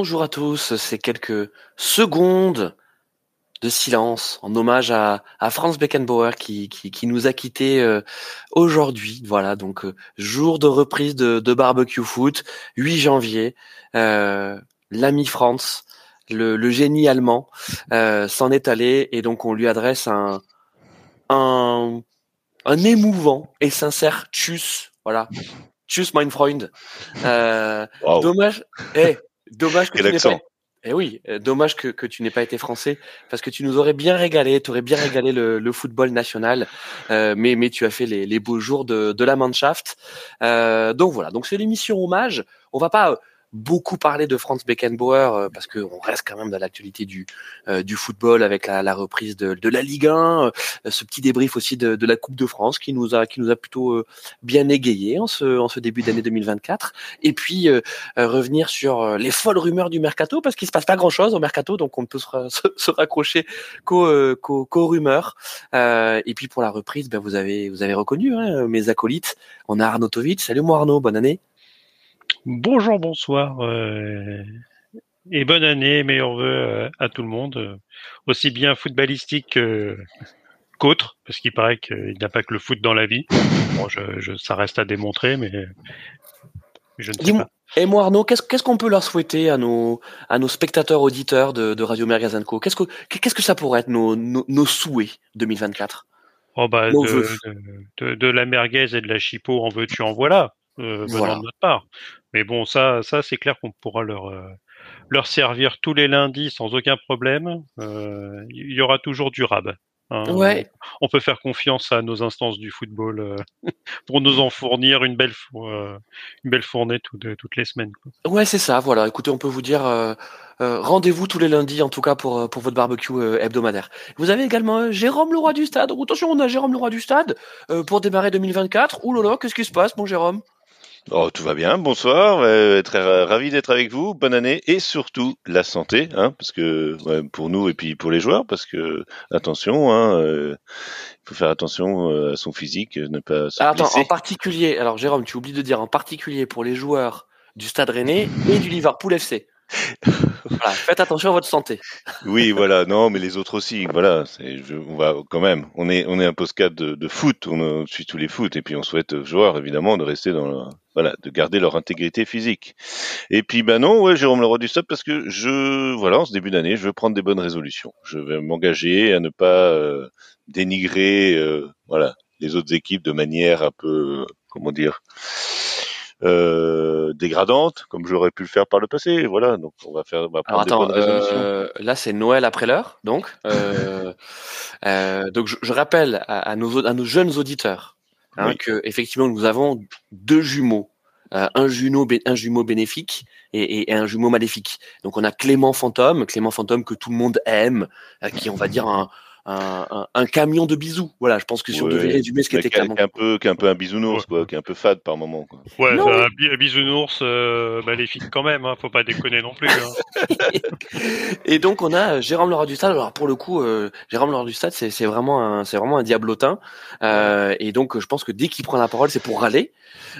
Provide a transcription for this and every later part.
Bonjour à tous, c'est quelques secondes de silence en hommage à, à Franz Beckenbauer qui, qui, qui nous a quittés euh, aujourd'hui. Voilà, donc euh, jour de reprise de, de, barbecue foot, 8 janvier. Euh, L'ami Franz, le, le, génie allemand, euh, s'en est allé et donc on lui adresse un, un, un émouvant et sincère tchuss. Voilà. Tchuss, mein Freund. Wow. Dommage. Eh, Dommage que tu n'aies pas. Eh oui, dommage que, que tu n'aies pas été français parce que tu nous aurais bien régalé, tu aurais bien régalé le, le football national, euh, mais, mais tu as fait les, les beaux jours de, de la Mannschaft. Euh, donc voilà, donc c'est l'émission hommage. On va pas beaucoup parlé de Franz Beckenbauer euh, parce qu'on reste quand même dans l'actualité du euh, du football avec la, la reprise de, de, la Ligue 1, euh, ce petit débrief aussi de, de, la Coupe de France qui nous a qui nous a plutôt bien égayé en ce en ce début d'année 2024 et puis revenir sur les folles rumeurs du mercato parce qu'il se passe pas grand chose au mercato donc on ne peut se, se, raccrocher qu'aux qu'aux rumeurs. Et puis pour la reprise ben vous avez vous avez reconnu hein, mes acolytes. On a Arnaud Tovitch salut moi Arnaud. Bonne année Bonjour, bonsoir euh, et bonne année, meilleurs vœux euh, à tout le monde, euh, aussi bien footballistique qu'autre, parce qu'il paraît qu'il n'y a pas que le foot dans la vie. Bon, je, je, ça reste à démontrer, mais je ne sais pas. Et moi Arnaud, qu'est-ce qu'on peut leur souhaiter à nos à nos spectateurs auditeurs de, de Radio Mergazenco Qu'est-ce que qu'est-ce que ça pourrait être nos, nos, nos souhaits 2024 Oh bah de, de, de, la merguez et de la chipot en veux-tu en voilà euh, voilà. de notre part. Mais bon, ça, ça c'est clair qu'on pourra leur euh, leur servir tous les lundis sans aucun problème. Euh, il y aura toujours du rab. Hein. Ouais. On peut faire confiance à nos instances du football euh, pour nous en fournir une belle une belle fournée tout de, toutes les semaines. Quoi. Ouais, c'est ça. Voilà. Écoutez, on peut vous dire rendez-vous tous les lundis en tout cas pour pour votre barbecue hebdomadaire. Vous avez également Jérôme Leroy du Stade. Attention, on a Jérôme Leroy du Stade pour démarrer 2024. Ouh là là, qu'est-ce qui se passe, mon Jérôme? Oh, tout va bien, bonsoir, euh, très ravi d'être avec vous, bonne année et surtout la santé, hein, parce que ouais, pour nous et puis pour les joueurs, parce que attention, hein, euh, il faut faire attention euh, à son physique, ne pas se alors, blesser. Attends, en particulier, alors Jérôme, tu oublies de dire en particulier pour les joueurs du Stade Rennais et du Liverpool FC. Faites attention à votre santé. oui, voilà, non, mais les autres aussi, voilà, je, on va quand même, on est, on est un postcard de, de foot, on, suit tous les foot, et puis on souhaite aux joueurs évidemment de rester dans, voilà, de garder leur intégrité physique. Et puis, ben non, ouais, Jérôme Leroy du Stop, parce que je, voilà, en ce début d'année, je veux prendre des bonnes résolutions. Je vais m'engager à ne pas euh, dénigrer, euh, voilà, les autres équipes de manière un peu, comment dire euh, dégradante, comme j'aurais pu le faire par le passé. Voilà, donc on va faire. On va Alors attends, euh, là c'est Noël après l'heure, donc. Euh, euh, donc je, je rappelle à, à, nos, à nos jeunes auditeurs hein, oui. que effectivement nous avons deux jumeaux. Euh, un, jumeau, un jumeau bénéfique et, et, un jumeau maléfique. Donc on a Clément Fantôme, Clément Fantôme que tout le monde aime, euh, qui on va dire un, un, un, un, camion de bisous. Voilà, je pense que si on devait résumer ce qu'était. Qui est un peu, qui est un peu un bisounours, quoi, qui est un peu fade par moment. Quoi. Ouais, non. un, bisounours euh, maléfique quand même, hein, faut pas déconner non plus. Hein. et donc on a Jérôme Laurent du Stade. Alors pour le coup, euh, Jérôme Laurent du Stade, c'est vraiment un, c'est vraiment un diablotin. Euh, et donc je pense que dès qu'il prend la parole, c'est pour râler.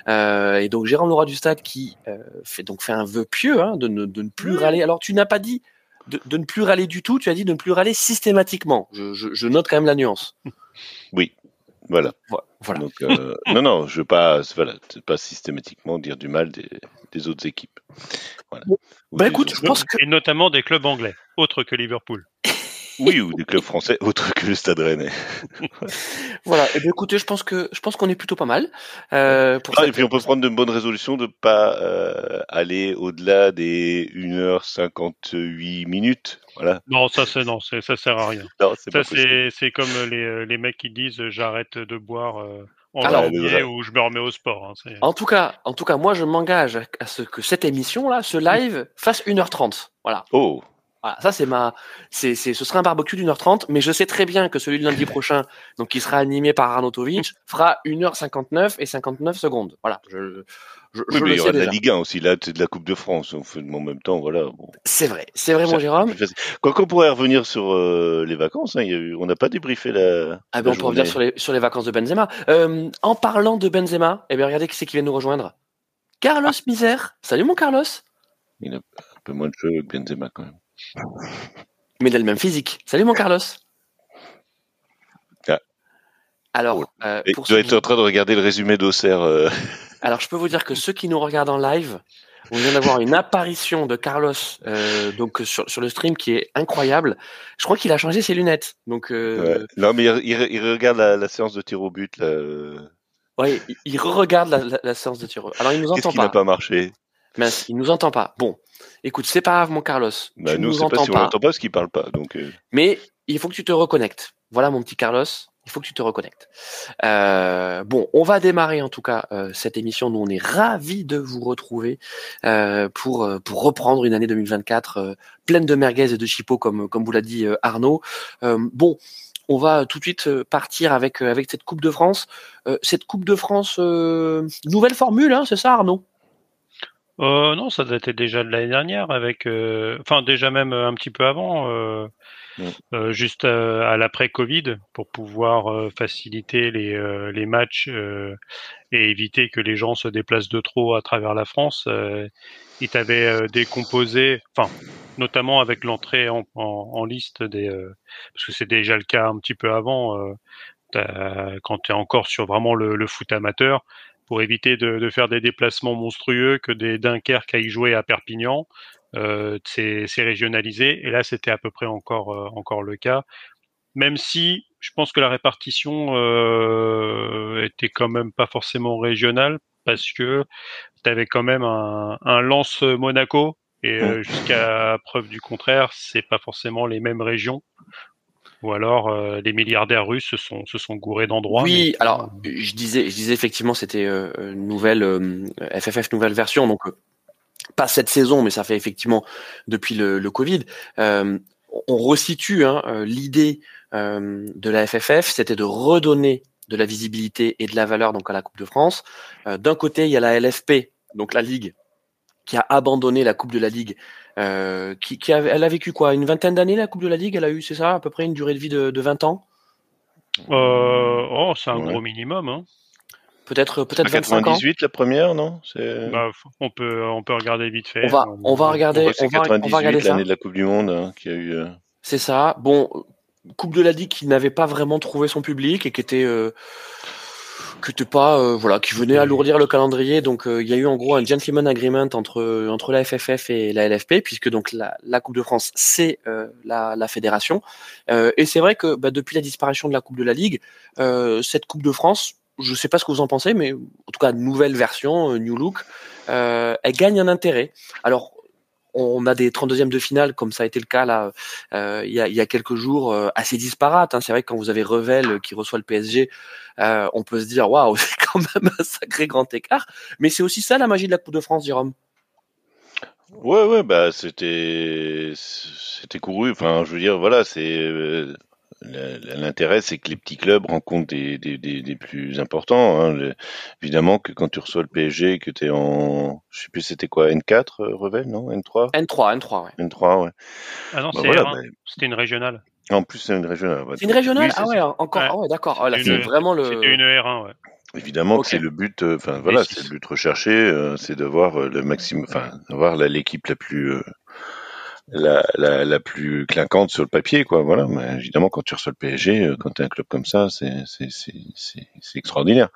Euh, et donc Jérôme Laurent du Stade qui euh, fait donc fait un vœu pieux hein, de, ne, de ne plus râler. Alors tu n'as pas dit de, de, ne plus râler du tout, tu as dit de ne plus râler systématiquement. Je, je, je note quand même la nuance. Oui, voilà. voilà. Donc, euh, non, non, je veux pas, voilà, pas systématiquement dire du mal des, des autres équipes. Voilà. Bah écoute, je pense que... Et notamment des clubs anglais, autres que Liverpool. Oui, ou des clubs français autres que le Stade Rennais. voilà. Et eh bien, écoutez, je pense que je pense qu'on est plutôt pas mal. Euh, pour ah, et puis on peut prendre de bonnes résolutions de pas euh, aller au-delà des 1h58 minutes. Voilà. Non, ça c'est non, ça sert à rien. Non, ça c'est c'est comme les les mecs qui disent j'arrête de boire. Euh... En Alors, janvier, ou je me remets au sport. Hein, en tout cas, en tout cas, moi je m'engage à ce que cette émission là, ce live, fasse 1h30. Voilà. Oh. Voilà, ça c'est ma, c'est, c'est, ce sera un barbecue d'une heure trente, mais je sais très bien que celui de lundi prochain, donc qui sera animé par Arnautovic, fera 1h59 et 59 secondes. Voilà, je, je, oui, je mais le il y aura de la. Ligue 1 aussi, là c'est de la Coupe de France, on fait en même temps, voilà. Bon. C'est vrai, c'est vrai mon Jérôme. Quoi qu'on pourrait revenir sur euh, les vacances, hein, il y a eu, on n'a pas débriefé la. Ah ben la on peut revenir sur les, sur les vacances de Benzema. Euh, en parlant de Benzema, eh bien regardez qui c'est qui vient nous rejoindre. Carlos Misère. Salut mon Carlos. Il a peu moins de cheveux que Benzema quand même. Mais il a le même physique. Salut mon Carlos. Ah. Alors, Oh. euh, pour tu dois être qui- en train de regarder le résumé d'Auxerre. euh, Alors, je peux vous dire que ceux qui nous regardent en live, on vient d'avoir une apparition de Carlos euh, donc sur, sur le stream qui est incroyable. Je crois qu'il a changé ses lunettes. Donc, ouais. Non, mais il, il- il regarde la, la séance de tir au but. là, ouais, il- re-regarde la, la- la séance de tir. Alors, il nous Qu'est-ce entend qui n'a pas. pas marché? Mince, il nous entend pas. Bon, écoute, c'est pas grave, mon Carlos. bah, tu Nous, nous c'est pas entends si on pas. l'entend pas parce qu'il parle pas. Donc, euh, Mais il faut que tu te reconnectes. Voilà, mon petit Carlos. Il faut que tu te reconnectes. Euh, bon, on va démarrer en tout cas euh, cette émission. Nous, on est ravis de vous retrouver euh, pour pour reprendre une année 2024 euh, pleine de merguez et de chipots, comme comme vous l'a dit Arnaud. Bon, on va tout de suite partir avec avec cette Coupe de France. Cette Coupe de France, nouvelle formule, hein, c'est ça, Arnaud? Euh, non, ça datait déjà de l'année dernière, avec, euh, enfin déjà même un petit peu avant, euh, euh, juste euh, à l'après-Covid, pour pouvoir euh, faciliter les, euh, les matchs euh, et éviter que les gens se déplacent de trop à travers la France. Euh, ils t'avaient euh, décomposé, enfin, notamment avec l'entrée en, en, en liste des, euh, parce que c'est déjà le cas un petit peu avant, euh, quand tu es encore sur vraiment le, le foot amateur pour éviter de, de faire des déplacements monstrueux que des Dunkerque à y jouer à Perpignan. Euh, c'est c'est régionalisé et là c'était à peu près encore euh, encore le cas. Même si je pense que la répartition euh, était quand même pas forcément régionale parce que tu avais quand même un, un Lance Monaco et euh, jusqu'à preuve du contraire c'est pas forcément les mêmes régions. Ou alors euh, les milliardaires russes se sont se sont gourés d'endroits. Oui, mais- alors je disais, je disais effectivement, c'était euh, nouvelle euh, FFF nouvelle version, donc euh, pas cette saison, mais ça fait effectivement depuis le, le Covid. Euh, on resitue hein, euh, l'idée euh, de la FFF, c'était de redonner de la visibilité et de la valeur donc à la Coupe de France. Euh, D'un côté, il y a la LFP, donc la Ligue, qui a abandonné la Coupe de la Ligue. Euh, qui, elle a vécu quoi Une vingtaine d'années la Coupe de la Ligue? Elle a eu, c'est ça, à peu près une durée de vie de, de 20 ans? Euh, oh, c'est un Ouais. gros minimum. Hein. Peut-être peut-être pas 25 ans 98 la première, non? Bah, on peut on peut regarder vite fait. On va, on va regarder, on va, on va 98 regarder ça. l'année de la Coupe du Monde hein, qui a eu. euh, C'est ça. Bon, Coupe de la Ligue qui n'avait pas vraiment trouvé son public et qui était, euh, qui était pas, euh, voilà, qui venait alourdir le calendrier. Donc, euh, il y a eu en gros un gentleman agreement entre entre la FFF et la LFP, puisque donc la, la Coupe de France c'est euh, la, la fédération. Euh, et c'est vrai que bah, depuis la disparition de la Coupe de la Ligue, euh, cette Coupe de France, je sais pas ce que vous en pensez, mais en tout cas nouvelle version, euh, new look, euh, elle gagne un intérêt. Alors on a des 32e de finale, comme ça a été le cas là euh, il, y a, quelques jours, euh, assez disparates. Hein. C'est vrai que quand vous avez Revel qui reçoit le PSG, euh, on peut se dire waouh, c'est quand même un sacré grand écart. Mais c'est aussi ça la magie de la Coupe de France, Jérôme? Ouais, ouais, bah c'était c'était couru. Enfin, je veux dire, voilà, c'est euh, l'intérêt, c'est que les petits clubs rencontrent des des, des, des plus importants. Hein. Le- évidemment que quand tu reçois le PSG, que t'es en, je sais plus, c'était quoi, N4, euh, Revel, non, N3, N3, N3, ouais. N3, ouais. Ah non, Bah c'est voilà, R1. bah, C'était une régionale. en plus c'est une régionale. C'est une régionale? Oui, Ah ouais, encore. Ouais. Ah ouais, d'accord. Ah, c'est une- vraiment le. C'était une R1, ouais. Évidemment que c'est le but, euh, enfin voilà, c'est le but recherché, euh, c'est d'avoir euh, le maximum, enfin d'avoir l'équipe la plus euh, la, la, la plus clinquante sur le papier, quoi. Voilà. Mais évidemment, quand tu reçois le PSG, euh, quand tu un club comme ça, c'est extraordinaire.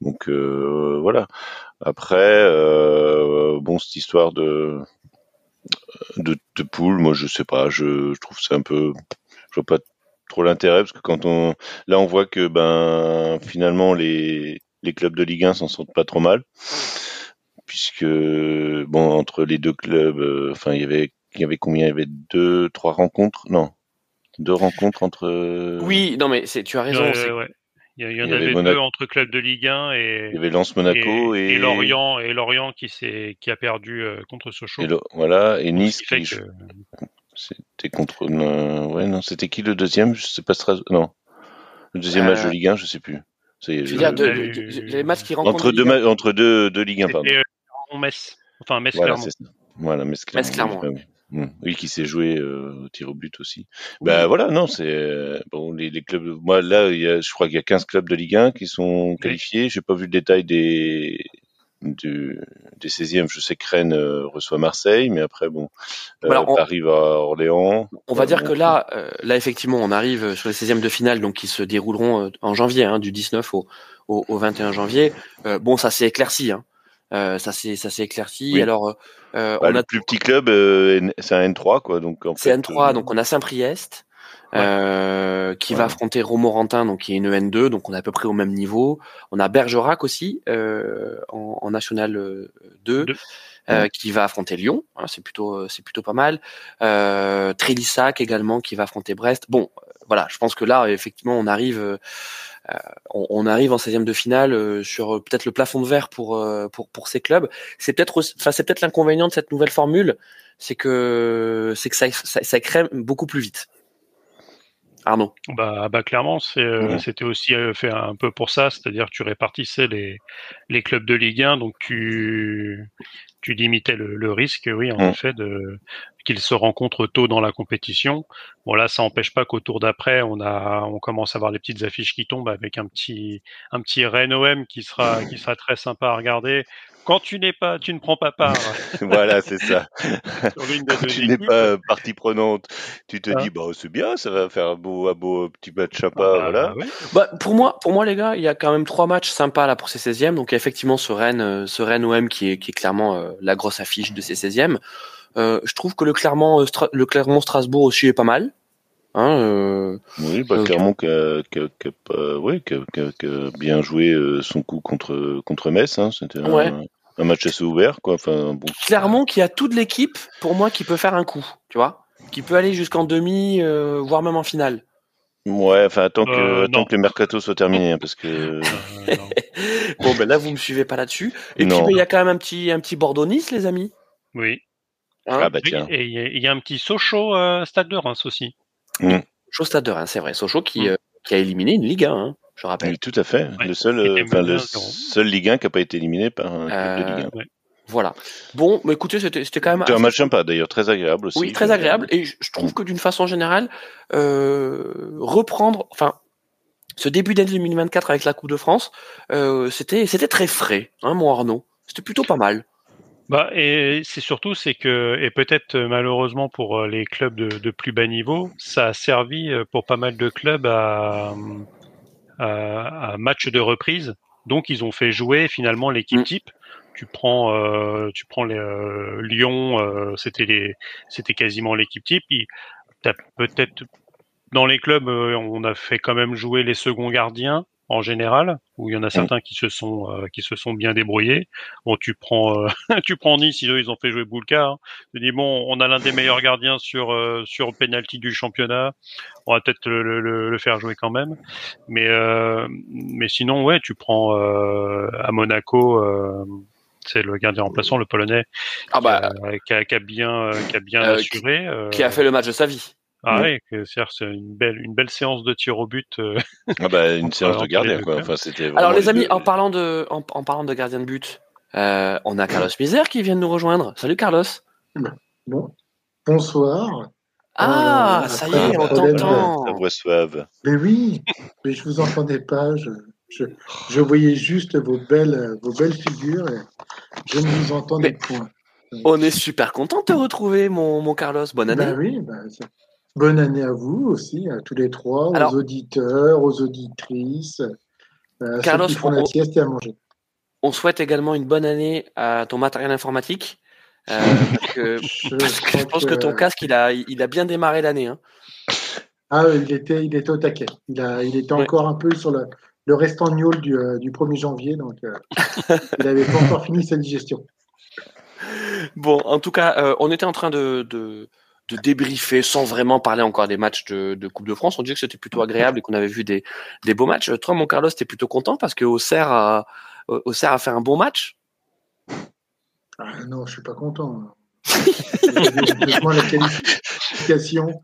Donc euh, voilà. Après, euh, bon, cette histoire de de, de poule, moi je sais pas, je, je trouve ça un peu, je vois pas trop l'intérêt parce que quand on, là on voit que ben finalement les les clubs de Ligue 1 s'en sortent pas trop mal puisque bon entre les deux clubs, euh, enfin il y avait il y avait combien? Il y avait deux, trois rencontres? Non, deux rencontres entre. Oui, non mais c'est, tu as raison. C'est- ouais. Il y, a- il y en Il y avait avait Monaco. deux entre clubs de Ligue 1 et, Il y avait Lens Monaco et, et Lorient et Lorient qui s'est qui a perdu euh, contre Sochaux. et le- voilà et Ce Nice qui fait qui que- c'était contre non, ouais non c'était qui le deuxième? Je sais pas Stras- non le deuxième Euh, match de Ligue 1 je sais plus Ça y est, Je dire, de- Euh, de- de- les matchs qui rencontrent. entre deux ma- entre deux deux Ligue 1 pardon euh, Metz. Enfin, Metz voilà Clermont. c'est voilà Metz Clermont, Metz-Clermont, oui, qui s'est joué euh, au tir au but aussi. Oui. Bah voilà, non, c'est euh, bon les, les clubs. Moi là, il y a, je crois qu'il y a 15 clubs de Ligue 1 qui sont qualifiés. J'ai pas vu le détail des du, des 16e. Je sais que Rennes euh, reçoit Marseille, mais après, bon, euh, Alors, on, arrive à Orléans. On va dire que là, euh, là, effectivement, on arrive sur les 16e de finale, donc qui se dérouleront en janvier, hein, du 19 au, au, au 21 janvier. bon, ça s'est éclairci. Hein. Euh, ça s'est ça s'est éclairci. Alors, euh, bah, on le a plus petit club, c'est un N3 quoi. Donc c'est N3, donc on a Saint-Priest. Euh, qui va affronter Romorantin, donc qui est une N2, donc on est à peu près au même niveau. On a Bergerac aussi euh, en, en, National 2, euh, qui va affronter Lyon. Hein, c'est plutôt c'est plutôt pas mal. Euh, Trélissac également qui va affronter Brest. Bon, voilà, je pense que là effectivement on arrive on, on, arrive en 16e de finale sur peut-être le plafond de verre pour pour pour ces clubs. C'est peut-être enfin c'est peut-être l'inconvénient de cette nouvelle formule, c'est que c'est que ça, ça, ça crème beaucoup plus vite. Arnaud. Bah, bah clairement, euh, c'était aussi euh, fait un peu pour ça, c'est-à-dire tu répartissais les, les clubs de Ligue 1, donc tu, tu limitais le, le risque, oui, en effet, de qu'ils se rencontrent tôt dans la compétition. Bon là, ça n'empêche pas qu'au tour d'après, on a, on commence à avoir les petites affiches qui tombent avec un petit, un petit Rennes OM qui sera, qui sera très sympa à regarder quand tu n'es pas, tu ne prends pas part. voilà, c'est ça. quand tu n'es pas partie prenante, tu te ah. dis, bah, c'est bien, ça va faire un beau, un beau petit match sympa, ah, voilà. Bah, bah, pour moi, pour moi, les gars, il y a quand même trois matchs sympas là pour ces 16e. Donc, effectivement, ce Rennes, euh, ce Rennes OM qui est, qui est clairement euh, la grosse affiche de ces 16e. Euh, je trouve que le Clermont, euh, le Clermont Strasbourg aussi est pas mal. Hein, euh, oui, bah, clairement qui a, oui, bien joué son coup contre contre Metz. Hein, C'était ouais un match assez ouvert, quoi. Enfin, bon. Clermont qui a toute l'équipe, pour moi, qui peut faire un coup, tu vois, qui peut aller jusqu'en demi, euh, voire même en finale. Ouais, enfin, tant que, euh, tant que le mercato soit terminé, hein, parce que. Euh, bon, ben là, vous me suivez pas là-dessus. Et puis, ben, il y a quand même un petit, un petit Bordeaux-Nice, les amis. Oui. Hein ah, bah tiens. et il y, a un petit Sochaux Stade de Reims aussi. Mm. Sochaux Stade de Reims, c'est vrai. Sochaux qui, mm. qui a éliminé une Ligue 1. Hein je rappelle. Oui, tout à fait. le seul, euh, enfin, le seul Ligue 1 qui n'a pas été éliminé par un club de Ligue 1. Euh, voilà. Bon, mais écoutez, c'était quand même. C'était un match sympa d'ailleurs, très agréable aussi. Oui, très agréable. Et je trouve que d'une façon générale, euh, reprendre, enfin, ce début d'année 2024 avec la Coupe de France, euh, c'était c'était très frais, hein, mon Arnaud. C'était plutôt pas mal. Bah et c'est surtout c'est que et peut-être malheureusement pour les clubs de, de, plus bas niveau, ça a servi pour pas mal de clubs à un match de reprise. Donc ils ont fait jouer finalement l'équipe mm. type. Tu prends, euh, tu prends les, euh, Lyon, euh, c'était les, c'était quasiment l'équipe type. Peut-être dans les clubs, on a fait quand même jouer les seconds gardiens en général, où il y en a mm. certains qui se sont euh, qui se sont bien débrouillés. Bon, tu prends euh, tu prends Nice, ils ont fait jouer Boulka. Hein. Tu dis bon, on a l'un des meilleurs gardiens sur euh, sur penalty du championnat. On va peut-être le, le, le, faire jouer quand même. Mais mais sinon ouais, tu prends à Monaco. c'est le gardien remplaçant, le polonais, ah bah, qui, a, qui, a, bien, qui a bien assuré. Qui a fait le match de sa vie. Ah oui, c'est une belle, une belle séance de tir au but. Euh, ah bah, une séance de gardien, quoi. Enfin, Alors, les amis, en parlant de, en, parlant de gardien de but, euh, on a Carlos Misère qui vient de nous rejoindre. Salut, Carlos. Bon, bonsoir. Ah, euh, ça y est, on t'entend. La voix suave. Mais oui, mais je vous entendais pas. Je, je, je, voyais juste vos belles, vos belles figures et je ne vous entendais point. On est super content de te retrouver, mon, mon Carlos. Bonne année. Ben oui, ben, Bonne année à vous aussi, à tous les trois, aux auditeurs, aux auditrices, à Carlos, ceux qui font la sieste et à manger. On souhaite également une bonne année à ton matériel informatique. Euh, parce que, je, pense que... ton casque, il a, il a bien démarré l'année. Hein. Ah, il était, il était au taquet. Il, a, il était encore un peu sur le, le restant gnôle du, euh, du 1er janvier, donc euh, il n'avait pas encore fini sa digestion. Bon, en tout cas, on était en train de, de de débriefer sans vraiment parler encore des matchs de, Coupe de France. On disait que c'était plutôt agréable et qu'on avait vu des, beaux matchs. Toi, mon Carlos, t'es plutôt content parce que Auxerre a, Auxerre a fait un bon match? Ah, Non, je suis pas content. la qualification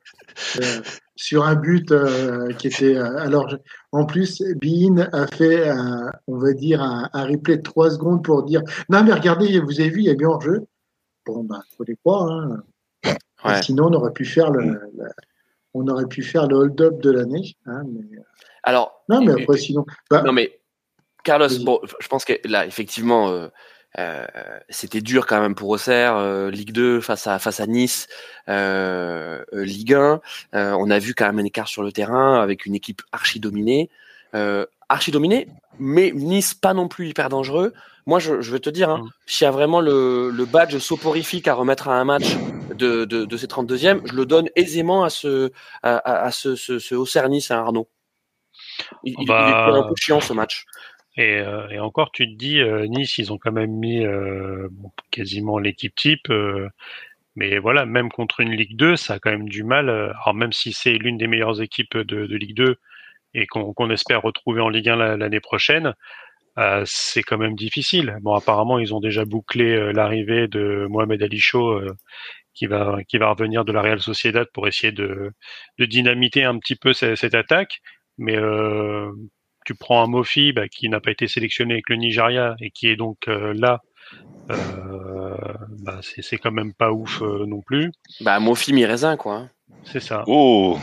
euh, sur un but euh, qui était. Euh, alors, en plus, Bean a fait, un, on va dire, un, replay de trois secondes pour dire Non, mais regardez, vous avez vu, il y a bien hors-jeu. Bon, ben, faut les croire. Hein. Sinon, on aurait pu faire le, mm. on aurait pu faire le hold-up de l'année. Hein, mais... Euh, Alors. Non, mais après, sinon. Bah, non, mais Carlos, bon, je pense que là, effectivement, euh, euh, c'était dur quand même pour Auxerre, euh, Ligue 2 face à face à Nice, Ligue 1. on a vu quand même un écart sur le terrain avec une équipe archi dominée, archi dominée, mais Nice pas non plus hyper dangereux. Moi, je, je veux te dire, hein, mm. s'il y a vraiment le, le, badge soporifique à remettre à un match de, de, de ces 32e, je le donne aisément à ce à, à ce, ce, à Arnaud. Il, il, bah, est un peu chiant ce match. Et, euh, et, encore, tu te dis, euh, Nice, ils ont quand même mis euh, bon, quasiment l'équipe type. Mais voilà, même contre une Ligue 2, ça a quand même du mal. Alors même si c'est l'une des meilleures équipes de, de Ligue 2 et qu'on qu'on espère retrouver en Ligue 1 l'année prochaine, c'est quand même difficile. Bon, apparemment, ils ont déjà bouclé l'arrivée de Mohamed Ali Chaud, qui va qui va revenir de la Real Sociedad pour essayer de, de dynamiter un petit peu cette, cette attaque. Mais euh, tu prends un Mofi bah, qui n'a pas été sélectionné avec le Nigeria et qui est donc euh, là, euh, bah, c'est quand même pas ouf euh, non plus. Bah Mofi mi-raisin quoi. Hein. C'est ça. Oh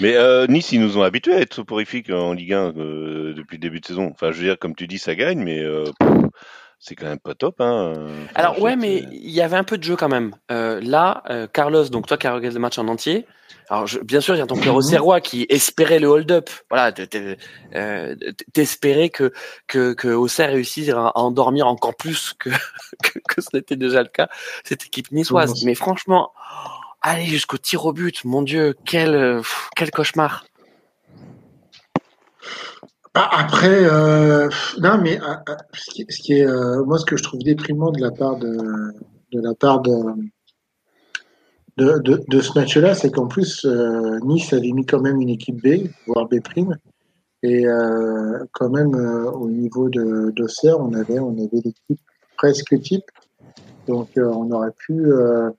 mais euh, Nice, ils nous ont habitués à être soporifiques en Ligue 1 euh, depuis le début de saison. Enfin, je veux dire, comme tu dis, ça gagne, mais euh, c'est quand même pas top. Hein. Enfin, Alors ouais, mais il y avait un peu de jeu quand même. Euh, là, euh, Carlos, donc toi qui as regardé le match en entier, alors je- bien sûr, il y a ton cœur au Serrois qui espérait le hold-up. Voilà, euh, t'espérais que que que Auxerre réussisse à endormir encore plus que que, que ce n'était déjà le cas cette équipe niçoise. Mais franchement, aller jusqu'au tir au but, mon Dieu, quel euh, quel cauchemar. Ah, après, euh, non, mais ah, ah, ce qui, ce qui est, euh, moi, ce que je trouve déprimant de la part de, de la part de, de, de, de ce match-là, c'est qu'en plus, euh, Nice avait mis quand même une équipe B, voire B prime, et euh, quand même euh, au niveau de d'Auxerre, on avait, on avait l'équipe presque type, donc euh, on aurait pu. euh,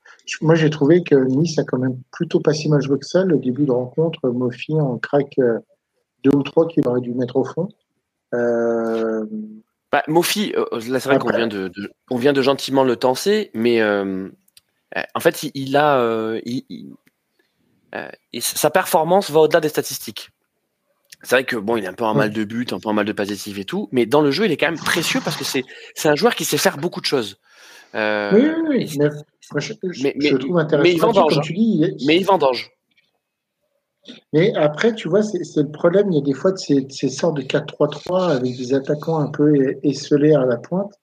moi, j'ai trouvé que Nice a quand même plutôt pas si mal joué que ça. Le début de rencontre, Mofi en craque euh, deux ou trois qu'il aurait dû mettre au fond. Euh, Bah, Mofi, euh, là c'est vrai qu'on vient de, de- on vient de gentiment le tenser, mais euh, euh, en fait il, il a, euh, il- il- euh, et sa performance va au-delà des statistiques. C'est vrai que bon, il a un peu un mal de but, un peu un mal de passe décisif et tout, mais dans le jeu il est quand même précieux parce que c'est c'est un joueur qui sait faire beaucoup de choses. Euh, oui, oui, oui. Mais, je, je- mais- je mais- le trouve intéressant. mais il vendange, comme tu dis, il- mais il vendange. Mais après, tu vois, c'est le problème. Il y a des fois de ces, sortes de 4-3-3 avec des attaquants un peu esselés à la pointe.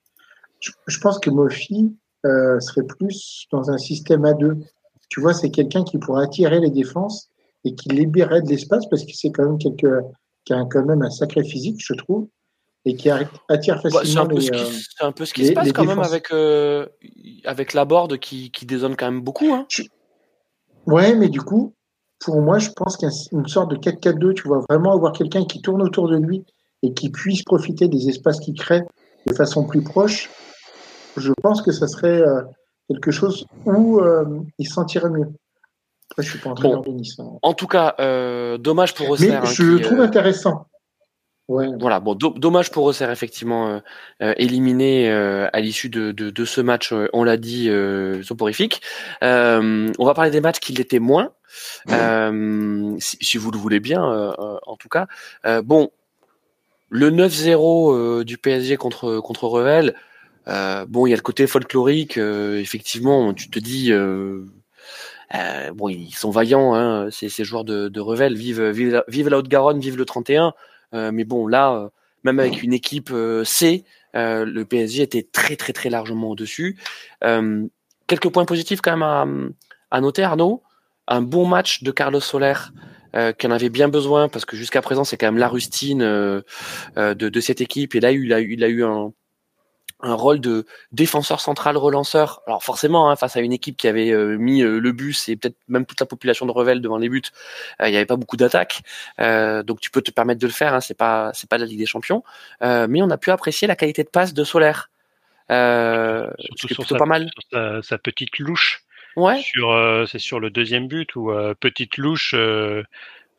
Je, je pense que Mofi euh, serait plus dans un système à deux. Tu vois, c'est quelqu'un qui pourrait attirer les défenses et qui libérerait de l'espace parce que c'est quand même quelque, qui a quand même un sacré physique, je trouve, et qui attire Bah, c'est facilement un peu les. ce qui, euh, c'est un peu ce qui les- se passe quand même avec euh, avec la board qui, qui dézone quand même beaucoup. Hein. Ouais, mais du coup, pour moi, je pense qu'il y a une sorte de 4-4-2. Tu vois, vraiment avoir quelqu'un qui tourne autour de lui et qui puisse profiter des espaces qu'il crée de façon plus proche. Je pense que ça serait euh, quelque chose où euh, il se sentirait mieux. Après, je suis pas entraîneur de Nice. hein. En tout cas, euh, dommage pour Mais Auxerre. hein, je le trouve euh, intéressant. Ouais. Voilà, bon, do- dommage pour Auxerre, effectivement, euh, euh, éliminé euh, à l'issue de, de, de ce match, on l'a dit, euh, soporifique. Euh, on va parler des matchs qui l'étaient moins, euh, si, vous le voulez bien, euh, euh, en tout cas. Bon, le 9-0 euh, du PSG contre, contre Revel, bon, il y a le côté folklorique, effectivement, tu te dis... Bon, ils sont vaillants, hein, ces, joueurs de, de Revel, vive, vive, la Haute-Garonne, vive le 31. Euh, mais bon, là, même avec une équipe C, le PSG était très très très largement au-dessus. Quelques points positifs quand même à noter, Arnaud. Un bon match de Carlos Soler, euh, qui en avait bien besoin parce que jusqu'à présent c'est quand même la rustine euh, euh, de, de cette équipe. Et là, il a, il a eu un, un rôle de défenseur central relanceur. Alors forcément, hein, face à une équipe qui avait euh, mis euh, le bus et peut-être même toute la population de Revel devant les buts, euh, il n'y avait pas beaucoup d'attaques. Euh, donc tu peux te permettre de le faire. Hein, c'est pas c'est pas la Ligue des Champions, Euh, mais on a pu apprécier la qualité de passe de Solaire. Euh, Surtout sur sa, pas mal. sur sa, sa petite louche. Ouais. Sur, euh, c'est sur le deuxième but où euh, petite louche euh,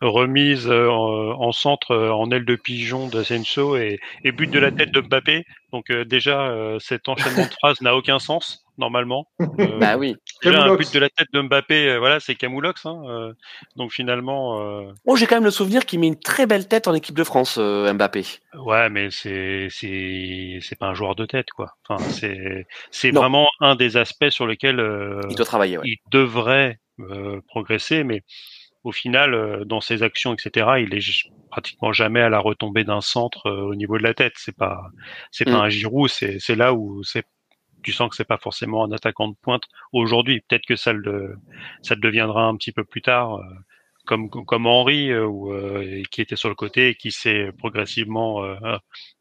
remise en, en centre en aile de pigeon d'Asensio et, et but de la tête de Mbappé. Donc euh, déjà euh, cet enchaînement de phrases n'a aucun sens normalement. Euh, Bah oui. Déjà, un but de la tête de Mbappé, euh, voilà, c'est Camoulox. Hein, euh, donc finalement. Euh... Oh, j'ai quand même le souvenir qu'il met une très belle tête en équipe de France, euh, Mbappé. Ouais, mais c'est c'est c'est pas un joueur de tête, quoi. Enfin, c'est c'est vraiment un des aspects sur lesquels euh, il doit travailler. Ouais. Il devrait progresser, mais au final, dans ses actions, etc., il est pratiquement jamais à la retombée d'un centre au niveau de la tête. C'est pas c'est pas mm. un Giroud. C'est c'est là où c'est tu sens que c'est pas forcément un attaquant de pointe aujourd'hui. Peut-être que ça le, ça le deviendra un petit peu plus tard, euh, comme comme Henri, euh, ou, euh, qui était sur le côté et qui s'est progressivement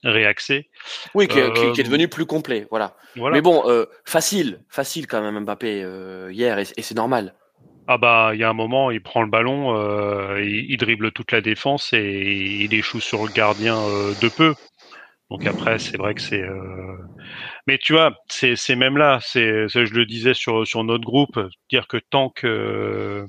réaxé. Oui, qui, qui, est devenu plus complet, voilà. Mais bon, facile, facile quand même Mbappé hier, et, c'est normal. Ah bah, il y a un moment, il prend le ballon, il, il, dribble toute la défense et il échoue sur le gardien de peu. Donc après, c'est vrai que c'est. Euh... Mais tu vois, c'est c'est même là, c'est je le disais sur sur notre groupe, dire que tant que euh,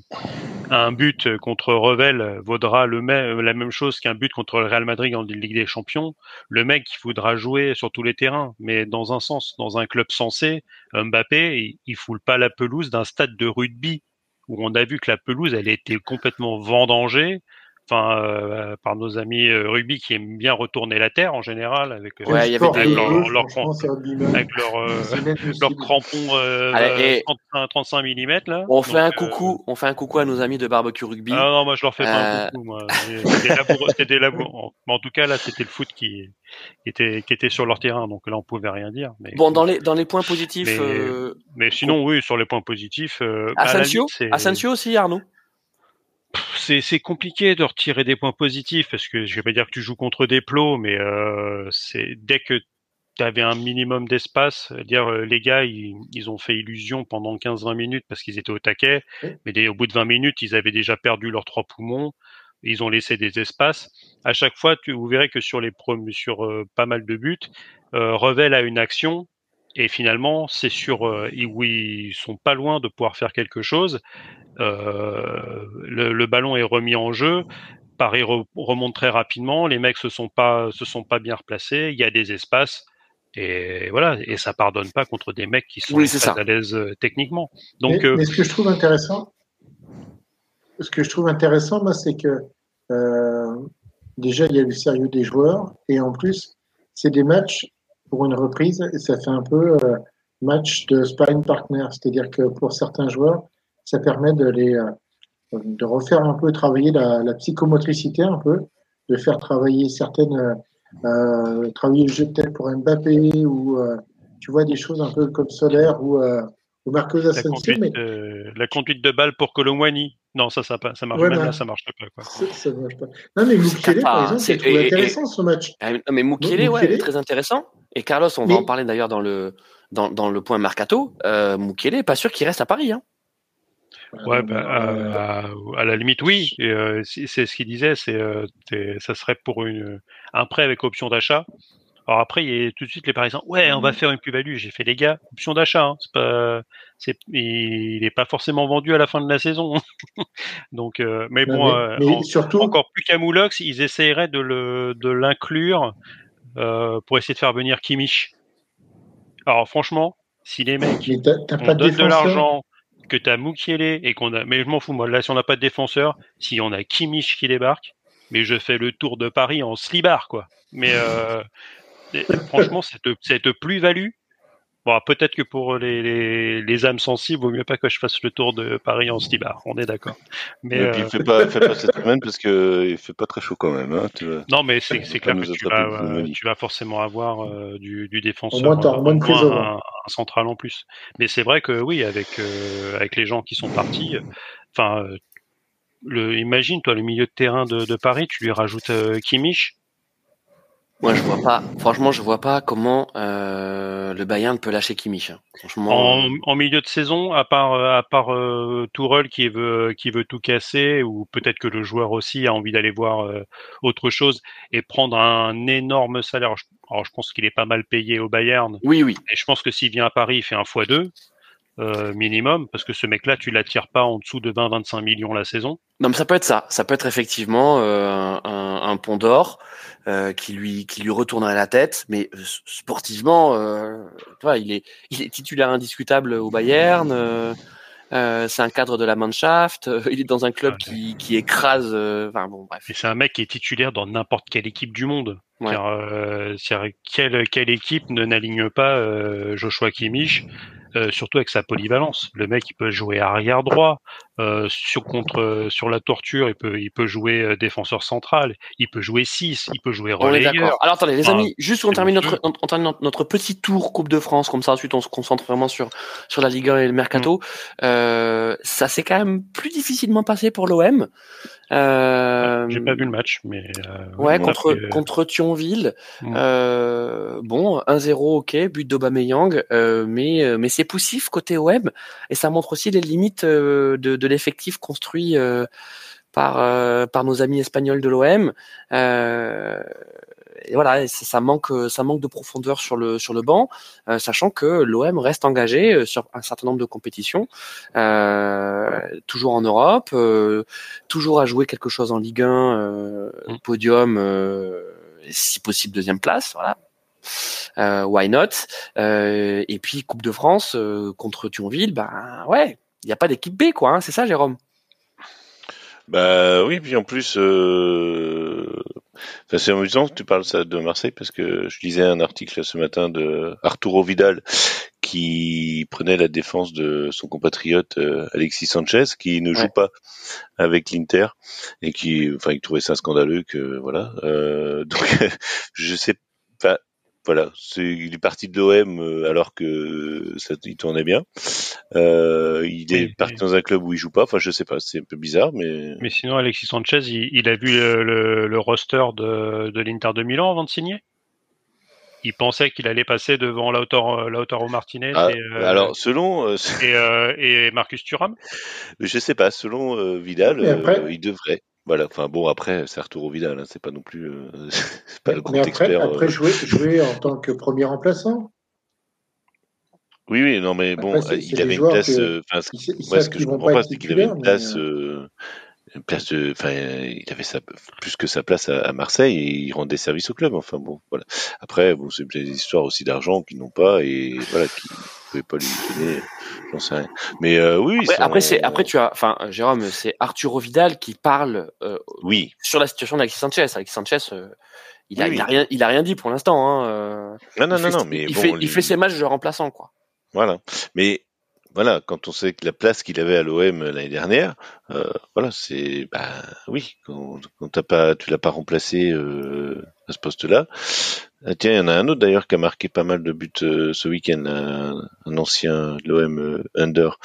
un but contre Revel vaudra le même la même chose qu'un but contre le Real Madrid en Ligue des Champions, le mec il voudra jouer sur tous les terrains, mais dans un sens, dans un club sensé, Mbappé, il, il foule pas la pelouse d'un stade de rugby où on a vu que la pelouse elle était complètement vendangée enfin euh, par nos amis euh, rugby qui aiment bien retourner la terre en général avec, euh, ouais, avait avec leur, avec leur, leur crampon euh, 35 mm là. On fait un coucou, on fait un coucou à nos amis de barbecue rugby. Ah non, moi je leur fais pas un coucou moi. C'était laboureux. En tout cas là, c'était le foot qui était qui était sur leur terrain, donc là on pouvait rien dire. Mais, bon, dans les dans les points positifs. Mais, mais sinon, oui, sur les points positifs. Asensio, Asensio aussi, Arnaud? C'est compliqué de retirer des points positifs parce que je vais pas dire que tu joues contre des plots, mais euh, c'est dès que tu avais un minimum d'espace, dire euh, les gars ils, ils, ont fait illusion pendant 15-20 minutes parce qu'ils étaient au taquet, mais dès, au bout de 20 minutes ils avaient déjà perdu leurs trois poumons, ils ont laissé des espaces. À chaque fois, tu, vous verrez que sur les sur euh, pas mal de buts, euh, Revel a une action et finalement c'est sur euh, où ils sont pas loin de pouvoir faire quelque chose le, le, ballon est remis en jeu. Paris remonte très rapidement. Les mecs se sont pas se sont pas bien replacés. Il y a des espaces. Et voilà, et ça pardonne pas contre des mecs qui sont oui, à l'aise euh, techniquement. Donc, mais, euh... mais, ce que je trouve intéressant, ce que je trouve intéressant, moi, c'est que euh, déjà il y a le sérieux des joueurs, et en plus, c'est des matchs pour une reprise, et ça fait un peu euh, match de sparring partner, c'est-à-dire que pour certains joueurs, ça permet de les euh, de refaire un peu travailler la, la psychomotricité un peu, de faire travailler certaines euh, euh travailler le jeu peut-être pour Mbappé ou euh, tu vois des choses un peu comme Solaire ou euh, ou Marcos Asensio. La, mais... euh, la conduite de balle pour Colomwani. Non, ça, ça, ça marche ouais, même bah, là, ça marche pas. Quoi. Ça, ça marche pas. Non, mais Mukele, par exemple, c'est intéressant et, ce match. Ah, non, mais Mukele, ouais, très intéressant. Et Carlos, on mais... va en parler d'ailleurs dans le, dans, dans le point mercato. Euh, Mukele, pas sûr qu'il reste à Paris. Hein. Ouais, bah, à, à, la limite, oui. Euh, c'est ce qu'il disait, c'est euh, ça serait pour une, un prêt avec option d'achat. Alors après, il y a tout de suite les Parisiens. Ouais, on va faire une plus-value. J'ai fait les gars, option d'achat. Hein, c'est pas, c'est, il n'est pas forcément vendu à la fin de la saison. Donc, euh, mais bon, mais, mais en, surtout... encore plus qu'à Moulox, ils essaieraient de le, de l'inclure euh, pour essayer de faire venir Kimmich. Alors franchement, si les mecs t as, t as on donne de l'argent que tu as Mukiele et qu'on a. Mais je m'en fous, moi. Là, si on n'a pas de défenseur, si on a Kimmich qui débarque, mais je fais le tour de Paris en slibard, quoi. Mais euh, franchement, cette, cette plus-value, Bon, peut-être que pour les, les, les, âmes sensibles, vaut mieux pas que je fasse le tour de Paris en slibard. On est d'accord. Mais et puis, euh... fais pas, fais pas cette semaine parce que il fait pas très chaud quand même. Hein. Tu vas... Non, mais c'est clair que tu vas, euh, tu vas, forcément avoir euh, du, du, défenseur, Au moins, euh, moins un, un, central en plus. Mais c'est vrai que oui, avec euh, avec les gens qui sont partis, enfin, le, imagine toi le milieu de terrain de, de Paris, tu lui rajoutes Kimmich moi, je vois pas. Franchement, je vois pas comment euh, le Bayern peut lâcher Kimmich. Hein. Franchement. En, en, milieu de saison, à part à part euh, Tourelle qui veut qui veut tout casser, ou peut-être que le joueur aussi a envie d'aller voir euh, autre chose et prendre un énorme salaire. Alors, je pense qu'il est pas mal payé au Bayern. Oui, oui. Et je pense que s'il vient à Paris, il fait un fois deux. Euh, minimum, parce que ce mec-là, tu l'attires pas en dessous de 20-25 millions la saison. Non, mais ça peut être ça. Ça peut être effectivement euh, un, un, pont d'or euh, qui lui qui lui retournerait la tête. Mais euh, sportivement, euh, tu vois, il est il est titulaire indiscutable au Bayern. Euh, c'est un cadre de la Mannschaft. euh, il est dans un club qui, qui écrase. euh, Enfin bon, bref. Et c'est un mec qui est titulaire dans n'importe quelle équipe du monde. Ouais. Car, c'est-à-dire, quelle, quelle équipe ne n'aligne pas Joshua Kimmich, euh, surtout avec sa polyvalence. Le mec, il peut jouer arrière droit. Euh, sur contre sur la torture, il peut il peut jouer euh, défenseur central. Il peut jouer 6 Il peut jouer On est relayeur. Alors attendez, les amis, juste on termine notre, on termine notre, petit tour Coupe de France, comme ça ensuite on se concentre vraiment sur sur la Ligue 1 et le mercato. Mm. Euh, ça s'est quand même plus difficilement passé pour l'OM. Euh, J'ai pas vu le match, mais euh, Ouais, contre fait, euh, contre Thionville. Mm. Euh, bon, 1-0, ok, but d'Aubameyang, euh, mais euh, mais c'est poussif côté OM et ça montre aussi les limites euh, de, de l'effectif construit euh, par euh, par nos amis espagnols de l'OM. Et voilà, ça, manque ça manque de profondeur sur le sur le banc, euh, sachant que l'OM reste engagé sur un certain nombre de compétitions, euh, toujours en Europe, euh, toujours à jouer quelque chose en Ligue 1, euh, Mm. podium, euh, si possible deuxième place, voilà. Euh, why not? Euh, Et puis Coupe de France euh, contre Thionville, ben ouais, il n'y a pas d'équipe B quoi, hein, c'est ça Jérôme? Bah oui, puis en plus, euh... enfin, c'est amusant que tu parles ça de Marseille parce que je lisais un article ce matin de Arturo Vidal qui prenait la défense de son compatriote euh, Alexis Sanchez qui ne joue Ouais. pas avec l'Inter et qui, enfin, il trouvait ça scandaleux que voilà. Euh, donc je sais pas. Voilà, c'est, il est parti de l'OM euh, alors que ça, il tournait bien. Euh, il est Oui, parti oui. dans un club où il joue pas. Enfin, je sais pas, c'est un peu bizarre, mais Mais sinon, Alexis Sanchez, il, il a vu le, le- le roster de, de l'Inter de Milan avant de signer? Il pensait qu'il allait passer devant Lautaro, Lautaro Martinez Ah, et, euh, alors selon, euh, et, euh, et Marcus Thuram? je sais pas, selon euh, Vidal, après- euh, il devrait. Voilà. Enfin bon, après c'est Arturo Vidal, hein, c'est pas non plus, euh, c'est pas le grand après, expert. après euh. jouer, jouer en tant que premier remplaçant. Oui, oui, non, mais bon, Après, il avait une place. que- euh, Enfin, ce Ils, Moi, ce que je comprends pas c'est qu'il avait une place, euh, euh, une place de, enfin, il avait sa, plus que sa place à, à Marseille et il rendait service au club. Enfin bon, voilà. Après, bon, c'est des histoires aussi d'argent qu'ils n'ont pas et voilà, qui ne pouvaient pas lui donner, j'en sais rien. Mais euh, oui, Après, après, c'est après tu as, enfin Jérôme, c'est Arturo Vidal qui parle euh, oui, sur la situation d'Alexis Sanchez. Alexis Sanchez, euh, il a, Oui, il a oui. rien, il a rien dit pour l'instant. Hein, euh, non, non, il non, fait, non, mais il, bon, fait, lui- il fait ses matchs de remplaçant quoi. Voilà. Mais voilà, quand on sait que la place qu'il avait à l'OM l'année dernière, euh, voilà, c'est bah oui, quand, quand t'as pas, tu l'as pas remplacé euh, à ce poste-là. Ah, tiens, il y en a un autre d'ailleurs qui a marqué pas mal de buts euh, ce week-end, un, un ancien de l'OM euh, Under.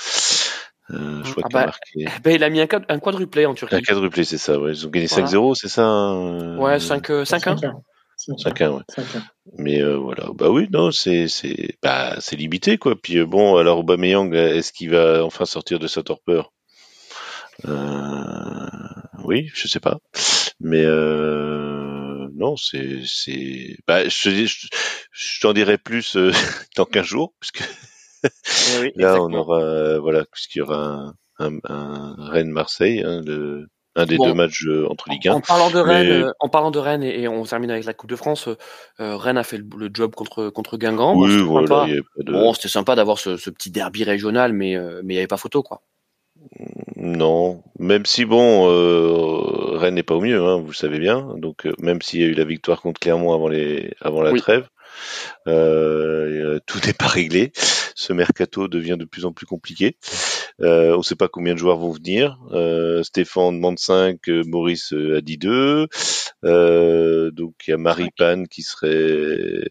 Euh, je crois Ah qu'il a bah, marqué Eh Ben, il a mis un, un quadruplé en un Turquie. quadruplé, c'est ça. Ouais, ils ont gagné Voilà. 5-0, c'est ça hein, Ouais, euh, 5 euh, 5-1. 5-1. 5-1, ouais. 5-1. Mais euh, voilà, bah oui, non, c'est c'est bah c'est limité quoi. Puis euh, bon, alors Aubameyang, est-ce qu'il va enfin sortir de sa torpeur euh, Oui, je sais pas. Mais euh, non, c'est c'est bah je t'en dirai plus euh, dans 15 jours puisque oui, là on exactement. aura euh, voilà puisqu'il y aura un, un, un Rennes Marseille, hein, le un des Bon. deux matchs euh, entre Ligue 1. En parlant de Rennes, Mais- euh, en parlant de Rennes et, et on termine avec la Coupe de France, euh, Rennes a fait le, le job contre contre Guingamp. Bon, oui, c'était voilà, sympa. de Bon, c'était sympa d'avoir ce, ce petit derby régional, mais euh, mais il y avait pas photo quoi. Non, même si bon, euh, Rennes n'est pas au mieux, hein, vous le savez bien. Donc euh, même s'il y a eu la victoire contre Clermont avant les avant la Oui. trêve, euh, euh, tout n'est pas réglé. Ce mercato devient de plus en plus compliqué. Euh, on ne sait pas combien de joueurs vont venir. Euh, Stéphane demande 5, euh, Maurice a dit 2. Euh, donc il y a Maripane qui serait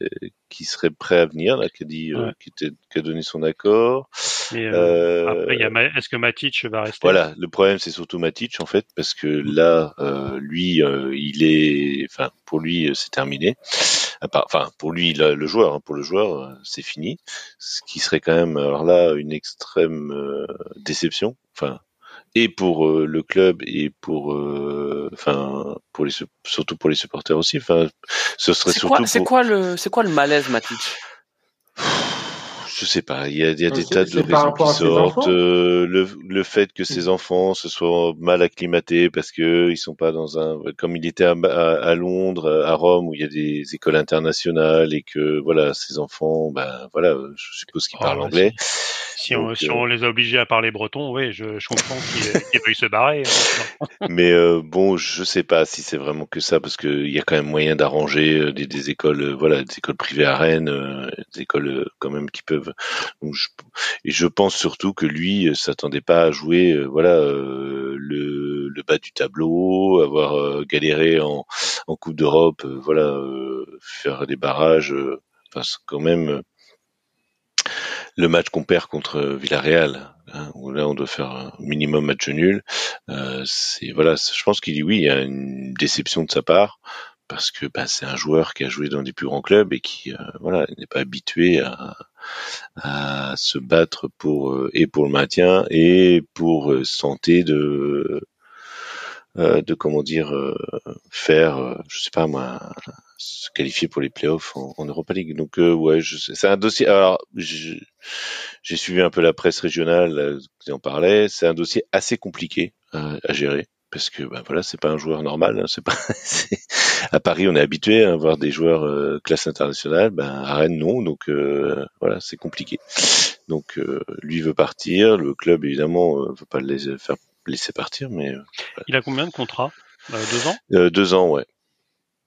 qui serait prêt à venir, là, qui a dit, Ouais. qui, était- qui a donné son accord. Est-ce que Matic va rester? Voilà, le problème c'est surtout Matic en fait, parce que là, lui, il est, enfin, pour lui, c'est terminé. Enfin, pour lui, là, le joueur, hein, pour le joueur, euh, c'est fini. Ce qui serait quand même, alors là, une extrême euh, déception. Enfin, et pour euh, le club et pour, euh, enfin, pour les, surtout pour les supporters aussi. Enfin, ce serait C'est surtout quoi, c'est pour. quoi le, c'est quoi le malaise, Matic? Je sais pas, il y a, il y a des tas de raisons qui sortent. Euh, le, le fait que ses enfants se soient mal acclimatés parce que ils sont pas dans un, comme il était à, à, Londres, à Rome où il y a des écoles internationales et que voilà, ses enfants, ben voilà, je suppose qu'ils oh, parlent anglais. Si, on, si on, les a obligés à parler breton, oui, je, je comprends qu'ils qu se barrer. Hein, Mais euh, bon, je sais pas si c'est vraiment que ça parce qu'il y a quand même moyen d'arranger des, des, écoles, voilà, des écoles privées à Rennes, des écoles quand même qui peuvent et je pense surtout que lui euh, s'attendait pas à jouer, euh, voilà, euh, le, bas du tableau, avoir galéré en, en Coupe d'Europe, voilà, faire des barrages. Enfin, quand même le match qu'on perd contre Villarreal, hein, où là on doit faire un minimum match nul. Voilà, je pense qu'il dit oui, il y a une déception de sa part parce que bah, c'est un joueur qui a joué dans des plus grands clubs et qui voilà n'est pas habitué à, à se battre pour euh, et pour le maintien et pour euh, santé de euh, de comment dire faire je sais pas moi se qualifier pour les playoffs en, Europa League. Donc ouais c'est un dossier alors j'ai suivi un peu la presse régionale qui en parlait. C'est un dossier assez compliqué à gérer parce que ben voilà c'est pas un joueur normal hein, c'est pas à Paris on est habitué à avoir des joueurs euh, classe internationale ben à Rennes non donc euh, voilà c'est compliqué. Donc euh, lui veut partir le club évidemment euh, veut pas le laisser faire laisser partir mais il a combien de contrats deux ans? Deux ans ouais.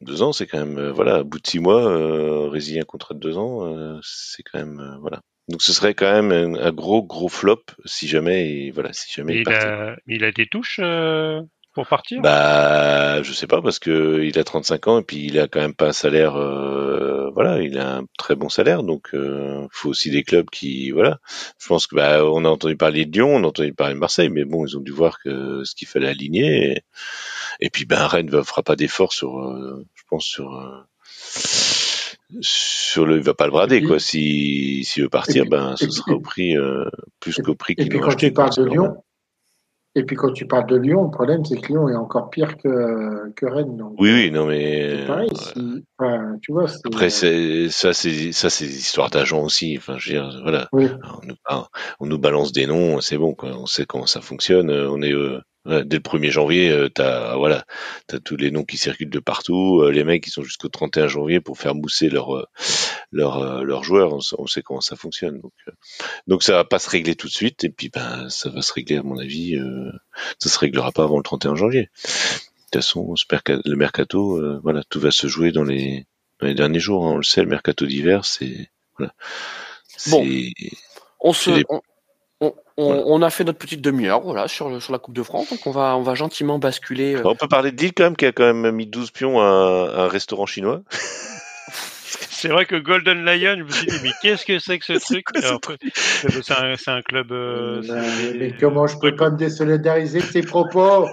Deux ans c'est quand même voilà bout de six mois résilier un contrat de deux ans c'est quand même voilà. Donc ce serait quand même un, gros gros flop si jamais voilà si jamais il, a, il a des touches pour partir? Bah, je sais pas parce que il a 35 ans et puis il a quand même pas un salaire. Euh, voilà, il a un très bon salaire, donc euh, faut aussi des clubs qui, voilà. Je pense que bah, on a entendu parler de Lyon, on a entendu parler de Marseille, mais bon, ils ont dû voir que ce qu'il fallait aligner. Et, puis, ben Rennes ne fera pas d'effort sur, euh, je pense sur. Euh, sur le, il va pas le brader quoi. Si s'il veut partir, ben ce sera au prix euh, plus qu'au prix qu'il Et puis quand tu parles de Lyon, et puis quand tu parles de Lyon, le problème c'est que Lyon est encore pire que, que Rennes. Donc, oui, oui, non mais. Pareil, si, enfin, tu vois. Après, c'est, ça, c'est ça, c'est des histoires d'agents aussi. Enfin, je veux dire, voilà. Oui. On, nous, on, nous, balance des noms, c'est bon, quoi. On sait comment ça fonctionne. On est, euh, dès le 1er janvier, euh, t'as voilà, t'as tous les noms qui circulent de partout. Euh, les mecs qui sont jusqu'au 31 janvier pour faire mousser leurs euh, leurs leurs joueurs. On, sait comment ça fonctionne. Donc donc ça va pas se régler tout de suite. Et puis ben ça va se régler à mon avis. Euh, ça se réglera pas avant le 31 janvier. De toute façon, le mercato, voilà, tout va se jouer dans les dans les derniers jours. Hein. On le sait, le mercato d'hiver, c'est voilà. Bon, on se, on, a fait notre petite demi-heure voilà, sur, sur la Coupe de France, donc on va, on va gentiment basculer. Euh. On peut parler de Lille quand même, qui a quand même mis 12 pions à, un restaurant chinois. C'est vrai que Golden Lion, je me suis dit, mais qu'est-ce que c'est que ce truc C'est un, un, club. Euh, mais, comment je peux pas me désolidariser de ces propos?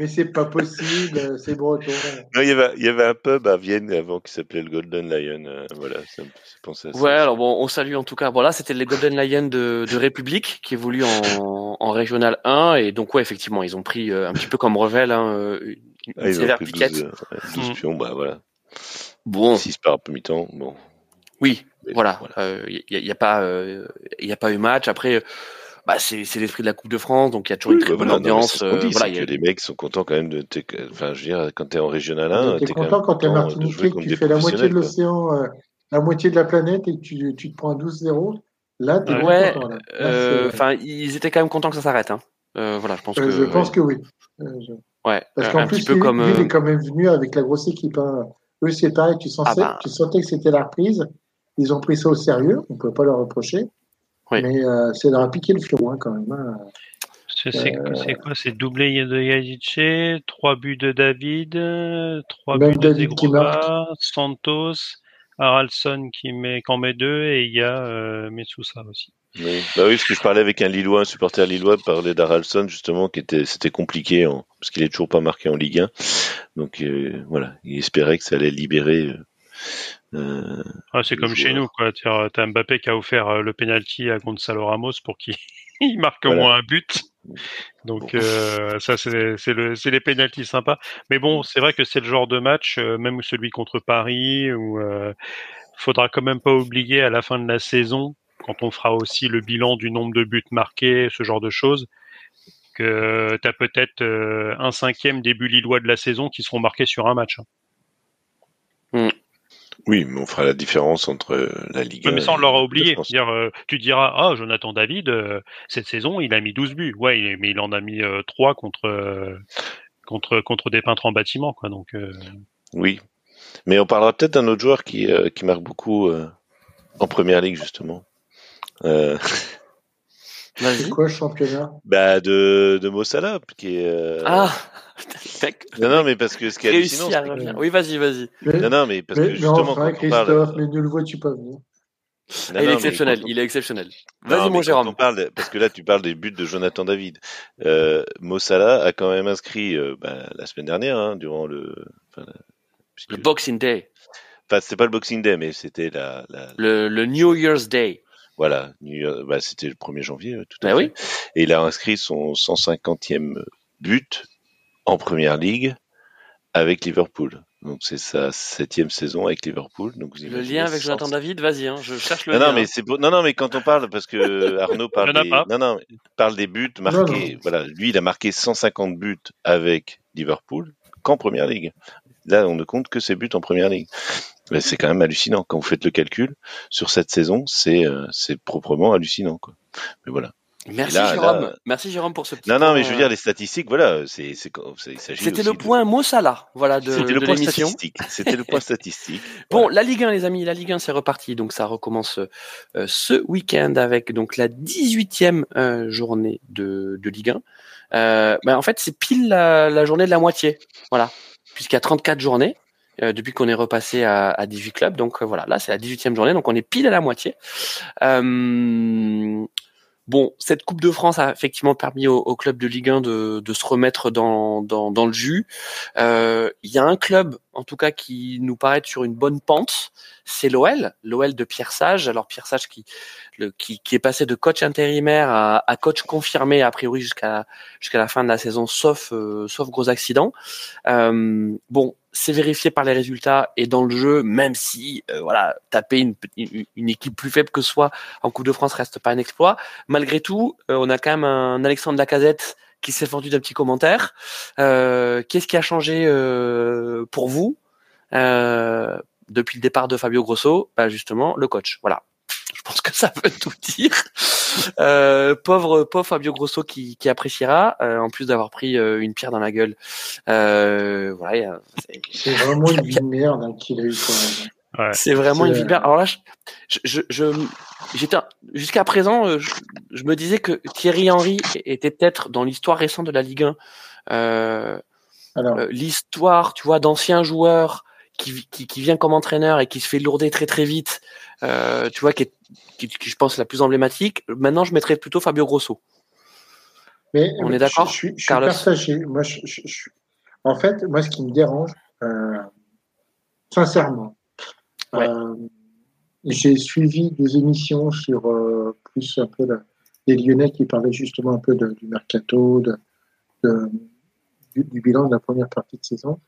Mais c'est pas possible, c'est breton. Non, il y, avait, il y avait un pub à Vienne avant qui s'appelait le Golden Lion. Euh, voilà, ça pensé à ça. Ouais, alors bon, on salue en tout cas. Voilà, c'était le Golden Lion de, de République qui évolue en, en Régional 1. Et donc, ouais, effectivement, ils ont pris euh, un petit peu comme Revel hein, euh, une, ah, sévère piquette. 12, 12 mm. pions, bah voilà. Bon. 6 par mi-temps, bon. Oui, Mais, voilà. Il n'y a, y a, pas, il a pas eu match. Après bah, c'est l'esprit de la Coupe de France, donc il y a toujours une très bonne ambiance. Euh, voilà, y a... Les mecs sont contents quand même de. Enfin, je veux dire, quand tu es en régional 1, tu es content quand tu es Martiniquais, que tu fais la moitié de l'océan, euh, la moitié de la planète et que tu, tu te prends 12-0. Là, tu es ouais, content. Euh, enfin, ils étaient quand même contents que ça s'arrête. Hein. voilà, je pense que. Je pense que oui. Je... Ouais, Parce qu'en plus, peu lui, comme, lui, il est quand même venu avec la grosse équipe. Hein. Eux, c'est pareil, tu, sentais, ah bah. tu sentais que c'était la reprise. Ils ont pris ça au sérieux, on ne peut pas leur reprocher. Mais euh, c'est leur piquer le fion hein, quand même. Hein. C'est euh, quoi? C'est doublé de Yadice, trois buts de David, trois buts de Zegrova, Santos, Haralson qui met, qui en met deux et il y a euh, Metsousa aussi. Oui. Bah oui, parce que je parlais avec un Lillois, un supporter Lillois, parlait d'Haralson justement, qui était, c'était compliqué en, parce qu'il est toujours pas marqué en Ligue 1. Donc euh, voilà, il espérait que ça allait libérer euh, ah, c'est comme chez nous, quoi. T'as Mbappé qui a offert euh, le penalty à Gonzalo Ramos pour qu'il marque au moins un but. Donc euh, ça, c'est le, les penalties sympas. Mais bon, c'est vrai que c'est le genre de match, euh, même celui contre Paris, où euh, faudra quand même pas oublier à la fin de la saison quand on fera aussi le bilan du nombre de buts marqués, ce genre de choses, que tu as peut-être euh, un cinquième début lillois de la saison qui seront marqués sur un match. Hmm. Oui, mais on fera la différence entre la Ligue mais ça, on l'aura oublié. Euh, tu diras, ah, Jonathan David, euh, cette saison, il a mis 12 buts. Ouais, mais il en a mis 3 contre, contre, contre des peintres en bâtiment. Quoi, donc, Oui. Mais on parlera peut-être d'un autre joueur qui, qui marque beaucoup en première ligue, justement. C'est quoi le championnat? Bah de de Mossala qui est. Euh... Ah. non non mais parce que ce qui est hallucinant. Que... Oui vas-y vas-y. Non non mais parce que justement. Mais enfin, Christophe, parle... mais ne le vois-tu pas venir? Non, il est exceptionnel, il est exceptionnel. Vas-y mon Jérôme. On parle, parce que là tu parles des buts de Jonathan David. Euh, Mossala a quand même inscrit euh, bah, la semaine dernière, hein, durant le. Enfin, le Boxing Day. Enfin, c'était pas le Boxing Day, mais c'était la, la... Le, le New Year's Day. Voilà, bah, c'était le 1er janvier, euh, tout à bah fait. Et il a inscrit son 150e but en première ligue avec Liverpool. Donc c'est sa septième saison avec Liverpool. Donc le lien avec Jonathan David, vas-y, hein, je cherche le non, lien. Non mais c'est non non mais quand on parle parce que Arnaud parle des non non parle des buts marqués. Voilà, lui il a marqué 150 buts avec Liverpool qu'en première ligue. Là on ne compte que ses buts en première ligue c'est quand même hallucinant. Quand vous faites le calcul sur cette saison, c'est euh, c'est proprement hallucinant. Quoi. Mais voilà. Merci Jérôme. Merci Jérôme pour ce petit. Non non mais je veux dire les statistiques voilà c'est c'est C'était le point Mossala voilà de, C'était le point statistique. C'était le point statistique. Bon la Ligue 1 les amis la Ligue 1 c'est reparti donc ça recommence euh, ce week-end avec donc la 18e euh, journée de, de Ligue 1. Euh, ben, en fait c'est pile la, la journée de la moitié voilà puisqu'il y a 34 journées. Euh, depuis qu'on est repassé à, à 18 clubs. Donc euh, voilà, là c'est la 18e journée, donc on est pile à la moitié. Euh, Bon, cette Coupe de France a effectivement permis au, au club de Ligue 1 de, de se remettre dans, dans, dans le jus. Euh, il y a un club, en tout cas, qui nous paraît sur une bonne pente, c'est l'OL, l'OL de Pierre Sage. Alors Pierre Sage qui, le, qui, qui, est passé de coach intérimaire à, à coach confirmé a priori jusqu'à jusqu'à la fin de la saison, sauf euh, sauf gros accidents. Euh, bon, c'est vérifié par les résultats et dans le jeu, même si euh, voilà, taper une, équipe plus faible que soi en Coupe de France reste pas un exploit. Malgré tout, euh, on a quand même un Alexandre Lacazette qui s'est fendu d'un petit commentaire. Euh, Qu'est-ce qui a changé pour vous depuis le départ de Fabio Grosso? Bah Justement, le coach. Voilà. Je pense que ça veut tout dire. Euh, pauvre, pauvre Fabio Grosso qui, qui appréciera, euh, en plus d'avoir pris euh, une pierre dans la gueule. Euh, voilà, c'est vraiment une vie de merde hein, qu'il a eu. Ouais. C'est vraiment une vie de merde. Alors là, je, je, je j'étais jusqu'à présent, euh, je, je, me disais que Thierry Henry était peut-être dans l'histoire récente de la Ligue 1. l'histoire, tu vois, d'anciens joueurs qui, qui, qui, vient comme entraîneur et qui se fait lourder très très vite, euh, tu vois, qui est, qui, je pense la plus emblématique. Maintenant, je mettrais plutôt Fabio Grosso. Mais on est d'accord. Je, suis partagé. Moi, je, en fait, moi, ce qui me dérange, euh, sincèrement, ouais. euh, j'ai suivi des émissions sur plus un peu la, des Lyonnais qui parlaient justement un peu de, du mercato, de, de du, du, bilan de la première partie de saison,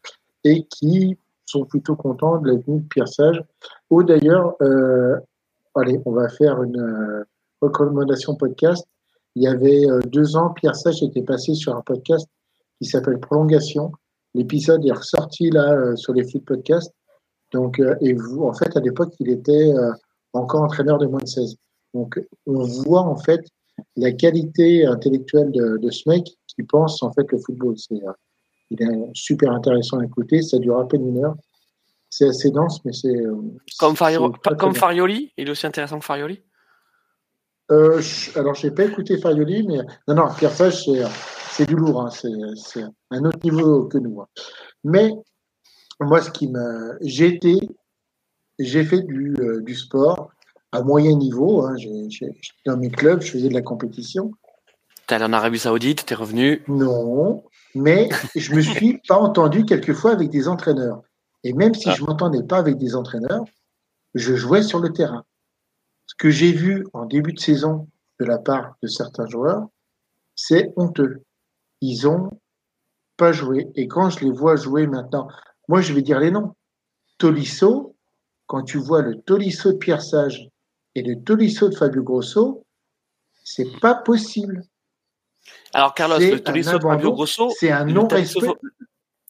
et qui sont plutôt contents de la venue de Pierre Sage. Ou d'ailleurs, euh, allez, on va faire une euh, recommandation podcast. Il y avait euh, deux ans, Pierre Sage était passé sur un podcast qui s'appelle Prolongation. L'épisode est ressorti là sur les flux de podcast. Donc, et vous, en fait, à l'époque, il était encore entraîneur de moins de 16. Donc, on voit en fait la qualité intellectuelle de, de ce mec qui pense en fait le football. C'est il est super intéressant à écouter. Ça dure à peine une heure. C'est assez dense, mais c'est. Comme, Fario, comme Farioli Il est aussi intéressant que Farioli? Euh, Alors, je n'ai pas écouté Farioli, mais. Non, non, Pierre Sage, c'est du lourd. Hein. C'est un autre niveau que nous. Hein. Mais, moi, ce qui m'a. J'ai été. J'ai fait du, euh, du sport à moyen niveau. Hein. dans mes clubs, je faisais de la compétition. T'es allé en Arabie Saoudite, t'es revenu? Non, mais je me suis pas entendu quelquefois avec des entraîneurs. Et même si ah. je m'entendais pas avec des entraîneurs, je jouais sur le terrain. Ce que j'ai vu en début de saison de la part de certains joueurs, c'est honteux. Ils ont pas joué. Et quand je les vois jouer maintenant, moi je vais dire les noms. Tolisso, quand tu vois le Tolisso de Pierre Sage et le Tolisso de Fabio Grosso, c'est pas possible. Alors Carlos, le Tolisso de Fabio Grosso, C'est un le non-respect.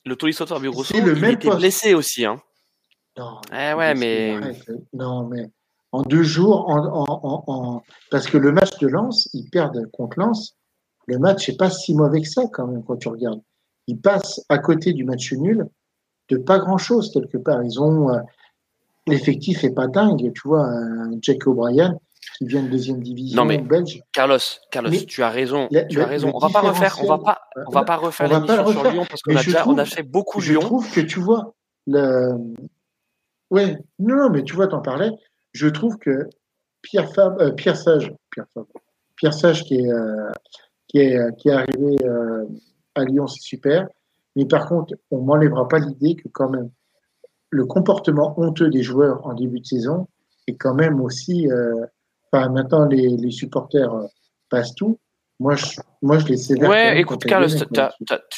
Le Tolisso de Fabio Grosso, le il même était poste. blessé aussi. Hein. Non, Eh ouais, mais. Non, mais en deux jours, en, en- en- parce que le match de Lens, ils perdent contre Lens. Le match n'est pas si mauvais que ça quand même quand tu regardes. Ils passent à côté du match nul de pas grand-chose quelque part. Ils ont euh, l'effectif est pas dingue, tu vois. Un Jack O'Brien qui vient de deuxième division Non, mais belge. Carlos, Carlos, Mais tu as raison, tu as raison. On va pas refaire, on va pas, on va pas refaire l'émission sur Lyon parce qu'on a je déjà, on a fait beaucoup Je Lyon. trouve que tu vois le. Ouais, non, non, mais tu vois, t'en parlais. Je trouve que Pierre Fab, euh, Pierre Sage, Pierre Fab, Pierre Sage qui est euh, qui est qui est arrivé euh, à Lyon, c'est super. Mais par contre, on m'enlèvera pas l'idée que quand même le comportement honteux des joueurs en début de saison est quand même aussi. Enfin, maintenant les, les supporters euh, passent tout. Moi, je, moi, je les sévère. Ouais, écoute, Carlos,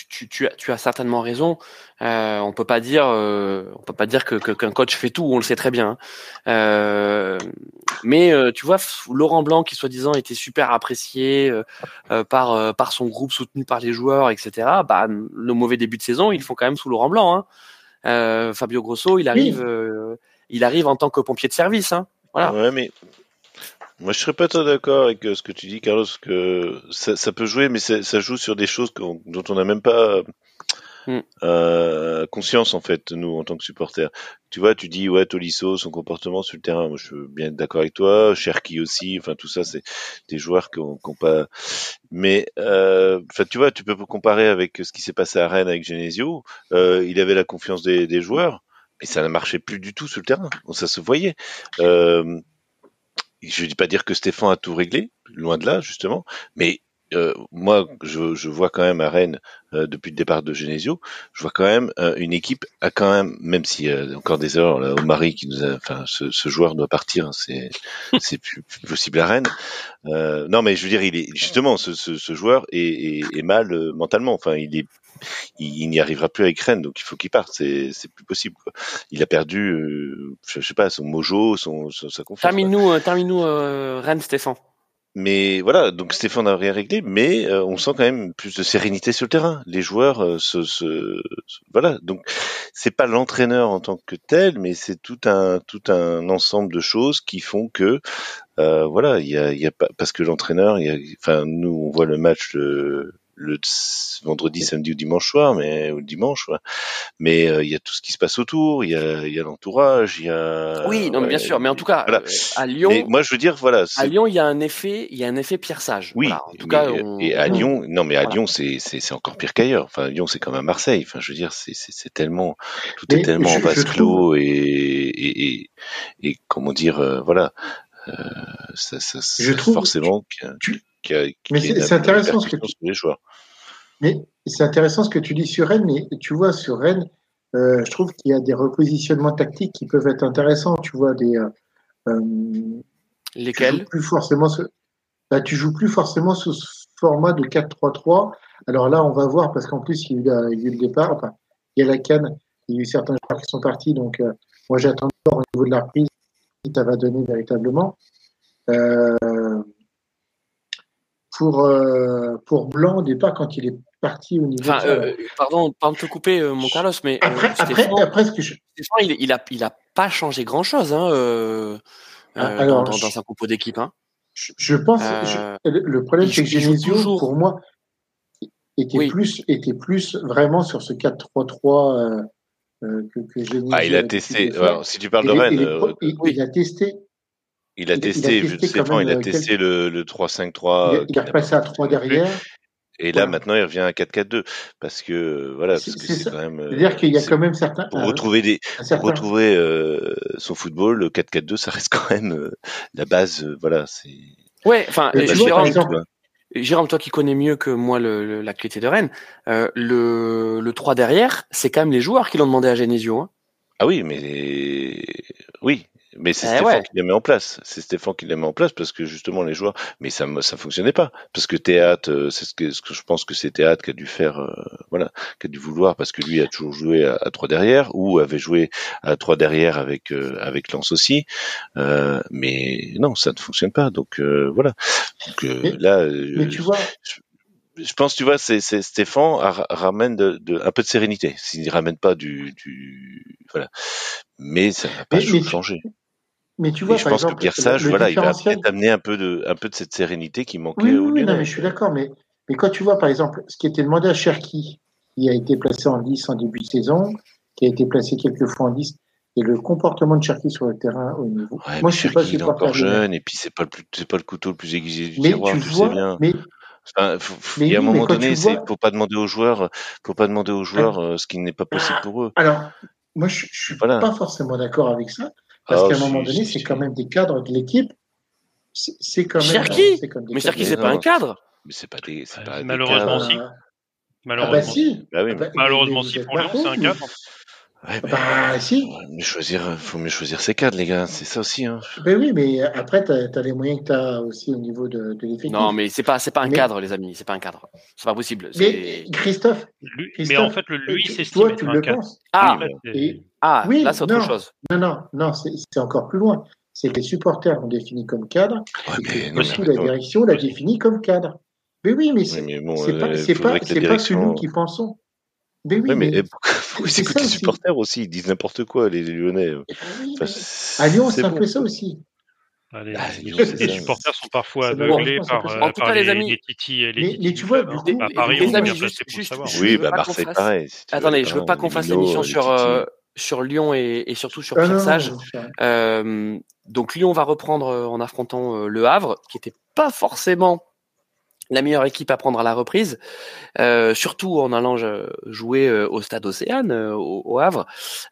tu, tu- tu as, certainement raison. Euh, on peut pas dire, euh, on peut pas dire que qu'un coach fait tout. On le sait très bien. hein. Euh, mais euh, tu vois, Laurent Blanc, qui soi-disant était super apprécié par euh, par son groupe, soutenu par les joueurs, etc. Bah, le mauvais début de saison, ils le font quand même sous Laurent Blanc. Hein. Euh, Fabio Grosso, il arrive, euh, il arrive en tant que pompier de service. Hein. Voilà. Ouais, mais moi je serais pas très d'accord avec euh, ce que tu dis, Carlos, que ça, ça peut jouer, mais ça, ça joue sur des choses qu'on- dont on n'a même pas Mm. euh, conscience en fait, nous en tant que supporters. Tu vois, tu dis ouais, Tolisso, son comportement sur le terrain, moi je suis bien d'accord avec toi, Cherki aussi, enfin tout ça c'est des joueurs qui ont, qui ont pas. Mais euh, enfin tu vois, tu peux comparer avec ce qui s'est passé à Rennes avec Genesio. Euh, il avait la confiance des, des joueurs, mais ça ne marchait plus du tout sur le terrain. Ça se voyait. Euh, je ne dis pas dire que Stéphane a tout réglé, loin de là justement, mais euh, moi je, je vois quand même à Rennes euh, depuis le départ de Genesio, je vois quand même euh, une équipe a quand même, même s'il y a encore des erreurs là, au mari qui nous a, enfin ce, ce joueur doit partir, hein, c'est c'est plus, plus possible à Rennes. Euh, non mais je veux dire, il est justement ce, ce, ce joueur est, est, est mal euh, mentalement, enfin il est il, il n'y arrivera plus avec Rennes, donc il faut qu'il parte. C'est, c'est plus possible. Quoi. Il a perdu, euh, je, je sais pas, son mojo, son, son- sa confiance. Termine-nous, euh, termine-nous, euh, Rennes, Stéphane. Mais voilà, donc Stéphane n'a rien réglé, mais euh, on sent quand même plus de sérénité sur le terrain. Les joueurs euh, se, se, voilà. Donc c'est pas l'entraîneur en tant que tel, mais c'est tout un tout un ensemble de choses qui font que euh, voilà, il y a, y a pas parce que l'entraîneur, enfin nous on voit le match le, le vendredi, samedi ou dimanche soir, mais ou le dimanche, ouais. mais euh, il y a tout ce qui se passe autour, il y a il y a l'entourage, il y a Oui, non, mais bien ouais, sûr. Mais en tout cas, voilà. euh, à Lyon, Mais moi je veux dire voilà, à Lyon, il y a un effet, il y a un effet Pierre Sage. oui, Voilà. En tout mais, cas, euh, on- et à on- Lyon, non mais à Voilà. Lyon c'est c'est c'est encore pire qu'ailleurs. Enfin Lyon c'est comme à Marseille. Enfin je veux dire c'est c'est c'est tellement tout Mais est tellement je- vase je clos et et et, et comment dire euh, voilà euh, ça, ça, ça- Je trouve- forcément qu'il y a- tu- a- Mais c'est- intéressant ce que les joueurs. Mais c'est intéressant ce que tu dis sur Rennes, mais tu vois, sur Rennes, euh, je trouve qu'il y a des repositionnements tactiques qui peuvent être intéressants. Tu vois, des, euh, euh, tu joues lesquels? plus forcément, ce- bah, tu joues plus forcément sous ce format de 4-3-3. Alors là, on va voir parce qu'en plus, il y a eu, la- il y a eu le départ. Enfin, il y a la canne. Il y a eu certains joueurs qui sont partis. Donc, euh, moi, j'attends encore au niveau de la reprise si ça va donner véritablement. Euh, pour, euh, pour Blanc, au départ, quand il est parti au niveau Enfin, de sa- euh, pardon, pardon de te couper, euh, mon Carlos, mais euh, après, après, Stéphane, après, ce que je, Stéphane, il, il a, il a pas changé grand chose, hein, euh, Ah, euh, alors, dans, dans, dans sa compo d'équipe, hein. je, je pense, Euh, je- le problème, c'est que Genesio, toujours. pour moi, était Oui. plus, était plus vraiment sur ce 4-3-3 euh, euh, que, que Genesio Ah il a testé. Alors, si tu parles Et de Rennes, euh, il a testé, il a a- il a testé. vu testé Stéphane, quand il a euh, testé le le 3-5-3. il, a- euh, il repassé pas à 3 fonctionné non plus. derrière. Et là Voilà. maintenant il revient à 4-4-2 parce que euh, voilà C'est parce que c'est quand même euh, C'est-à-dire qu'il y a quand même certains, pour un, retrouver des un pour certain, retrouver euh, son football, le 4-4-2, ça reste quand même euh, la base. euh, voilà, c'est Ouais, enfin, euh. Jérôme, toi qui connais mieux que moi le, le- la qualité de Rennes, euh, le, le 3 derrière, c'est quand même les joueurs qui l'ont demandé à Genesio. Hein. Ah oui, mais oui, mais c'est Eh Stéphane ouais. qui les met en place. C'est Stéphane qui les met en place parce que justement les joueurs, mais ça ça fonctionnait pas parce que Théâtre, euh, c'est ce que, ce que je pense que c'est Théâtre qui a dû faire, euh, voilà, qui a dû vouloir parce que lui a toujours joué à, à trois derrière ou avait joué à trois derrière avec euh, avec Lens aussi, Euh, mais non, ça ne fonctionne pas. Donc euh, voilà. Donc euh, Mais- là, euh, Mais tu vois, je pense, tu vois, c'est, Stéphane ra- ramène de, de- un peu de sérénité. S'il ramène pas du, du, voilà, mais ça n'a pas Mais- changé. Mais tu Et vois, je par pense exemple, que Pierre Sage, le voilà, il va peut-être amener un peu de, un peu de cette sérénité qui manquait Oui, au oui, non, mais je suis d'accord. Mais, mais quand tu vois, par exemple, ce qui était demandé à Cherki, qui a été placé en 10 en début de saison, qui a été placé quelques fois en 10, et le comportement de Cherki sur le terrain au niveau. Ouais, Moi, je suis pas Cherki, il est encore jeune, et puis c'est pas le plus, c'est pas le couteau le plus aiguisé du Mais tiroir, tu tu sais bien. mais, Enfin, faut- Mais il y a un oui, moment donné, vois- faut pas demander aux joueurs, faut pas demander aux joueurs euh, ce qui n'est pas possible pour eux. alors, moi, je, je suis Voilà. pas forcément d'accord avec ça, parce Ah, qu'à un moment donné, c'est quand même des cadres de l'équipe. C'est c'est quand même. Cherki Mais. Cherki, c'est pas un cadre. Mais c'est pas des, c'est Euh, pas des malheureusement, cadres. si. Malheureusement. bah si. Bah Ah bah, Malheureusement, si pour Lyon, c'est un cadre. Ouais, Bah si. Ouais, mieux choisir, faut mieux choisir ses cadres, les gars. C'est ça aussi, hein. Ben oui, mais après, tu as, les moyens que tu as aussi au niveau de, de l'effectif. Non, mais c'est pas, c'est pas un Mais- cadre, les amis. C'est pas un cadre. C'est pas possible. Mais C'est- Christophe, Lui- mais en fait, le lui s'estime toi, tu un le cadre. penses. Ah, c'est- Et- ah, Oui, là, c'est autre non. chose. Non, non, non, c'est c'est encore plus loin. C'est que les supporters ont défini comme cadre, Ouais, et mais, que non, mais surtout la direction l'a défini comme cadre. Mais oui, mais Oui, c'est mais bon, c'est pas, euh, c'est pas, que c'est pas nous qui pensons. Mais oui, mais mais, eh, pourquoi- faut c'est les supporters aussi. Ils disent n'importe quoi, les Lyonnais. oui, Enfin, mais c'est- à Lyon, c'est un bon. peu ça aussi. Allez, Ah, les, supporters sont parfois aveuglés par, euh, En tout par cas, les les, amis- les titis, les Mais- titis mais du tu vois, du hein. coup- à Paris, les amis, juste- Oui, bah Marseille, fasse- pareil. si tu veux, Attendez, je veux pas qu'on fasse une minots, émission les sur, euh, sur Lyon et, et surtout sur Ah, Pierre Sage. Euh, donc Lyon va reprendre euh, en affrontant euh, le Havre, qui était pas forcément la meilleure équipe à prendre à la reprise, euh, surtout en allant euh, jouer euh, au stade Océane, euh, au, au Havre.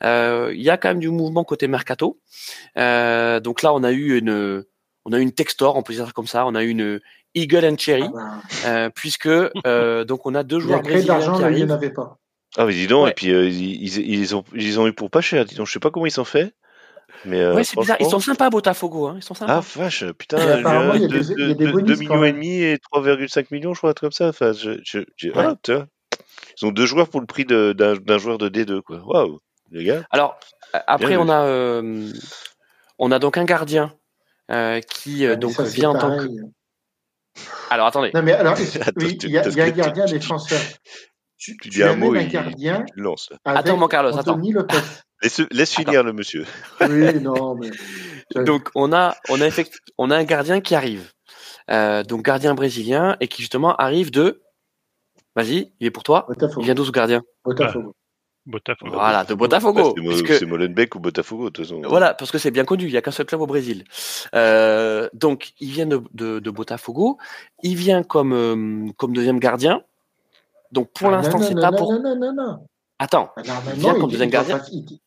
Euh, Il y a quand même du mouvement côté mercato. Euh, donc là, on a eu une, on a eu une Textor, on peut dire ça comme ça. On a eu une Eagle and Cherry, Ah bah, euh, puisque euh, donc on a deux il y joueurs créé de brésiliens l'argent, qui là, il n'y en avait pas. Ah, mais dis donc, Ouais. et puis euh, ils, ils, ils ont, ils ont eu pour pas cher, dis donc. Je sais pas comment ils s'en fait. Mais euh, Ouais, c'est bizarre. Ils sont sympas, Botafogo. Hein. Ils sont sympas. Ah, vache, putain, Et apparemment, il y a deux, des- il y a deux- des deux- bonus deux quand millions et demi et 3,5 millions, je crois, un truc comme ça. Enfin, je, je, je- Ouais. ah. Ils ont deux joueurs pour le prix de- d'un joueur de D2, quoi. Waouh, les gars. Alors euh, après, on a, euh, on a donc un gardien euh, qui euh, Ouais, mais donc ça, vient en tant que. Alors attendez. Non, mais alors, oui, il y a, y a un gardien défenseur. Tu, Tu tu dis un mot, un il, gardien lance. Attends, mon Carlos, attends. Lopez. Laisse, laisse Attends. finir le monsieur. Oui, non, mais. Donc on a, on a effect- on a un gardien qui arrive. Euh, donc gardien brésilien et qui justement arrive de. Vas-y, il est pour toi. Il Botafogo. vient d'où ce gardien? Botafogo. Botafogo. Voilà, de Botafogo. C'est puisque- Molenbeek ou Botafogo, de toute façon. Voilà, parce que c'est bien connu, il y a qu'un seul club au Brésil. Euh, donc, il vient de, de, de Botafogo, il vient comme, euh, comme deuxième gardien. Donc, pour Ah, l'instant, c'est pas non, pour. Non, non, non, non. Attends, Ah, il vient comme deuxième gardien. pas- il-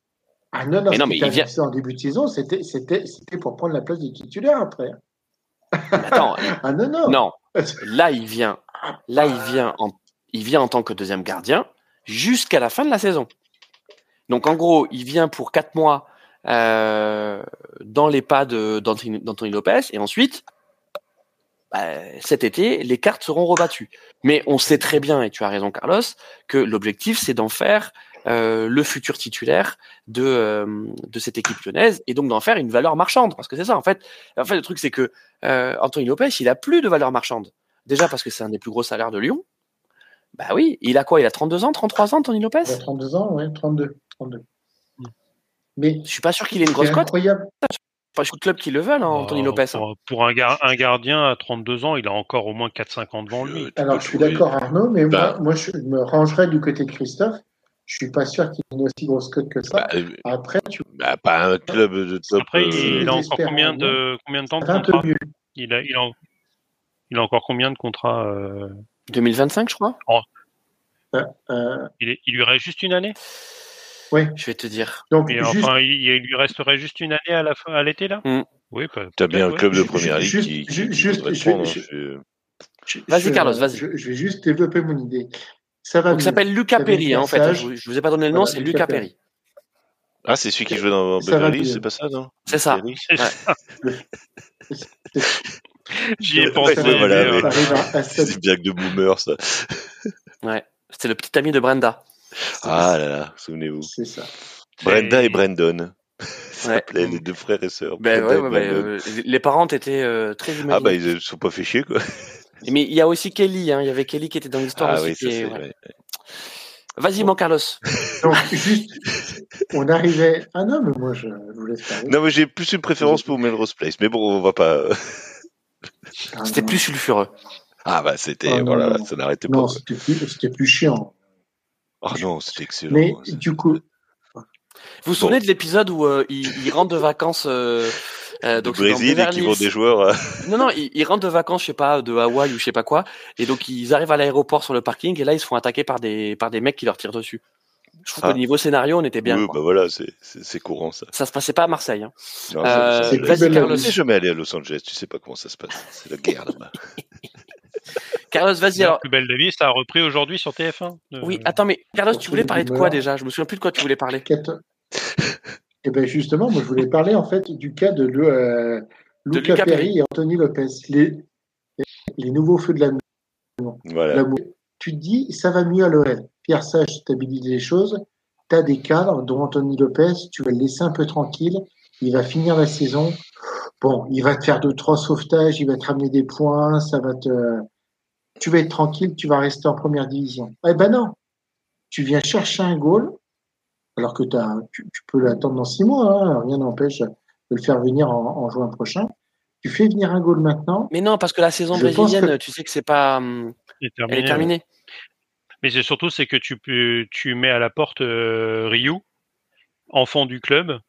Ah non, non, Mais non, il vient- en début de saison, c'était pour prendre la place du titulaire après. Attends, Ah non, non. non, là, il vient, là, il vient en, il vient en tant que deuxième gardien jusqu'à la fin de la saison. Donc, en gros, il vient pour quatre mois euh, dans les pas d'Anthony Lopez et ensuite, bah, cet été, les cartes seront rebattues. Mais on sait très bien, et tu as raison, Carlos, que l'objectif, c'est d'en faire euh, le futur titulaire de, euh, de cette équipe lyonnaise et donc d'en faire une valeur marchande. Parce que c'est ça, en fait. En fait, le truc, c'est que euh, Anthony Lopez, il a plus de valeur marchande. Déjà parce que c'est un des plus gros salaires de Lyon. Bah oui, il a quoi? Il a 32 ans, 33 ans, Anthony Lopez? Il a 32 ans, ouais, 32. 32. Mais Je suis pas sûr qu'il ait une c'est grosse cote. incroyable. Pas de club qui le veulent, hein, Anthony Oh, Lopez. hein. Pour, pour un, gar- un gardien à 32 ans, il a encore au moins 4-5 ans devant lui. Alors, je suis d'accord, Arnaud, mais Bah. moi, moi, je me rangerais du côté de Christophe. Je suis pas sûr qu'il ait une aussi grosse cote que ça. Bah, euh, Après, tu bah, pas un club de top. Après, euh, il, il a encore désespérant, combien de, combien de temps de contrat il a, il, a, il a encore combien de contrats euh, 2025, je crois. Euh, il, est- il lui reste juste une année? Je vais te dire. donc, Et juste, enfin, il, il lui resterait juste une année à la fin, à l'été là? Mm. Oui, pas- T'as bien un ouais. club de première ligue juste- qui, qui, ju- qui juste- hein. je- Je- je- Vas-y, je- Carlos, vas-y. Je, je vais juste développer mon idée. Ça va Donc, il s'appelle Lucas Perry, hein, en fait. Sage. Je, vous- je vous ai pas donné le nom, c'est Lucas Perry. Ah, c'est celui qui jouait dans Beverly, c'est pas ça, non? C'est ça. J'y ai pensé. C'est des blagues de boomer, ça. Ouais. C'était le petit ami de Brenda. Ah là là, souvenez-vous. C'est ça. Brenda et Brandon. Ça Ouais. les deux frères et sœurs. Ben ouais, ouais, euh, les parents étaient euh, très Ah bah ils se sont pas fait chier quoi. Mais il y a aussi Kelly, hein. il y avait Kelly qui était dans l'histoire Ah aussi. oui, ouais. Vas-y, mon Carlos. Donc, juste, on arrivait. Ah non, mais moi, je, je vous laisse parler. Non mais j'ai plus une préférence pour Melrose Place, mais bon on va pas. Ah, C'était plus sulfureux. Ah bah c'était Ah, voilà, non. ça n'arrêtait pas. Non, c'était plus, chiant. Oh non, c'était excellent. Mais C'est- du coup, Vous vous souvenez de l'épisode où euh, il, il rentre de vacances euh, euh, de donc Brésil et qui vont des joueurs. à- Non, non, ils, ils rentrent de vacances, je sais pas, de Hawaï ou je sais pas quoi, et donc ils arrivent à l'aéroport sur le parking, et là ils se font attaquer par des par des mecs qui leur tirent dessus. Je trouve Ah. qu'au niveau scénario, on était bien. oui, quoi. bah voilà, c'est courant ça. Ça se passait pas à Marseille. Hein. Non, Euh, Vas-y, Carlos. Je suis jamais allé à Los Angeles, tu sais pas comment ça se passe. C'est la guerre là-bas. Carlos, vas-y La alors. plus belle de vie, ça a repris aujourd'hui sur TF1. Euh, Oui, attends, mais Carlos, tu voulais parler de quoi déjà? Je me souviens plus de quoi tu voulais parler. Quatre- Eh ben justement, moi, je voulais parler en fait du cas de, euh, De Luca Luca Perry et Anthony Lopez, les, les nouveaux feux de la Voilà. l'amour. Tu te dis, ça va mieux à l'OL. Pierre Sage stabilise les choses. Tu as des cadres, dont Anthony Lopez, tu vas le laisser un peu tranquille. Il va finir la saison. Bon, il va te faire deux, trois sauvetages, il va te ramener des points, ça va te. Tu vas être tranquille, tu vas rester en première division. Eh ben non. Tu viens chercher un goal, alors que tu, tu peux l'attendre dans six mois, hein, rien n'empêche de le faire venir en, en juin prochain. Tu fais venir un goal maintenant. Mais non, parce que la saison brésilienne, que- tu sais que c'est pas, hum, c'est elle est terminé. terminée. Mais c'est surtout c'est que tu mets à la porte euh, Ryu, enfant du club,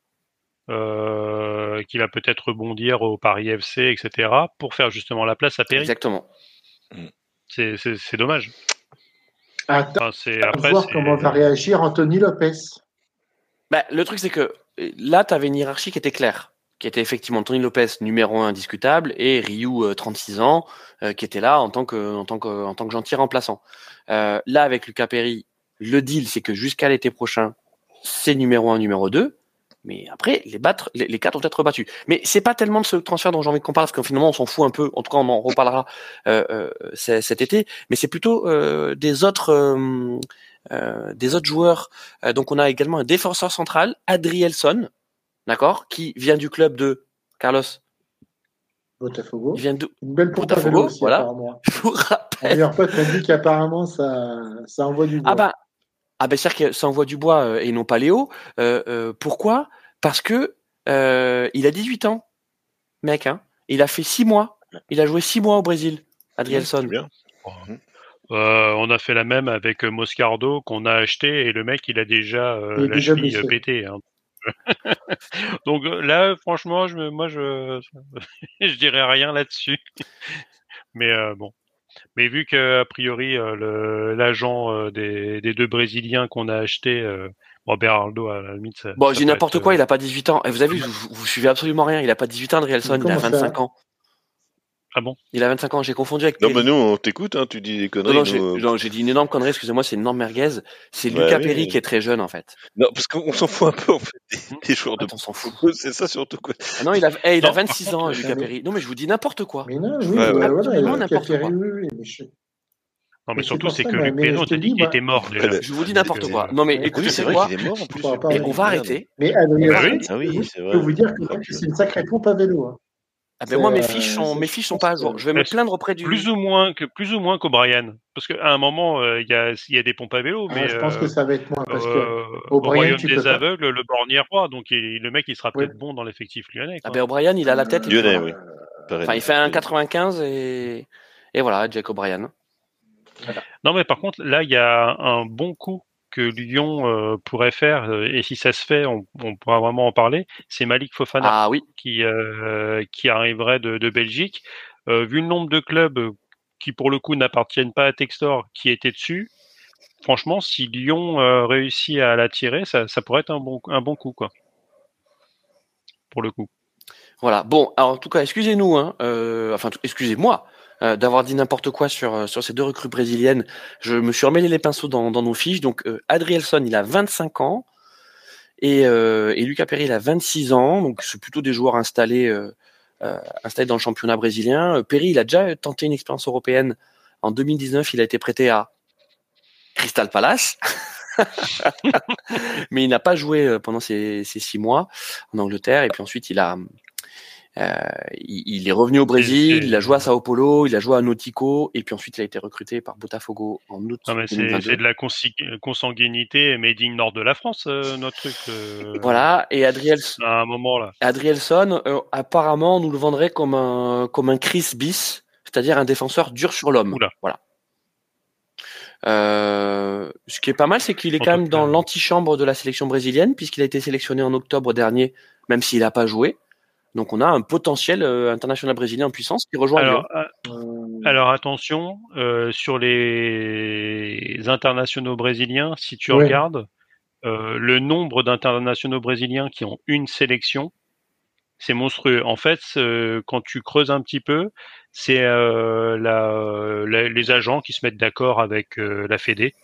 euh, qui va peut-être rebondir au Paris FC, etc., pour faire justement la place à Perry. Exactement. C'est c'est- dommage. Attends Enfin, après voir comment va réagir Anthony Lopez. Bah, le truc, c'est que euh, là, tu avais une hiérarchie qui était claire, qui était effectivement Tony Lopez, numéro un indiscutable, et Ryu, euh, 36 ans, euh, qui était là en tant que, en tant que, en tant que gentil remplaçant. Euh, là, avec Lucas Perry, le deal, c'est que jusqu'à l'été prochain, c'est numéro un, numéro 2. Mais après, les battre, les, quatre vont être battus. Mais c'est pas tellement de ce transfert dont j'ai envie qu'on parle, parce que finalement, on s'en fout un peu. En tout cas, on en reparlera euh, euh, cet été. Mais c'est plutôt des autres, des autres joueurs euh, donc on a également un défenseur central, Adrielson, d'accord, qui vient du club de Carlos. Botafogo. Il vient de. Une belle Botafogo, aussi, voilà. apparemment. Je vous rappelle. meilleur pote m'a dit qu'apparemment, ça, ça envoie du bois. Ah bah, ah bah c'est-à-dire que ça envoie du bois euh, et non pas Léo. Euh, euh, pourquoi? Parce que euh, il a 18 ans, mec. Hein. Il a fait 6 mois. Il a joué 6 mois au Brésil, C'est Adrielson. bien. Euh, on a fait la même avec euh, Moscardo qu'on a acheté et le mec il a déjà euh, Il la déjà cheville pétée. hein. Donc là, franchement, je, moi je, je dirais rien là-dessus. Mais euh, bon. Mais vu que a priori euh, le- l'agent euh, des, des deux Brésiliens qu'on a acheté, euh, bon Beraldo à la limite. Ça, Bon, peut n'importe être, quoi, euh, il a pas 18 ans. Et vous avez vu, vous, vous suivez absolument rien. Il a pas 18 ans, Adrielson, il a Comment ça 25 ans. Ah bon? Il a 25 ans, j'ai confondu avec Non Perry. mais nous on t'écoute, hein, tu dis des Non, conneries. non, nous, j'ai euh, non, j'ai dit une énorme connerie, excusez-moi, c'est une énorme merguez. C'est Ouais, Lucas oui, Perry oui. qui est très jeune, en fait. Non, parce qu'on s'en fout un peu en fait des, des joueurs de on s'en fout. c'est ça surtout quoi. Ah non, il a, eh, il a Non, 26 par ans, Lucas jamais. Perry. Non, mais je vous dis n'importe quoi. Mais non, oui, Ouais, ouais. Absolument n'importe quoi. Non, Mais mais c'est surtout, c'est ça, que moi, Luc mais Perry, je on te t'a dit dis, qu'il moi- était mort déjà. Je vous dis n'importe quoi. Non, mais écoutez, c'est c'est vrai quoi qu'il est mort en plus. crois pas, Et oui. on va arrêter. Mais Adrien, Ah oui oui, je c'est peux vous dire que Ah, c'est une sacrée pompe à vélo. hein. Ah ben moi, mes C'est, fiches euh, sont, mes fiches sont pas à que- jour. Je vais me plaindre auprès du. Plus ou moins que plus ou moins qu'O'Brien, parce qu'à un moment euh, il y a il y a des pompes à vélo, Ah, mais je pense euh, que ça va être moins parce que euh, au O'Brien, royaume tu des peux pas. aveugles, le bornier roi, donc il- le mec il sera Oui. peut-être bon dans l'effectif lyonnais. Ah ben O'Brien, il a la tête. Lyonnais, oui. Enfin, il fait un 95 et et voilà, Jack O'Brien. Non, mais par contre, là, il y a un bon coup que Lyon euh, pourrait faire, euh, et si ça se fait, on, on pourra vraiment en parler. C'est Malik Fofana Ah oui. qui euh, qui arriverait de, de Belgique. Vu le nombre de clubs qui, pour le coup, n'appartiennent pas à Textor, qui étaient dessus, franchement, si Lyon réussit à l'attirer, ça, ça pourrait être un bon un bon coup, quoi. Pour le coup. Voilà. Bon, alors en tout cas, excusez-nous, hein, euh, enfin, excusez-moi euh, d'avoir dit n'importe quoi sur euh, sur ces deux recrues brésiliennes. Je me suis remêlé les pinceaux dans, dans nos fiches. Donc, euh, Adrielson, il a 25 ans. Et, euh, et Lucas Perry, il a 26 ans, donc c'est plutôt des joueurs installés, euh, installés dans le championnat brésilien. Perry, il a déjà tenté une expérience européenne. En 2019, il a été prêté à Crystal Palace. mais il n'a pas joué pendant ces, ces, six mois en Angleterre. Et puis ensuite, il a, il, il, est revenu au Brésil, il a joué à Sao Paulo, il a joué à Nautico, et puis ensuite il a été recruté par Botafogo en août. C'est de la consanguinité made in nord de la France, euh, notre truc. Euh, voilà, et Adrielson, à un moment là. Adrielson, euh, apparemment, on nous le vendrait comme un comme un Chris bis, c'est-à-dire un défenseur dur sur l'homme. Voilà. Euh, ce qui est pas mal, c'est qu'il est quand même dans l'antichambre de la sélection brésilienne, puisqu'il a été sélectionné en octobre dernier, même s'il n'a pas joué. Donc on a un potentiel euh, international brésilien en puissance qui rejoint alors, euh, alors attention, euh, sur les internationaux brésiliens, si tu regardes le nombre d'internationaux brésiliens qui ont une sélection, c'est monstrueux. En fait, quand tu creuses un petit peu, c'est la, les agents qui se mettent d'accord avec la Fédé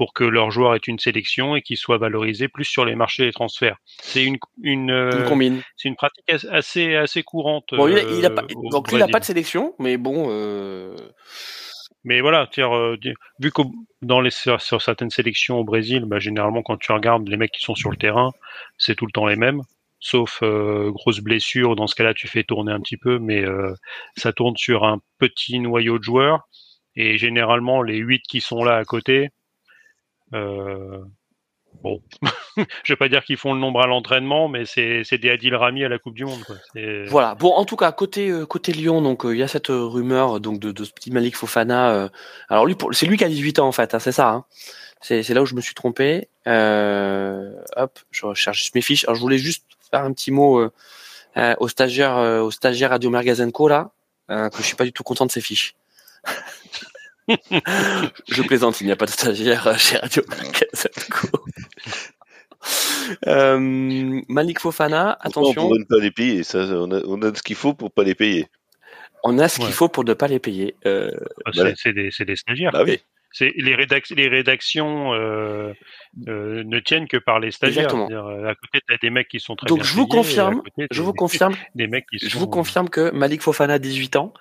pour que leur joueur ait une sélection et qu'il soit valorisé plus sur les marchés des transferts. C'est une, une, une combine. C'est une pratique assez, assez courante. Bon, il a, il a pas, donc lui, il n'a pas de sélection, mais bon. Euh... Mais voilà, euh, vu que dans les sur, sur, certaines sélections au Brésil, bah, généralement quand tu regardes les mecs qui sont sur le terrain, c'est tout le temps les mêmes, sauf euh, grosse blessure. Dans ce cas-là, tu fais tourner un petit peu, mais euh, ça tourne sur un petit noyau de joueurs. Et généralement, les huit qui sont là à côté, euh, bon, je vais pas dire qu'ils font le nombre à l'entraînement, mais c'est des Adil Rami à la Coupe du Monde. Voilà. Bon, en tout cas, côté euh, côté Lyon, donc euh, il y a cette rumeur donc de, de ce petit Malik Fofana. alors lui, c'est lui qui a 18 ans en fait, hein, c'est ça. Hein. C'est là où je me suis trompé. hop, je recherche mes fiches. Alors je voulais juste faire un petit mot au stagiaire au stagiaire Radio Mergazenco là, que je suis pas du tout content de ses fiches. je plaisante, il n'y a pas de stagiaire chez Radio euh, Malik Fofana, attention. On ne pas les payer, ça, on, a, on a ce qu'il faut pour pas les payer. On a ce qu'il faut pour ne pas les payer. Euh, c'est des, des, stagiaires. Bah oui. C'est les, rédac les rédactions euh, euh, ne tiennent que par les stagiaires. Exactement. À côté, tu as des mecs qui sont très Donc bien je vous payés, confirme, côté, je vous confirme, des mecs qui je sont... vous confirme que Malik Fofana, 18 ans,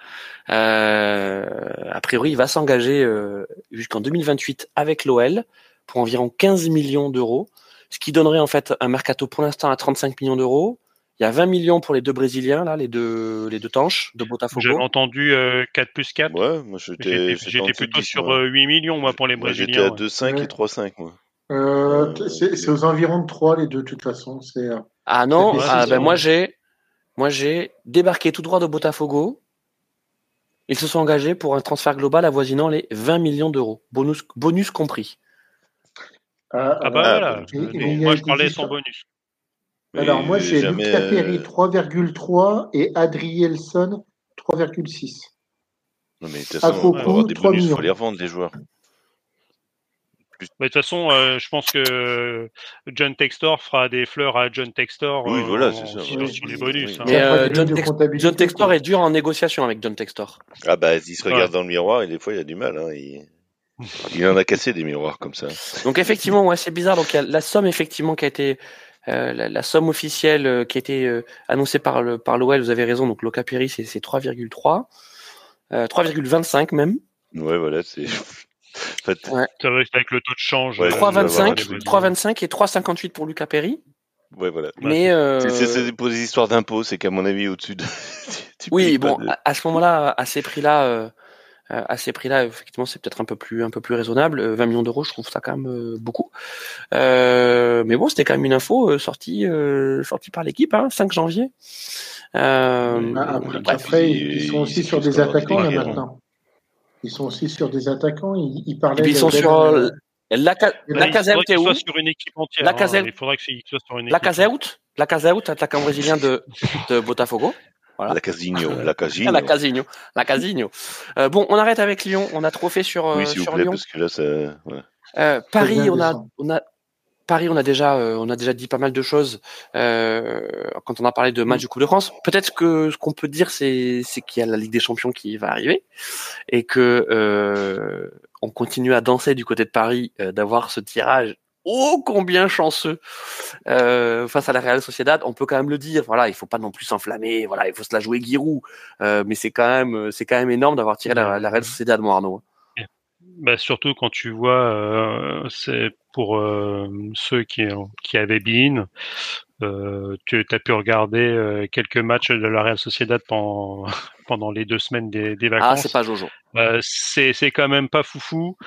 euh, a priori, il va s'engager euh, jusqu'en 2028 avec l'OL pour environ 15 millions d'euros, ce qui donnerait en fait un mercato pour l'instant à 35 millions d'euros. Il y a 20 millions pour les deux Brésiliens, là, les deux, les deux tanches de Botafogo. J'avais entendu euh, 4 plus 4. Ouais, moi j'étais. J'étais plutôt 10, sur moi. 8 millions, moi, pour les moi, Brésiliens. J'étais à 2,5 ouais. et 3,5, moi. Euh, c'est aux environs de 3, les deux, de toute façon. Ah non, ah, ben, moi j'ai moi j'ai débarqué tout droit de Botafogo. Ils se sont engagés pour un transfert global avoisinant les 20 millions d'euros, bonus, bonus compris. Ah, ah bah voilà, et, moi je parlais sans bonus. Alors moi j'ai jamais... Lucas Perry 3,3 et Adrielson 3,6. Non mais de toute façon, pour avoir des bonus, il faut les revendre les joueurs. De toute façon, euh, je pense que John Textor fera des fleurs à John Textor oui, euh, voilà, c'est ça, sur, les bonus. Oui. Hein. Mais euh, John, Tex John, Textor est dur en négociation avec John Textor. Ah bah, il se regarde ouais. dans le miroir et des fois il a du mal. Hein. Il... il en a cassé des miroirs comme ça. Donc effectivement, ouais, c'est bizarre. Donc y la somme effectivement qui a été euh, la, la, somme officielle euh, qui a été euh, annoncée par le par l'OL, vous avez raison. Donc Loca Perry, c'est 3,3, 3,25 même. Ouais, voilà, c'est. En fait, ouais. avec le taux de change. Ouais, 3,25 3,25 et 3,58 pour Lucas Perry. Ouais, voilà. Mais euh... c'est des histoires d'impôts, c'est qu'à mon avis au-dessus de. oui, bon, de... à, à, ce moment-là, à ces prix-là, euh, à ces prix-là, effectivement, c'est peut-être un peu plus un peu plus raisonnable. 20 millions d'euros, je trouve ça quand même euh, beaucoup. Euh, mais bon, c'était quand même une info sortie sortie par l'équipe, hein, 5 janvier. après, après ils, sont aussi sur des attaquants là maintenant. Ils sont aussi sur des attaquants. Ils, ils parlaient. ils sont sur euh, la, la Caseute est où sur une équipe entière. La. Hein. Il faudrait qu'il soit sur une équipe. La la Caseute, attaquant brésilien de, de Botafogo? Voilà. La Casinho, la Casinho. la Casinho, la. Euh, bon, on arrête avec Lyon. On a trop fait sur, oui, sur vous plaît, Lyon. Parce que là, ça... ouais. euh, Paris, on a, on a, Paris, on a déjà, euh, on a déjà dit pas mal de choses euh, quand on a parlé de match du Coupe de France. Peut-être que ce qu'on peut dire, c'est, c'est qu'il y a la Ligue des Champions qui va arriver et que euh, on continue à danser du côté de Paris, euh, d'avoir ce tirage ô combien chanceux euh, face à la Real Sociedad. On peut quand même le dire. Voilà, il faut pas non plus s'enflammer. Voilà, il faut se la jouer Giroud. Euh, mais c'est quand même, c'est quand même énorme d'avoir tiré la, la Real Sociedad, mon Arnaud. Bah, surtout quand tu vois, euh, c'est pour ceux qui, qui avaient Bean, tu as pu regarder quelques matchs de la Real Sociedad pendant, pendant les deux semaines des, des vacances. Ah, c'est pas Jojo. C'est quand même pas foufou.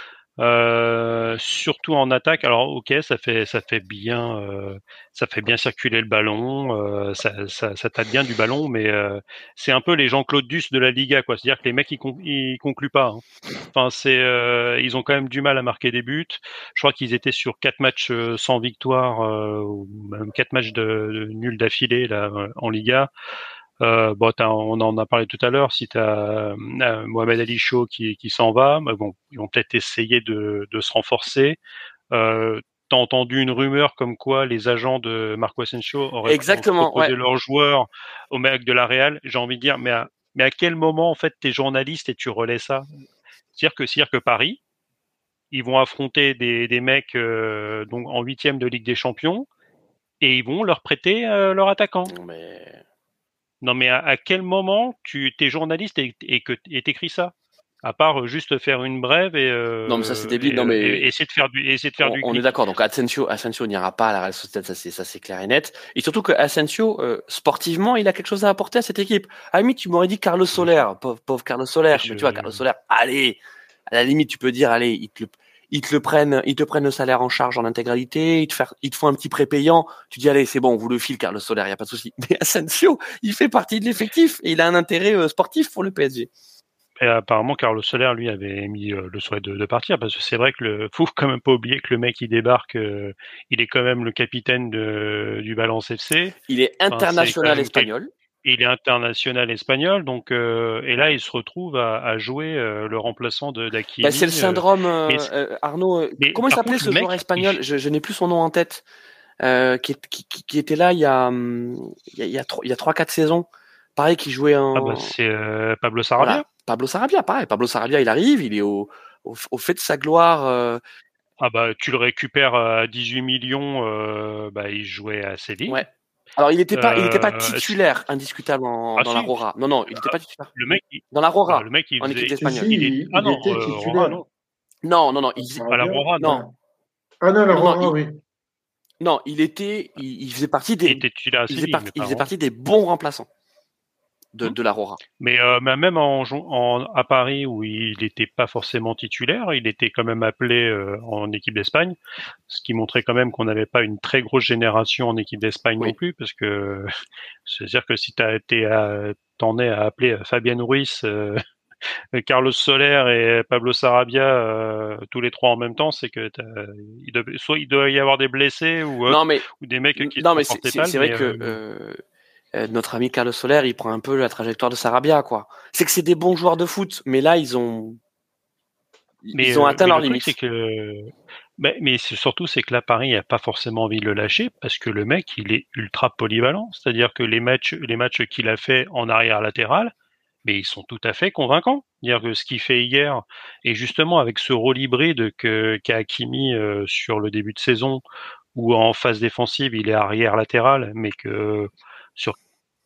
Euh, surtout en attaque. Alors ok, ça fait ça fait bien euh, ça fait bien circuler le ballon, euh, ça, ça, ça tape bien du ballon, mais euh, c'est un peu les Jean-Claude Duss de la Liga quoi. C'est-à-dire que les mecs ils, ils concluent pas. Hein. Enfin c'est euh, ils ont quand même du mal à marquer des buts. Je crois qu'ils étaient sur quatre matchs sans victoire ou même quatre matchs de, de nuls d'affilée là en Liga. Euh, bon, on en a parlé tout à l'heure. Si tu as euh, Mohamed Ali Chaud qui, qui s'en va, bon, ils vont peut-être essayer de, de, se renforcer. Euh, T'as entendu une rumeur comme quoi les agents de Marco Asensio auraient Exactement, proposé leurs joueurs au mec de la Real. J'ai envie de dire, mais à, mais à quel moment en fait t'es journaliste et tu relais ça? C'est-à-dire que, que Paris, ils vont affronter des, des mecs euh, donc en huitième de Ligue des Champions et ils vont leur prêter euh, leur attaquant. Mais non, mais à, à, quel moment tu es journaliste et, et que et t'écris ça? À part juste faire une brève et euh, non mais ça c'est débile. Non mais et, essayer de faire du essayer de faire on, du on est d'accord. Donc Asensio Asensio n'ira pas à la Real Sociedad ça c'est ça c'est clair et net. Et surtout que Asensio euh, sportivement il a quelque chose à apporter à cette équipe. Ami tu m'aurais dit Carlos Soler. Pauvre, pauvre Carlos Soler. Mais tu vois Carlos Soler allez! À la limite tu peux dire allez il te ils te le prennent, ils te prennent le salaire en charge en intégralité, ils te, faire, ils te font un petit prépayant. Tu dis allez, c'est bon, on vous le file car le solaire, il y a pas de souci. Mais Asensio, il fait partie de l'effectif et il a un intérêt euh, sportif pour le PSG. Et apparemment, Carlos Soler, lui, avait mis euh, le souhait de, de, partir parce que c'est vrai que le faut quand même pas oublier que le mec il débarque, euh, il est quand même le capitaine de, du Valence FC. Il est international enfin, espagnol il est international espagnol, donc euh, et là il se retrouve à, à jouer euh, le remplaçant de d'Akimi. Bah, c'est le syndrome euh, mais, Arnaud. comment il s'appelait ce mec, joueur espagnol il... Je, je n'ai plus son nom en tête. Qui, qui, qui, était là il y a il y a il y a trois quatre saisons. Pareil, qui jouait en. Ah bah, c'est Pablo Sarabia. Voilà. Pablo Sarabia, pareil. Pablo Sarabia, il arrive, il est au au, au fait de sa gloire. Ah bah tu le récupères à 18 millions, bah il jouait à Séville. Ouais. Alors, il n'était pas, il était pas titulaire indiscutable en, ah, dans si. la Rora. Non, non, il n'était pas titulaire. Le mec, il... dans la Rora. Ah, le mec, il en équipe espagnole. Si, il, ah non, il était euh, Rora, non. Non, non, non. Il... À la Rora, non. Ah non, la Rora, non, oui. Non, il était, il, il faisait partie des, il, était titulaire il, faisait, partie, il faisait partie des bons remplaçants de, de la Rora. Mais euh, même en, en, à Paris où il n'était pas forcément titulaire, il était quand même appelé euh, en équipe d'Espagne, ce qui montrait quand même qu'on n'avait pas une très grosse génération en équipe d'Espagne oui. non plus, parce que c'est-à-dire que si tu as été t'en es à appeler Fabien Ruiz, euh, Carlos Soler et Pablo Sarabia euh, tous les trois en même temps, c'est que il doit, soit il doit y avoir des blessés ou, non, mais, ou des mecs qui non mais c'est vrai que euh, notre ami Carlos Soler, il prend un peu la trajectoire de Sarabia, quoi. C'est que c'est des bons joueurs de foot, mais là, ils ont, mais, ils ont atteint mais leur le limite. Que... mais, mais surtout, c'est que là, Paris n'a pas forcément envie de le lâcher parce que le mec, il est ultra polyvalent. C'est-à-dire que les matchs, les matchs qu'il a fait en arrière latéral, mais ils sont tout à fait convaincants. Dire que ce qu'il fait hier, et justement avec ce rôle hybride qu'a Hakimi euh, sur le début de saison, où en phase défensive il est arrière latéral, mais que sur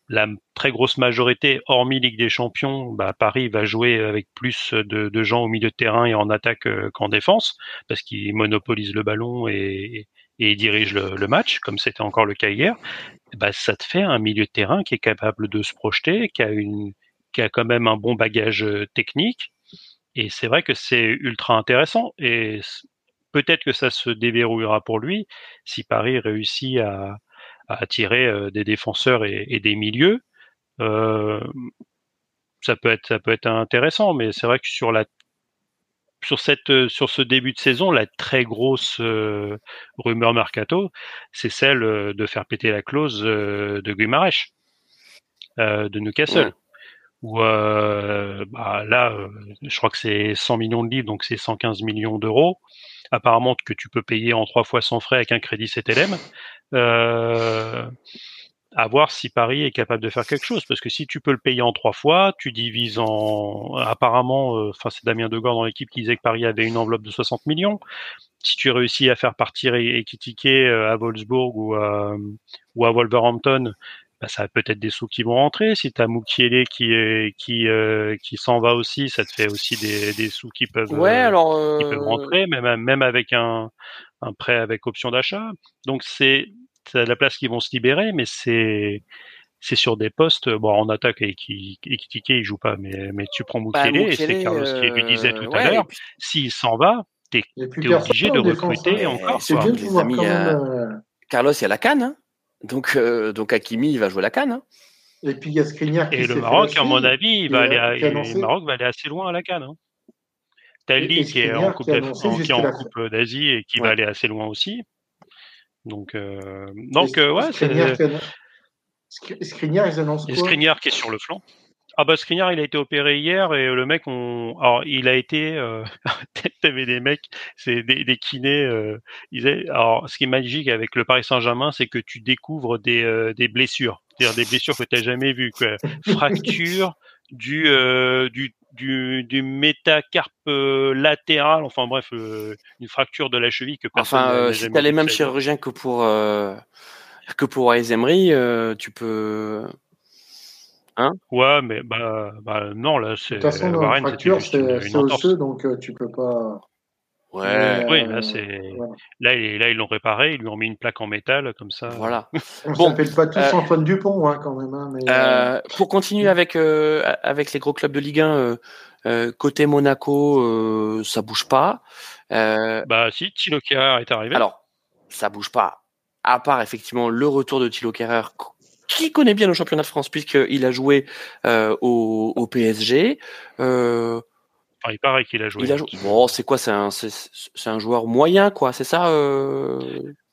la très grosse majorité, hormis Ligue des Champions, bah, Paris va jouer avec plus de, gens au milieu de terrain et en attaque euh, qu'en défense, parce qu'il monopolise le ballon et, et dirige le, le match, comme c'était encore le cas hier. Bah, ça te fait un milieu de terrain qui est capable de se projeter, qui a une, qui a quand même un bon bagage euh, technique. Et c'est vrai que c'est ultra intéressant. Et peut-être que ça se déverrouillera pour lui si Paris réussit à, à attirer euh, des défenseurs et, et des milieux. Euh, ça peut être ça peut être intéressant, mais c'est vrai que sur la sur cette sur ce début de saison, la très grosse euh, rumeur mercato, c'est celle de faire péter la clause euh, de Guimaraes euh, de Newcastle. Où bah, là, je crois que c'est 100 millions de livres, donc c'est 115 millions d'euros apparemment que tu peux payer en trois fois sans frais avec un crédit CTLM. Euh, à voir si Paris est capable de faire quelque chose. Parce que si tu peux le payer en trois fois, tu divises en. Apparemment, euh, c'est Damien Degord dans l'équipe qui disait que Paris avait une enveloppe de 60 millions. Si tu réussis à faire partir Ekitike à Wolfsburg ou à, ou à Wolverhampton, bah, ça a peut-être des sous qui vont rentrer. Si tu as Moukielé qui qui euh, qui s'en va aussi, ça te fait aussi des, des sous qui peuvent ouais, euh, alors, qui peuvent rentrer, même même avec un un prêt avec option d'achat. Donc c'est c'est la place qui vont se libérer, mais c'est c'est sur des postes. Bon, en attaque et qui et qui il joue pas, mais mais tu prends bah, Moukielé, et c'est Carlos qui lui disait tout à l'heure. puis- S'il s'en va, t'es Il y a plus t'es personne obligé de défense, recruter hein. encore. C'est quoi. bien de Les pouvoir amis, quand même. euh, euh, Carlos, il y a la canne. hein. Donc, euh, donc Hakimi, il va jouer la canne. hein. Et puis il y a Skriniar qui Et le Maroc, à mon avis, il va aller, euh, à- et annoncé- le Maroc va aller assez loin à la Cannes. Hein. Qui est en Coupe. Coupe d'Asie et qui Ouais. va aller assez loin aussi. Donc, euh, donc euh, ouais, Skriniar c'est Skriniar, ils annoncent quoi? Skriniar qui est sur le flanc. Ah bah Skriniar, il a été opéré hier et le mec, on, alors il a été, euh... t'avais des mecs, c'est des, des kinés. Euh... Ils avaient- Alors, ce qui est magique avec le Paris Saint-Germain, c'est que tu découvres des, euh, des blessures, c'est-à-dire des blessures que t'as jamais vues, quoi. Fracture du euh, du du, du métacarpe euh, latéral, enfin bref, euh, une fracture de la cheville que personne Enfin, euh, n'a si jamais t'as les de mêmes chirurgiens que pour euh, que pour euh, tu peux. Ouais, mais bah, bah non, là, De c'est toute façon, c'était fracture, c'est osseux, donc euh, tu peux pas. Ouais. Mais, Oui, euh, là, c'est voilà. là, il- là, ils l'ont réparé, ils lui ont mis une plaque en métal comme ça. Voilà. On Bon, s'appelle pas tous euh, Antoine Dupont, hein, quand même. hein, mais, euh, Euh, pour continuer avec euh, avec les gros clubs de Ligue 1, euh, euh, côté Monaco, euh, ça bouge pas. Euh, Bah si, Thilo Kehrer est arrivé. alors, ça bouge pas. À part effectivement le retour de Thilo Kehrer, qui connaît bien le championnat de France puisqu'il a joué euh, au, au PSG. Euh, Enfin, il paraît qu'il a joué. il a joué. Bon, c'est quoi C'est un un joueur moyen quoi. C'est ça. Euh...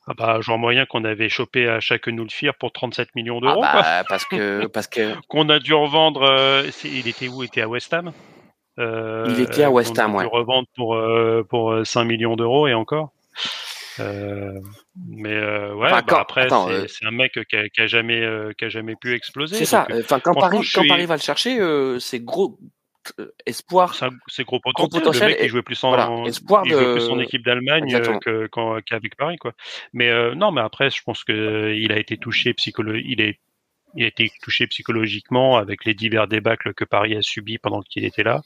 Ah bah, genre moyen qu'on avait chopé à chaque Nulfir pour 37 millions Ah d'euros, quoi. bah, parce que parce que Qu'on a dû revendre. euh, il était où? Il était à West Ham. Euh, Il était à West qu'on a Ham, dû ouais. revendre pour euh, pour euh, 5 millions d'euros et encore. Mais ouais, Enfin, bah, quand- après c'est un mec qui a, qui a jamais qui a jamais pu exploser. c'est ça. Enfin, quand Paris je quand suis- Paris va le chercher, c'est gros espoir. C'est gros potentiel. potentiel le mec, et- il jouait plus en, voilà, espoir il jouait de- plus en équipe d'Allemagne euh, qu'avec Paris, quoi. Mais euh, non, mais après, je pense que euh, il a été touché psycholo, il est, il a été touché psychologiquement avec les divers débâcles que Paris a subis pendant qu'il était là.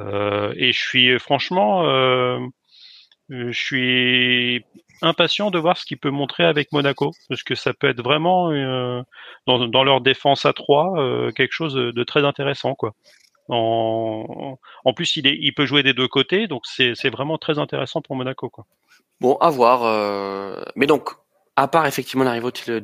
Euh, et je suis franchement, euh, euh, je suis impatient de voir ce qu'il peut montrer avec Monaco, parce que ça peut être vraiment euh, dans, dans leur défense à trois euh, quelque chose de, de très intéressant, quoi. En, plus, il, est, il peut jouer des deux côtés, donc c'est vraiment très intéressant pour Monaco. Bon, à voir. euh, Mais donc, à part effectivement l'arrivée de,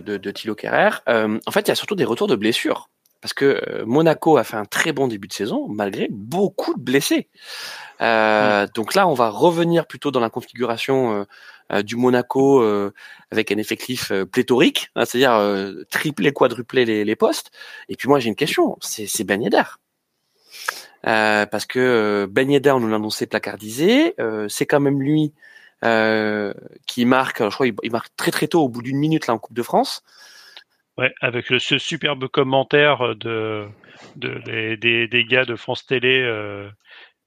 de, Thilo Kehrer, euh, en fait, il y a surtout des retours de blessures. Parce que euh, Monaco a fait un très bon début de saison, malgré beaucoup de blessés. Euh, Donc là, on va revenir plutôt dans la configuration euh, euh, du Monaco euh, avec un effectif euh, pléthorique, hein, c'est-à-dire euh, tripler, quadrupler les, les postes. Et puis moi, j'ai une question, c'est c'est Ben Yedder. Euh, parce que Ben Yedder, on nous l'a annoncé placardisé, euh, c'est quand même lui euh, qui marque, je crois, il, il marque très très tôt, au bout d'une minute là en Coupe de France. Ouais, avec ce superbe commentaire de, de des, des, gars de France Télé, euh,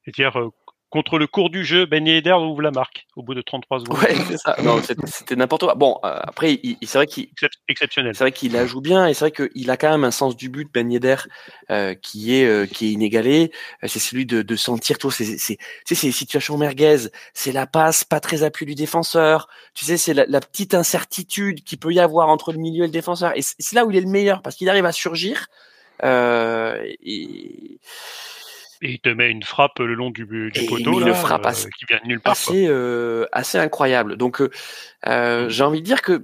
c'est-à-dire euh, contre le cours du jeu, Ben Yedder ouvre la marque au bout de 33 secondes. Ouais, c'est ça. Non, c'était n'importe quoi. Bon, euh, après, il, il- c'est vrai qu'il Excep- Exceptionnel. c'est vrai qu'il la joue bien et c'est vrai qu'il a quand même un sens du but Ben Yedder euh, qui est euh, qui est inégalé. Euh, C'est celui de, de sentir tout. C'est c'est tu sais, c'est les situations merguez. C'est la passe pas très appuyée du défenseur. Tu sais, c'est la, la petite incertitude qu'il peut y avoir entre le milieu et le défenseur. Et c'est c'est là où il est le meilleur parce qu'il arrive à surgir. Euh, et Et il te met une frappe le long du, du poteau, là, frappe euh, assez- qui vient de nulle part. assez euh, assez incroyable. Donc euh, j'ai envie de dire que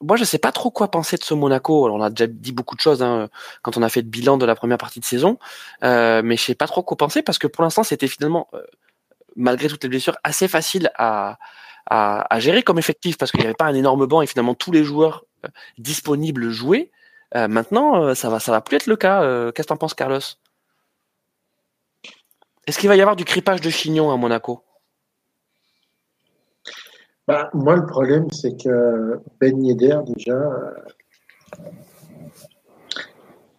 moi je sais pas trop quoi penser de ce Monaco. Alors on a déjà dit beaucoup de choses hein, quand on a fait le bilan de la première partie de saison, euh, mais je sais pas trop quoi penser parce que pour l'instant c'était finalement euh, malgré toutes les blessures assez facile à à, à gérer comme effectif parce qu'il n'y avait pas un énorme banc et finalement tous les joueurs euh, disponibles jouaient. Euh, maintenant euh, ça va ça va plus être le cas. Euh, Qu'est-ce que t'en penses Carlos? Est-ce qu'il va y avoir du cripage de chignon à Monaco? Bah, moi, le problème, c'est que Ben Yedder, déjà, euh,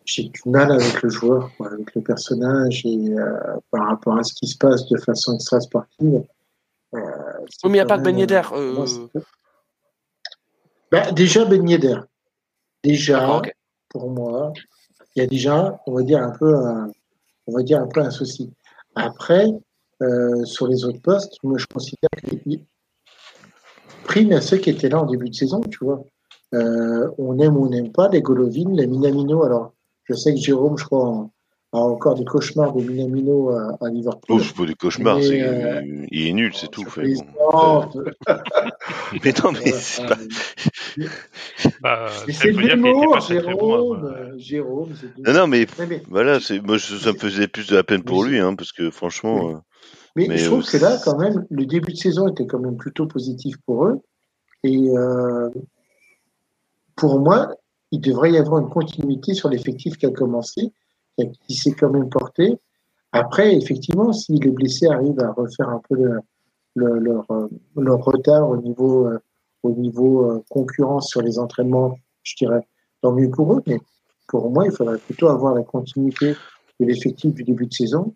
j'ai du mal avec le joueur, quoi, avec le personnage et euh, par rapport à ce qui se passe de façon extra-sportive. Euh, oui, mais il n'y a pas que Ben Yedder. Euh... Bah, déjà, Ben Yedder. Déjà, pour moi, il y a déjà, on va dire, un peu un, on va dire un peu un souci. Après, euh, sur les autres postes, moi, je considère qu'il prime à ceux qui étaient là en début de saison, tu vois. Euh, on aime ou on n'aime pas les Golovin, les Minamino. Alors, je sais que Jérôme, je crois, a encore des cauchemars de Minamino à, à Liverpool. Oh, c'est pas des cauchemars, c'est, euh, il est nul, c'est tout. Fait, bon. mais non, mais c'est pas. Bah, mais c'est de l'humour, Jérôme. Bon, Jérôme non, non, mais, mais voilà, c'est, moi, ça me faisait plus de la peine pour lui, hein, parce que franchement. Mais, euh, mais, mais je trouve euh, que là, quand même, le début de saison était quand même plutôt positif pour eux. Et euh, pour moi, il devrait y avoir une continuité sur l'effectif qui a commencé, qui s'est quand même porté. Après, effectivement, si les blessés arrivent à refaire un peu le, leur, retard au niveau, euh, euh, concurrence sur les entraînements, je dirais tant mieux pour eux. Mais pour moi, il faudrait plutôt avoir la continuité de l'effectif du début de saison.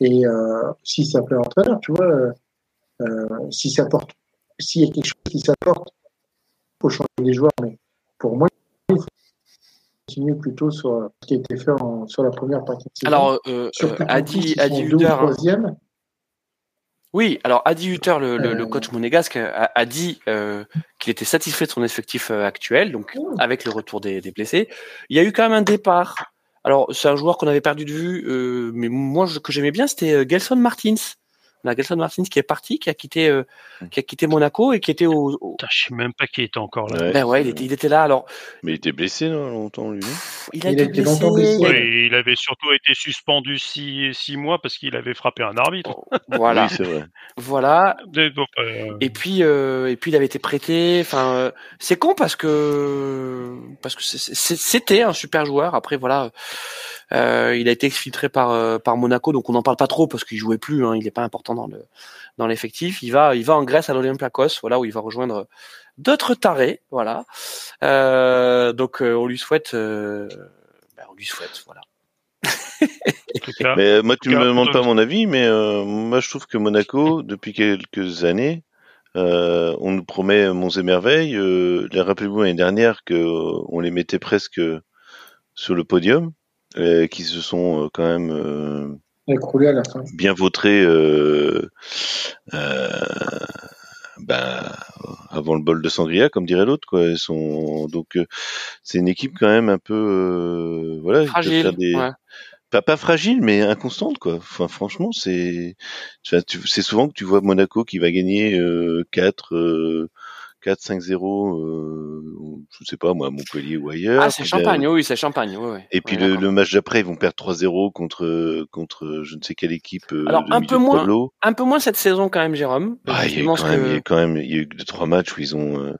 Et euh, si ça plaît l'entraîneur, tu vois, euh, si ça porte, s'il y a quelque chose qui s'apporte, il faut changer les joueurs. Mais pour moi, continuer plutôt sur ce qui a été fait en, sur la première partie de. Alors, euh, Adi, Adi Hutter, oui, alors Adi Hutter, le, le, le coach monégasque, a, a dit euh, qu'il était satisfait de son effectif actuel, donc avec le retour des, des, blessés. Il y a eu quand même un départ. Alors, c'est un joueur qu'on avait perdu de vue, euh, mais moi, que j'aimais bien, c'était Gelson Martins. On a Gelson Martins qui est parti, qui a quitté, euh, qui a quitté Monaco et qui était au. au... Putain, je sais même pas qui était encore là. Ouais, ben ouais, il était, il était là. Alors. Mais il était blessé non, longtemps lui. il a il été blessé. longtemps blessé. Oui, il avait surtout été suspendu six, six mois parce qu'il avait frappé un arbitre. Voilà. oui, c'est vrai. Voilà. Donc, euh... Et puis, euh, et puis il avait été prêté. Enfin, euh, c'est con parce que parce que c'était un super joueur. Après, voilà. Euh, il a été exfiltré par euh, par Monaco, donc on n'en parle pas trop parce qu'il jouait plus. Hein, il n'est pas important dans le dans l'effectif. Il va il va en Grèce à l'Olympiakos, voilà où il va rejoindre d'autres tarés, voilà. Euh, donc euh, on lui souhaite, ben, on lui souhaite, voilà. mais moi, tu me demandes pas mon avis, mais moi je trouve que Monaco, depuis quelques années, euh, on nous promet monts et merveilles. Euh, Rappelez-vous l'année dernière que on les mettait presque sur le podium euh, qui se sont euh, quand même euh, écroulés à la fin. bien vautrés ben, avant le bol de sangria, comme dirait l'autre. Quoi. Ils sont donc c'est une équipe quand même un peu voilà fragile. Des... Ouais. Pas, pas fragile, mais inconstante quoi. Enfin, franchement, c'est c'est souvent que tu vois Monaco qui va gagner euh, 4 4-5-0, euh, je sais pas moi, à Montpellier ou ailleurs. Ah, c'est Champagne, oui, c'est Champagne. Oui, oui. Et puis le, le, match d'après, ils vont perdre 3-0 contre contre je ne sais quelle équipe. Euh, Alors un peu moins, un peu moins cette saison quand même, Jérôme. Ah, il, y a eu quand même, il y a quand même, il y a eu deux trois matchs où ils ont. Euh,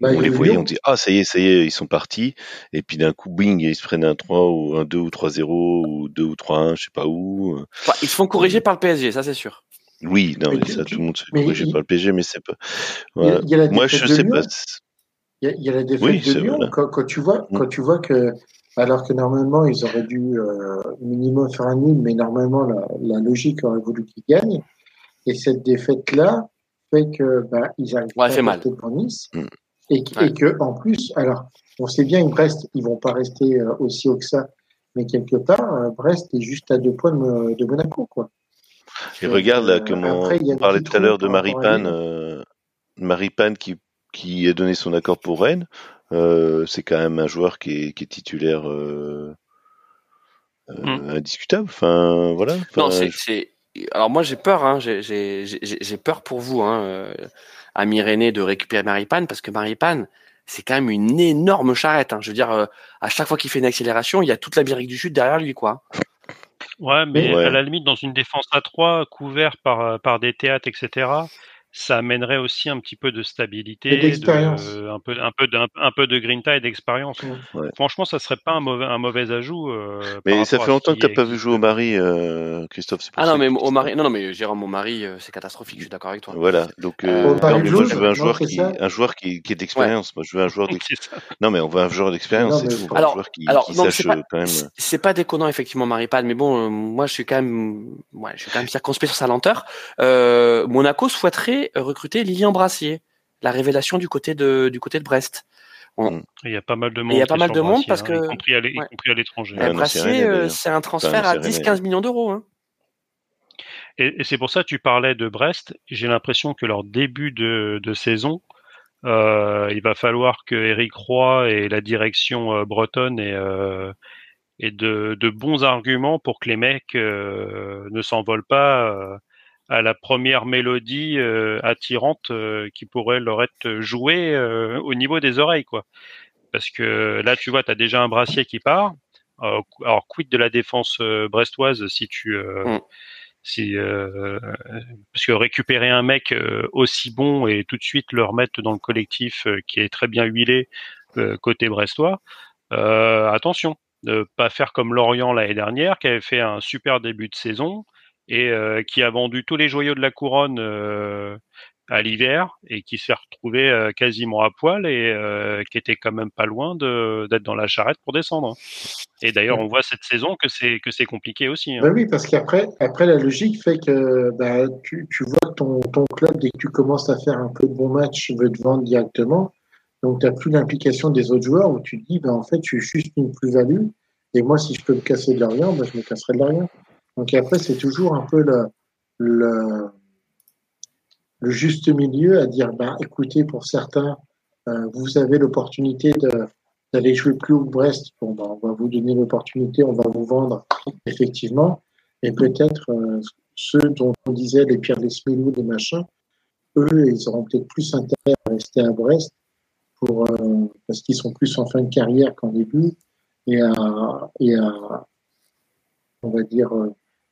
bah, on les voyait, on dit ah ça y est, ça y est, ils sont partis. Et puis d'un coup, bing, ils se prennent un 3 ou un 2 ou 3-0 ou 2 ou 3-1, je sais pas où. Enfin, ils se font corriger par le PSG, ça c'est sûr. Oui, non, mais, mais ça, tout le monde se fait corriger il... par le PSG, mais c'est pas. Voilà. Il y a, il y a Moi, je sais Lyon. pas. Il y, a, il y a la défaite oui, de Lyon. Quand, quand, tu vois, quand tu vois que, alors que normalement, ils auraient dû euh, minimum faire un nul, mais normalement, la, la logique aurait voulu qu'ils gagnent. Et cette défaite-là fait que bah, ils arrivent ouais, à mal. pour Nice. Mm. Et, ouais. et, que, en plus, alors, on sait bien que Brest, ils vont pas rester euh, aussi haut que ça, mais quelque part, euh, Brest est juste à deux points de, de Monaco, quoi. Et regarde là, comment Après, on parlait tout à l'heure de Maripane, euh, Maripane qui, qui a donné son accord pour Rennes. Euh, c'est quand même un joueur qui est, qui est titulaire euh, mm. indiscutable. Enfin, voilà. Enfin, non, c'est. Alors moi j'ai peur, hein, j'ai peur pour vous, hein, ami René, de récupérer Maripane parce que Maripane, c'est quand même une énorme charrette. Hein. Je veux dire, à chaque fois qu'il fait une accélération, il y a toute l'Amérique du Sud derrière lui, quoi. Ouais, mais ouais. à la limite, dans une défense à 3, couvert par, par des théâtres, etc., ça amènerait aussi un petit peu de stabilité, Et d'expérience. de- un peu, un peu, de, un, peu de grinta et d'expérience. Ouais. Franchement, ça serait pas un mauvais, un mauvais ajout. euh, Mais ça fait longtemps que t'as est- pas vu jouer au mari, euh, Christophe. Ah non, mais au mari, non, non, mais Jérôme, mon mari, euh, c'est catastrophique. Je suis d'accord avec toi. Voilà, donc Euh, euh, Au non, mais moi je veux un joueur c'est qui, ça? un joueur qui, qui ait d'expérience. Moi je veux un joueur ça. Non mais on veut un joueur d'expérience, mais-. Un Alors, joueur qui, alors, qui non, mais sache c'est pas- euh, quand même. C'est- C'est pas déconnant effectivement Maripal, mais bon, euh, moi je suis quand même, ouais, je suis quand même circonspect sur sa lenteur. Euh, Monaco souhaiterait recruter Lilian Brassier, la révélation du côté de du côté de Brest. On- Il y a pas mal de monde. il y a pas mal de monde Brassier, parce hein, que- y compris à l'é- y ouais. compris à l'étranger. Ouais, non, c'est Brassier, rien, euh, c'est un transfert Enfin, à c'est rien, 10-15 millions d'euros. Hein. Et, et c'est pour ça que tu parlais de Brest. J'ai l'impression que leur début de, de saison, euh, il va falloir que Eric Roy et la direction euh, bretonne aient, euh, aient de, de bons arguments pour que les mecs euh, ne s'envolent pas euh, à la première mélodie euh, attirante euh, qui pourrait leur être jouée euh, au niveau des oreilles, quoi. Parce que là, tu vois, tu as déjà un brassier qui part. Euh, alors, quid de la défense brestoise si tu Mm. si parce que récupérer un mec aussi bon et tout de suite le remettre dans le collectif qui est très bien huilé côté brestois, attention, ne pas faire comme Lorient l'année dernière qui avait fait un super début de saison et euh, qui a vendu tous les joyaux de la couronne euh, à l'hiver et qui s'est retrouvé euh, quasiment à poil et euh, qui était quand même pas loin d'être dans la charrette pour descendre. Et d'ailleurs, on voit cette saison que c'est que c'est compliqué aussi. hein. Ben oui, parce qu'après, après, la logique fait que bah, tu, tu vois ton, ton club, dès que tu commences à faire un peu de bons matchs, veut te vendre directement. Donc, tu n'as plus l'implication des autres joueurs où tu te dis, ben, en fait, je suis juste une plus-value. Et moi, si je peux me casser de l'Orient, ben, je me casserai de l'Orient. Donc, après, c'est toujours un peu le, juste milieu à dire, ben, écoutez, pour certains, euh, vous avez l'opportunité d'aller jouer plus haut que Brest. Ben, on va vous donner l'opportunité, on va vous vendre, effectivement. Et peut-être euh, ceux dont on disait les Pierre Lesmelou, des machins, eux, ils auront peut-être plus intérêt à rester à Brest pour, euh, parce qu'ils sont plus en fin de carrière qu'en début et à, et à on va dire,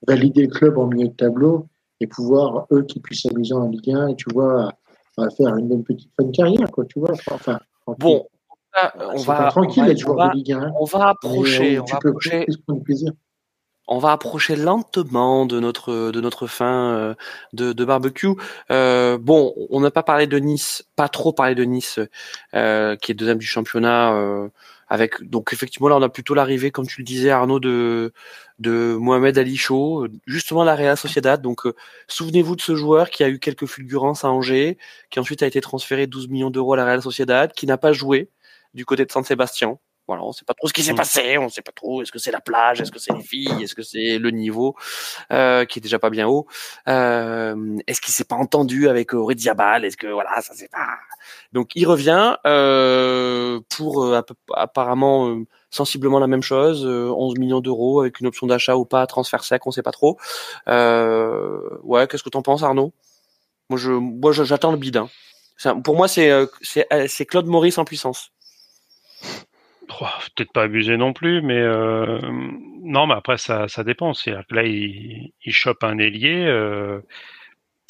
valider le club en milieu de tableau et pouvoir, eux, qui puissent s'amuser en Ligue 1 et tu vois, à faire une bonne petite fin de carrière, quoi, tu vois. Enfin. Bon, là, on va, tranquille on va, on de Ligue 1. on va approcher, euh, on va approcher, plaisir. on va approcher lentement de notre de notre fin euh, de, de barbecue. Euh, bon, on n'a pas parlé de Nice, pas trop parlé de Nice, euh, qui est deuxième du championnat. euh, avec donc effectivement là on a plutôt l'arrivée, comme tu le disais Arnaud, de Mohamed Ali Chaud, justement la Real Sociedad. Donc euh, souvenez-vous de ce joueur qui a eu quelques fulgurances à Angers, qui ensuite a été transféré 12 millions d'euros à la Real Sociedad, qui n'a pas joué du côté de San Sébastien. Voilà, on sait pas trop ce qui s'est Mm. passé, on sait pas trop. Est-ce que c'est la plage, est-ce que c'est les filles, est-ce que c'est le niveau euh, qui est déjà pas bien haut. Euh, est-ce qu'il s'est pas entendu avec Auré Diabal Est-ce que voilà, ça c'est pas. Donc il revient euh, pour euh, apparemment euh, sensiblement la même chose, euh, 11 millions d'euros avec une option d'achat ou pas, transfert sec, on sait pas trop. Euh, ouais, qu'est-ce que t'en penses, Arnaud? Moi, je, moi, j'attends le bid. hein. Pour moi, c'est euh, c'est euh, c'est Claude Maurice en puissance. Peut-être pas abusé non plus, mais euh, non, mais après ça, ça dépend. C'est-à-dire que là, il, il chope un ailier. Euh,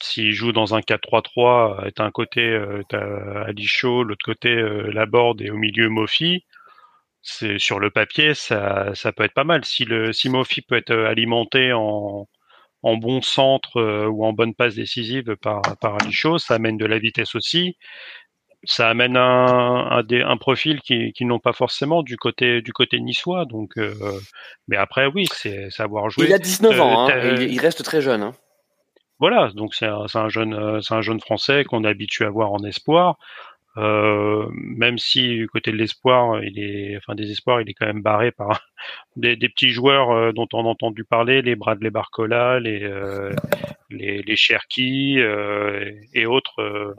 S'il joue dans un 4-3-3, est un côté euh, t'as l'autre côté euh, Laborde et au milieu Mofi. C'est sur le papier, ça, ça peut être pas mal. Si le si Mofi peut être euh, alimenté en en bon centre euh, ou en bonne passe décisive par par ça amène de la vitesse aussi ça amène un, un, des- un profil qui, qui n'ont pas forcément du côté du côté niçois. Donc, euh, mais après, oui, c'est savoir jouer. Il a 19 ans, hein, Euh, il, il reste très jeune. Hein. Voilà, donc c'est un, un jeune, euh, c'est un jeune français qu'on est habitué à voir en espoir. Euh, même si du côté de l'espoir, il est, enfin des espoirs, il est quand même barré par des, des petits joueurs euh, dont on a entendu parler, les Bradley Barcola, les euh, les, les Cherki euh, et autres euh,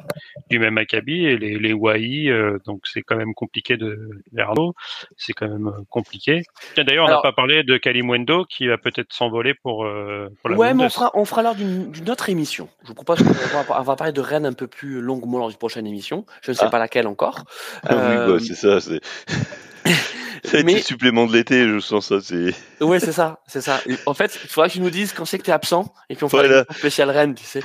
du même acabit et les, les Wai, euh, donc c'est quand même compliqué de Verno, c'est quand même compliqué. Tiens, D'ailleurs, on n'a pas parlé de Kalimwendo qui va peut-être s'envoler pour, euh, pour la Ouais, mais on fera, on fera lors d'une d'une autre émission. Je vous propose qu'on va, on va parler de Rennes un peu plus longuement lors d'une prochaine émission. Je ne sais Ah. pas laquelle encore. oui, Euh, bah, c'est ça. c'est- C'est Mais- le supplément de l'été, je sens ça. C'est Ouais, c'est ça, c'est ça. En fait, il faudra que tu nous dises quand c'est que tu es absent et puis on fera Voilà. une spéciale Rennes, tu sais.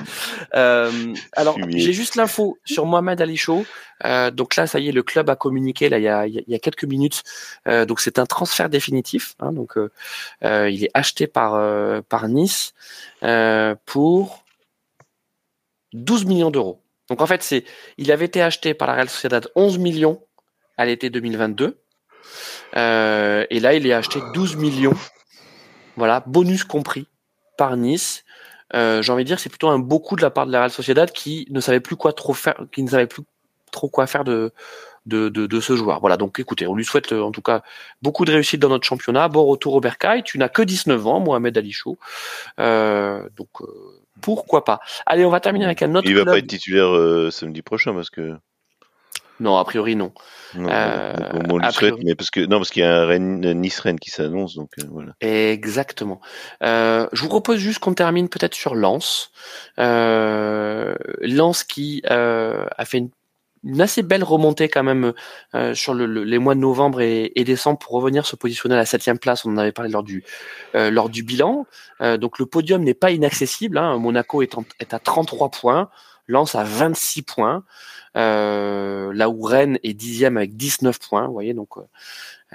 Euh, alors, j'ai juste l'info sur Mohamed Ali Chaud. Euh, donc là, ça y est, le club a communiqué là il y a, il y a- a quelques minutes. Euh, donc c'est un transfert définitif. Hein, donc il est acheté par par Nice pour 12 millions d'euros. Donc en fait, c'est il avait été acheté par la Real Sociedad 11 millions à l'été 2022. Euh, et là, il est acheté 12 millions. Voilà, bonus compris par Nice. Euh, J'ai envie de dire, c'est plutôt un beau coup de la part de la Real Sociedad qui ne savait plus quoi trop faire, qui ne savait plus trop quoi faire de de, de, de ce joueur. Voilà, donc écoutez, on lui souhaite euh, en tout cas beaucoup de réussite dans notre championnat. Bon retour au Bercail. Tu n'as que 19 ans, Mohamed Ali. Euh, donc euh, pourquoi pas. Allez, on va terminer avec un autre il va club. pas être titulaire samedi prochain parce que Non, a priori non. non, Euh, on souhaite, priori. mais parce que non parce qu'il y a un Rennes, Nice Rennes qui s'annonce donc euh, voilà. Exactement. Euh, je vous propose juste qu'on termine peut-être sur Lens. Lens qui a fait une, une assez belle remontée quand même sur le- le- les mois de novembre et, et décembre pour revenir se positionner à la septième place. On en avait parlé lors du lors du bilan. Donc le podium n'est pas inaccessible. Hein. Monaco est, en- est à 33 points, Lens à 26 points. Euh, là où Rennes est dixième avec 19 points, vous voyez, donc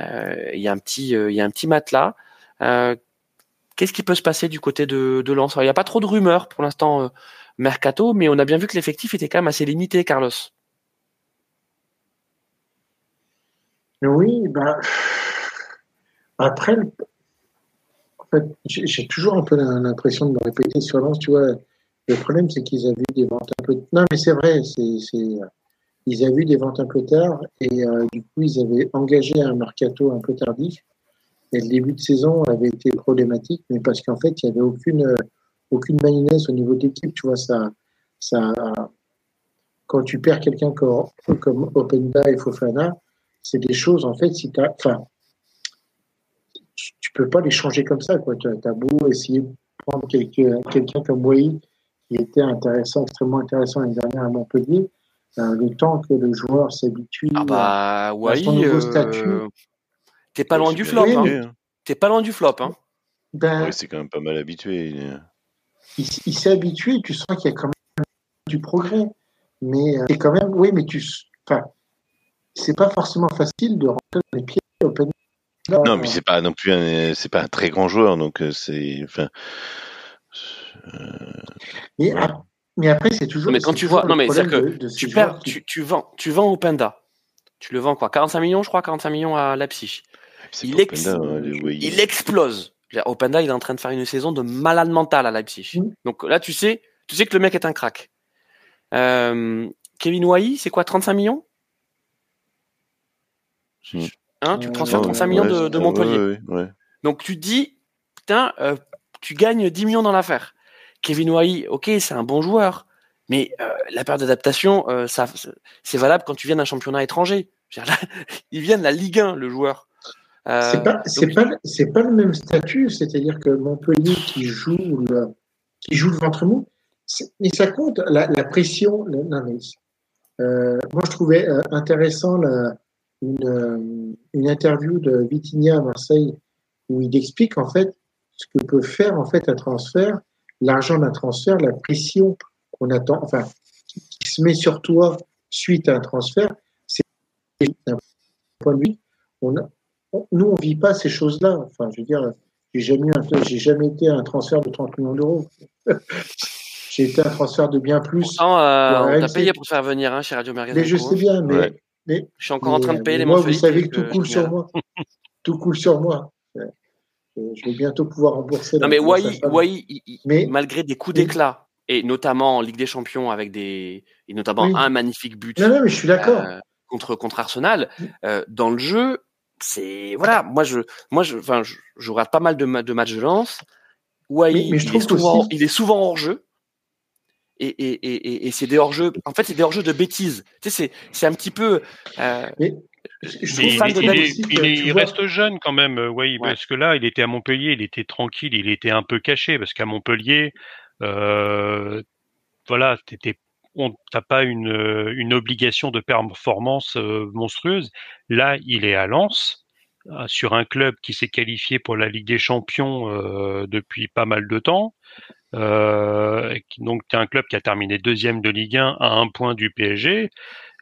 euh, il y a un petit, euh, il y a un petit matelas. Euh, Qu'est-ce qui peut se passer du côté de, de Lens? Il n'y a pas trop de rumeurs pour l'instant euh, mercato, mais on a bien vu que l'effectif était quand même assez limité, Carlos. Oui, bah, après, en fait, j'ai toujours un peu l'impression de me répéter sur Lens, tu vois. Le problème, c'est qu'ils avaient des ventes un peu. Non, mais c'est vrai, c'est, c'est- ils avaient eu des ventes un peu tard et euh, du coup, ils avaient engagé un mercato un peu tardif. Et le début de saison avait été problématique, mais parce qu'en fait, il n'y avait aucune, euh, aucune au niveau de l'équipe, tu vois. Ça, ça, quand tu perds quelqu'un comme, comme Openda et Fofana, c'est des choses, en fait, si t'as, enfin, tu, tu peux pas les changer comme ça, quoi. Tu as beau essayer de prendre quelqu'un quelqu'un comme Wai, qui était intéressant, extrêmement intéressant l'année dernière à Montpellier, euh, le temps que le joueur s'habitue. Ah bah, son ouais, nouveau statut. t'es pas loin du flop. Hein. hein. T'es pas loin du flop. Hein. ben, Ouais, c'est quand même pas mal habitué. il il, il s'est habitué, tu sens qu'il y a quand même du progrès. Mais euh, c'est quand même, oui, mais tu, enfin, c'est pas forcément facile de rentrer dans les pieds open. Non, mais c'est pas non plus un, c'est pas un très grand joueur, donc euh, c'est, enfin, mais, Ouais. ap- mais après, c'est toujours. Mais quand c'est tu vois- non, mais problème c'est-à-dire de- Tu, perds, qui- tu, tu vends, tu vends Openda. Tu le vends quoi 45 millions, je crois, 45 millions à Leipzig. c'est Il, pas ex- Openda, hein, il explose. Openda, il est en train de faire une saison de malade mental à Leipzig. Donc là, tu sais, tu sais que le mec est un crack. Euh, Kevin Wai, c'est quoi 35 millions? Mhm. Hein, tu transfères ouais, 35 millions ouais, de, c'est- de Montpellier. ouais, ouais, ouais. Donc tu te dis, putain, euh, tu gagnes 10 millions dans l'affaire. Kevin Wai, ok, c'est un bon joueur, mais euh, la période d'adaptation, euh, ça, c'est valable quand tu viens d'un championnat étranger. Là, il vient de la Ligue 1, le joueur. Euh, C'est pas, donc- pas, pas le même statut, c'est-à-dire que Montpellier qui joue le, qui joue le ventre mou, mais ça compte la, la pression. le- non, mais, euh, moi, je trouvais intéressant la, une, une interview de Vitinha à Marseille où il explique en fait ce que peut faire en fait un transfert, l'argent d'un transfert, la pression qu'on attend, enfin, qui, qui se met sur toi suite à un transfert, c'est d'un point de vue, on a, on- nous, on vit pas ces choses-là. Enfin, je veux dire, j'ai jamais, eu un- j'ai jamais été à un transfert de 30 millions d'euros. j'ai été à un transfert de bien plus. Pourtant, euh, on t'a payé pour te faire venir hein, chez Radio Magazine. Mais je sais bien, mais, Ouais. mais Je suis encore en train de payer les moi, vous savez que tout coule sur moi. tout coule sur moi. Je vais bientôt pouvoir rembourser. Non mais Wai. Wai, il- il- Mais- malgré des coups d'éclat, et notamment en Ligue des Champions avec des, et notamment Oui. un magnifique but Non, non, mais je suis d'accord. euh, contre contre Arsenal, euh, dans le jeu, c'est voilà, moi je, moi je, enfin, je, je regarde pas mal de, ma- de matchs de lance. Wai, Mais- mais je il, est souvent, aussi- il est souvent hors jeu. Et, et, et, et- c'est des hors jeux. En fait, c'est des hors jeux de bêtises. Tu sais, c'est, c'est un petit peu. euh, Mais je trouve il, fan il- de il David est- aussi que, il est- tu il vois, reste jeune quand même, euh, ouais, parce que là, il était à Montpellier, il était tranquille, il était un peu caché, parce qu'à Montpellier, euh, voilà, t'étais, on t'as pas une, euh, une obligation de performance euh, monstrueuse. Là, il est à Lens. sur un club qui s'est qualifié pour la Ligue des Champions depuis pas mal de temps. donc, tu un club qui a terminé deuxième de Ligue 1 à un point du PSG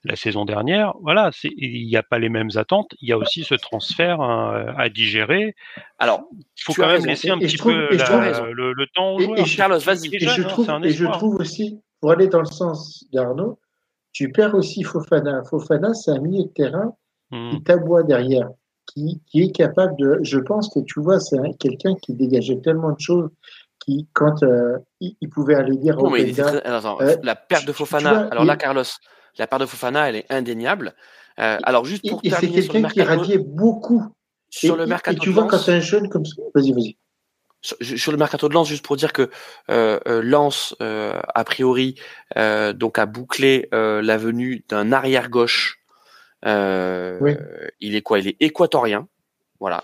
la saison dernière. Voilà, il n'y a pas les mêmes attentes. Il y a aussi ce transfert hein, à digérer. Alors, il faut quand même laisser un petit peu le, temps aux joueurs. Et, Carlos, vas-y. Et, je trouve, et je trouve aussi, pour aller dans le sens d'Arnaud, tu perds aussi Fofana. Fofana, c'est un milieu de terrain hmm. qui t'aboie derrière, qui, qui, est capable de. Je pense que tu vois, c'est quelqu'un qui dégageait tellement de choses qui, quand euh, il, pouvait aller dire. Non, mais euh, la perte de Fofana. alors là, Carlos, la part de Fofana, elle est indéniable. Euh, alors, juste pour et, terminer c'est quelqu'un qui radiait beaucoup. Sur le mercato tu vois, quand c'est un jeune comme ça, vas-y, vas-y. Sur, le mercato de Lens, juste pour dire que euh, euh Lens, euh, a priori, donc a bouclé la venue d'un arrière gauche. Oui. Il est quoi? Il est équatorien, voilà.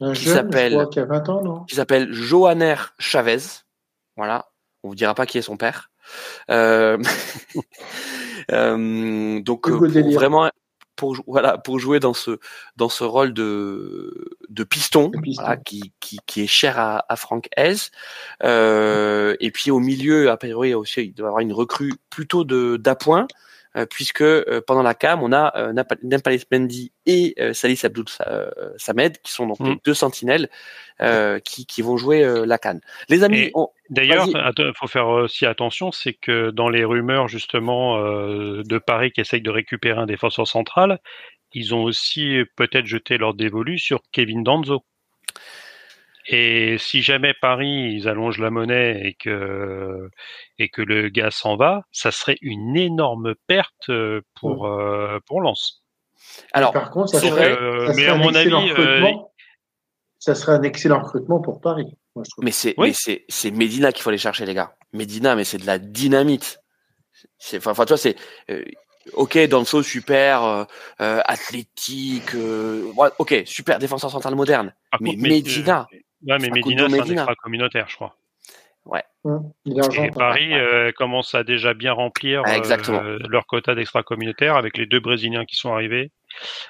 Un qui s'appelle, qui a 20 ans, non? Qui s'appelle Johanner Chavez, voilà. On vous dira pas qui est son père. Euh, euh, donc euh, pour vraiment pour voilà pour jouer dans ce dans ce rôle de de piston, Voilà, qui, qui, qui est cher à, à Franck Hez euh, et puis au milieu a priori aussi il doit y avoir une recrue plutôt de d'appoint puisque euh, pendant la CAM, on a euh, Nampalis Mendy et Salis Abdoul Samed, qui sont donc les mm. deux sentinelles qui, qui, vont jouer la CAN. Les amis, d'ailleurs, il faut faire aussi attention, c'est que dans les rumeurs justement de Paris qui essayent de récupérer un défenseur central, ils ont aussi peut-être jeté leur dévolu sur Kevin Danzo. Et si jamais Paris ils allongent la monnaie et que et que le gars s'en va, ça serait une énorme perte euh, pour mmh. euh, pour Lens. Alors, par contre, ça serait, euh, mais à mon avis, ça serait un excellent recrutement pour Paris. Moi, je trouve. Mais c'est oui. c'est c'est Medina qu'il faut aller chercher les gars. Medina, mais c'est de la dynamite. C'est enfin, enfin toi c'est Ok, Danso super, athlétique, ok, super défenseur central moderne. mais Medina, Ouais, mais Medina, c'est un extra communautaire, je crois. Ouais. Et Paris euh, commence à déjà bien remplir ah, euh, leur quota d'extra communautaire avec les deux Brésiliens qui sont arrivés.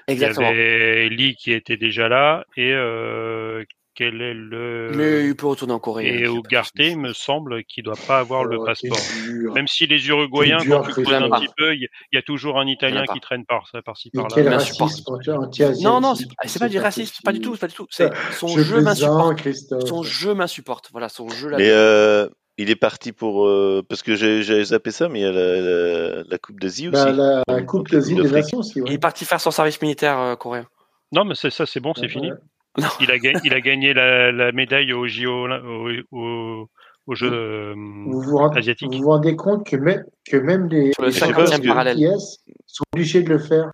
Exactement. Il y avait Lee qui était déjà là et euh, quel est le. Mais il peut retourner en Corée. Et hein, Ugarte, me semble, qu'il doit pas avoir le passeport. Même si les Uruguayens, quand tu creuses un petit peu, il y, a toujours un Italien qui traîne par, par-ci par là. Non, non, c'est pas du racisme, pas du tout, pas du tout. C'est son jeu m'insupporte. Son jeu m'insupporte. Voilà, son jeu. Euh, il est parti pour euh, parce que j'ai zappé ça, mais il y a la, la, Coupe d'Asie bah, aussi. la, Coupe d'Asie des Nations aussi. Il est parti faire son service militaire euh, coréen. Non, mais c'est ça, c'est bon, c'est fini. Il a, gagné, il a gagné la, la médaille au JO, au, au, au jeu euh, vous vous rendez, asiatique. Vous vous rendez compte que, même, que même les, Sur le 50e parallèle sont obligés de le faire,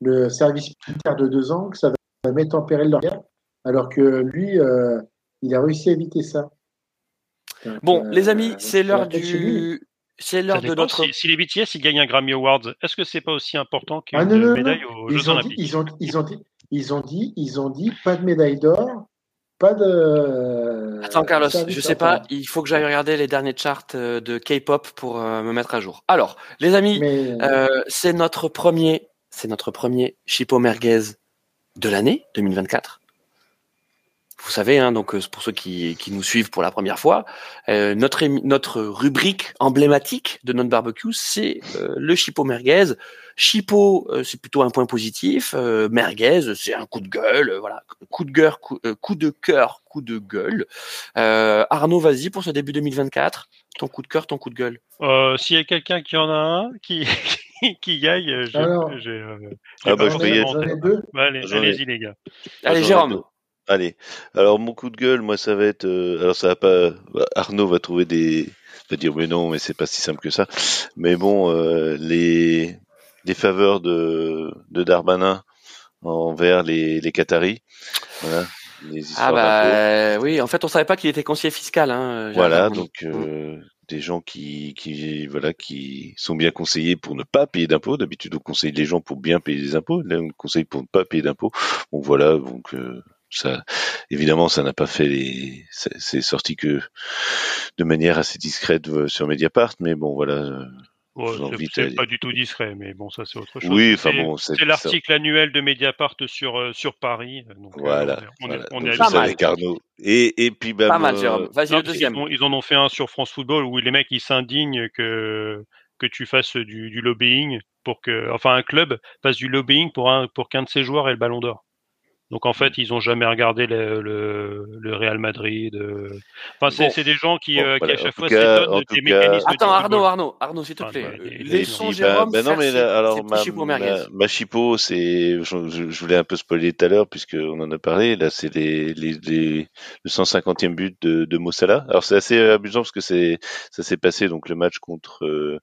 le service militaire de deux ans, que ça va mettre en péril leur guerre, alors que lui, euh, il a réussi à éviter ça. Donc, bon, euh, les amis, c'est l'heure du. C'est l'heure de notre. Si, si, les BTS ils gagnent un Grammy Awards, est-ce que c'est pas aussi important qu'une ah, médaille aux ils Jeux Olympiques dit, ils, ont, ils, ont dit, ils ont dit, ils ont dit, pas de médaille d'or, pas de. Attends, Carlos, je sais pas, il faut que j'aille regarder les derniers charts euh, de K-pop pour euh, me mettre à jour. Alors, les amis, euh, c'est notre premier, c'est notre premier Chipo Merguez de l'année 2024 vous savez, hein, donc pour ceux qui, qui, nous suivent pour la première fois, euh, notre notre rubrique emblématique de notre barbecue, c'est euh, le chipot merguez. Chipot, euh, c'est plutôt un point positif. merguez, c'est un coup de gueule. voilà, coup de cœur, coup, coup, de cœur, coup de gueule. Arnaud, vas-y pour ce début 2024. Ton coup de cœur, ton coup de gueule. S'il y a quelqu'un qui en a un, qui qui y aille, je, ah bah, je vais y allez, allez-y les gars. Allez, Jérôme. Allez, alors mon coup de gueule, moi ça va être, euh, alors ça va pas, bah, Arnaud va trouver des, va dire mais non, mais c'est pas si simple que ça. Mais bon, euh, les les faveurs de de Darmanin envers les les Qataris, voilà. ah bah oui, en fait on savait pas qu'il était conseiller fiscal. Hein, voilà, donc euh, des gens qui qui voilà qui sont bien conseillés pour ne pas payer d'impôts. D'habitude on conseille les gens pour bien payer des impôts, là on conseille pour ne pas payer d'impôts. Donc voilà, donc ça, évidemment, ça n'a pas fait les, c'est sorti que de manière assez discrète euh, sur Mediapart, mais bon, voilà, euh, Ouais, c'est pas du tout discret, mais bon, ça c'est autre chose. Oui, enfin C'est- bon, c'est l'article annuel de Mediapart sur euh, sur Paris. Donc, euh, Voilà. on est, voilà. on est, Donc, est avec Arnaud. Et, et puis, bah, Pas mal, Jérôme. Vas-y, le deuxième. ont- ils en ont fait un sur France Football où les mecs ils s'indignent que que tu fasses du, du lobbying pour que, enfin, un club fasse du lobbying pour un pour qu'un de ses joueurs ait le Ballon d'Or. Donc en fait, ils ont jamais regardé le, le, le Real Madrid. euh. Enfin, c'est Bon. des gens qui, Bon, euh, qui voilà. à chaque En fois s'étonnent en des cas- mécanismes Attends. Arnaud, Arnaud, Arnaud, s'il te Ah, plaît. Euh, et- et Laissons Jérôme bah, bah non, mais là, alors, ma, c'est, je, voulais un peu spoiler tout à l'heure, puisqu'on en a parlé, là, c'est les, les, les, le 150e but de, de Mossala. Alors, c'est assez amusant parce que c'est, ça s'est passé, donc, le match contre, euh,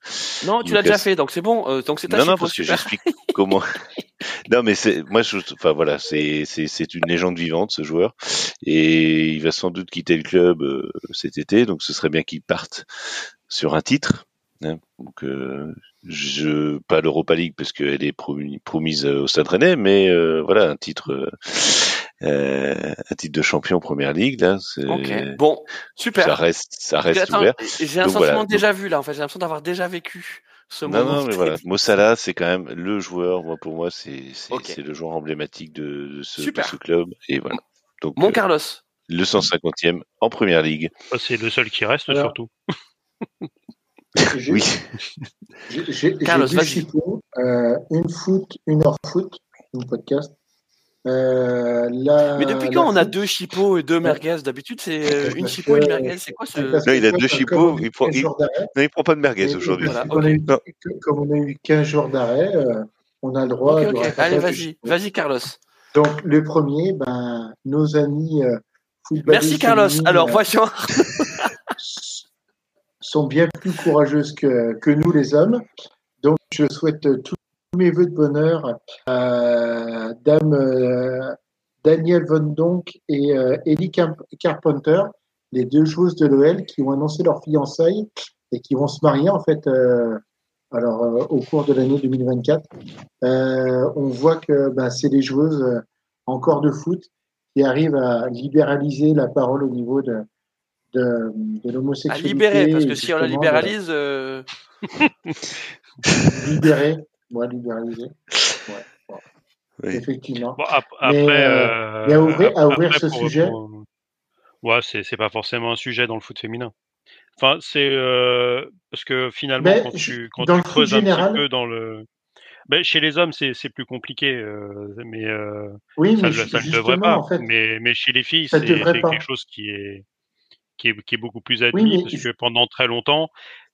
Non, tu l'as déjà fait, donc c'est bon. euh, donc c'est ta Non, non, parce que j'explique comment. non, mais c'est, moi, je, enfin, voilà, c'est, c'est, une légende vivante, ce joueur. Et il va sans doute quitter le club euh, cet été, donc ce serait bien qu'il parte sur un titre. hein. Donc, euh, je, pas l'Europa League parce qu'elle est promis- promise euh, au Stade Rennais, mais euh, voilà, un titre, un titre de champion Première Ligue, là, c'est, Ok. Bon, super. ça reste, ça reste Attends, ouvert. J'ai un Donc, sentiment voilà. déjà vu là. En fait, j'ai l'impression d'avoir déjà vécu ce Non, moment. non, mais voilà. Mossala, c'est quand même le joueur. Moi, pour moi, c'est c'est Ok. c'est le joueur emblématique de, de, ce, de Super. ce club. Et voilà. Donc, Mon euh, Carlos. le 150e en première ligue. Ah, C'est le seul qui reste Alors, surtout. Oui. j'ai- Carlos, chipots, euh, une foot, une heure foot, une podcast. Euh, la- Mais depuis la quand on a deux chipots et deux merguez D'habitude, c'est euh, une Parce chipot et une merguez. C'est quoi ce. Non, il a deux chipots, il prend- 15 il- jours d'arrêt, Non, il prend pas de merguez aujourd'hui. Voilà, comme on a eu- Non. que- Comme on a eu 15 jours d'arrêt, euh, on a le droit Allez, le vas-y, vas-y, Carlos. Donc, le premier, ben, nos amis euh, footballistes Merci, Carlos. Alors, euh, voyons. sont bien plus courageuses que, que nous, les hommes. Donc, je souhaite euh, tous mes voeux de bonheur à Dame euh, Danielle Von Donk et euh, Ellie Carpenter, les deux joueuses de l'OL qui ont annoncé leur fiançailles et qui vont se marier en fait euh, alors euh, au cours de l'année 2024. Euh, on voit que ben, c'est des joueuses euh, encore de foot qui arrivent à libéraliser la parole au niveau de, de, de À l'homosexualité. libérer, parce que si on la libéralise. euh, de libérer, ouais, libéraliser, ouais, ouais, Oui. effectivement. Bon, ap- Mais, après, euh, euh, mais à ouvrir- à ouvrir après, ce pour- sujet. pour- Ouais, c'est c'est pas forcément un sujet dans le foot féminin. Enfin, c'est euh, parce que finalement, Mais quand tu quand tu creuses un général- petit peu dans le, ben, chez les hommes, c'est c'est plus compliqué, euh, mais euh, Oui, ça, mais ça ne devrait pas. en fait, mais mais chez les filles, c'est quelque chose qui est qui est, qui est beaucoup plus admis mais parce que pendant très longtemps,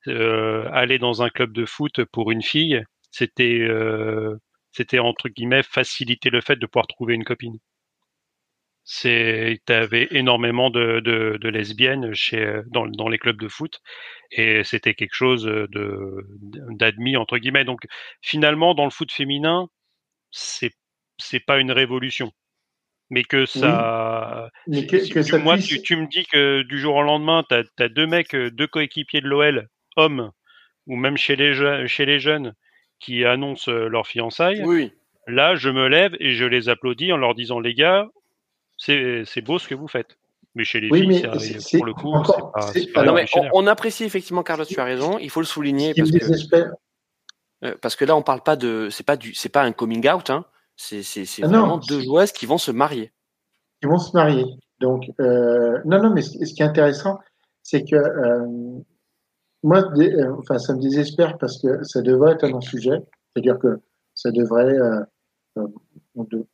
euh, aller dans un club de foot pour une fille, c'était euh, c'était entre guillemets faciliter le fait de pouvoir trouver une copine. C'est, t'avais énormément de, de, de lesbiennes chez dans, dans les clubs de foot et c'était quelque chose de d'admis entre guillemets. Donc finalement, dans le foot féminin, c'est c'est pas une révolution, mais que ça. mais que, si que tu- ça moi, puisse. tu, tu me dis que du jour au lendemain, t'as as deux mecs, euh, deux coéquipiers de l'OL, hommes, ou même chez les chez les jeunes, qui annoncent euh, leur fiançailles. Oui. Là, je me lève et je les applaudis en leur disant les gars, c'est c'est beau ce que vous faites. Mais chez les Oui, filles, c'est- c'est pour le coup, encore- c'est pas, c'est- c'est pas Non, mais on, apprécie effectivement, Carlos, tu as raison. Il faut le souligner qui parce que, euh, parce que là, on parle pas de. C'est pas, du, c'est pas un coming out. Hein. C'est, c'est, c'est Ah non, vraiment deux c'est- joueuses qui vont se marier. Ils vont se marier. Donc, euh, non, non, mais ce, ce qui est intéressant, c'est que euh, moi, euh, enfin, ça me désespère parce que ça devrait être un non-sujet. C'est-à-dire que ça devrait, euh, euh,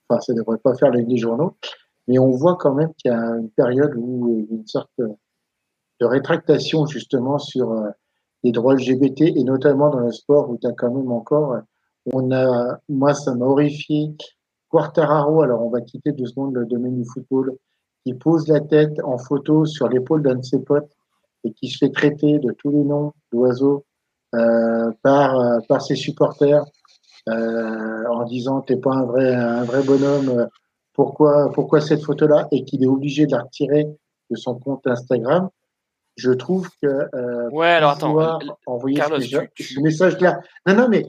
enfin, ça devrait pas faire les, journaux. Mais on voit quand même qu'il y a une période où il y a une sorte de rétractation justement sur les droits LGBT et notamment dans le sport où tu as quand même encore, on a, moi, ça m'a horrifié. Quartararo, alors on va quitter deux secondes le domaine du football, qui pose la tête en photo sur l'épaule d'un de ses potes et qui se fait traiter de tous les noms d'oiseaux euh, par, euh, par ses supporters euh, en disant t'es pas un vrai, un vrai bonhomme, euh, pourquoi, pourquoi cette photo-là? Et qu'il est obligé de la retirer de son compte Instagram. Je trouve que euh, Ouais, alors attends. envoyer Carlos, ce, tu- tu- ce message-là. Non, non, mais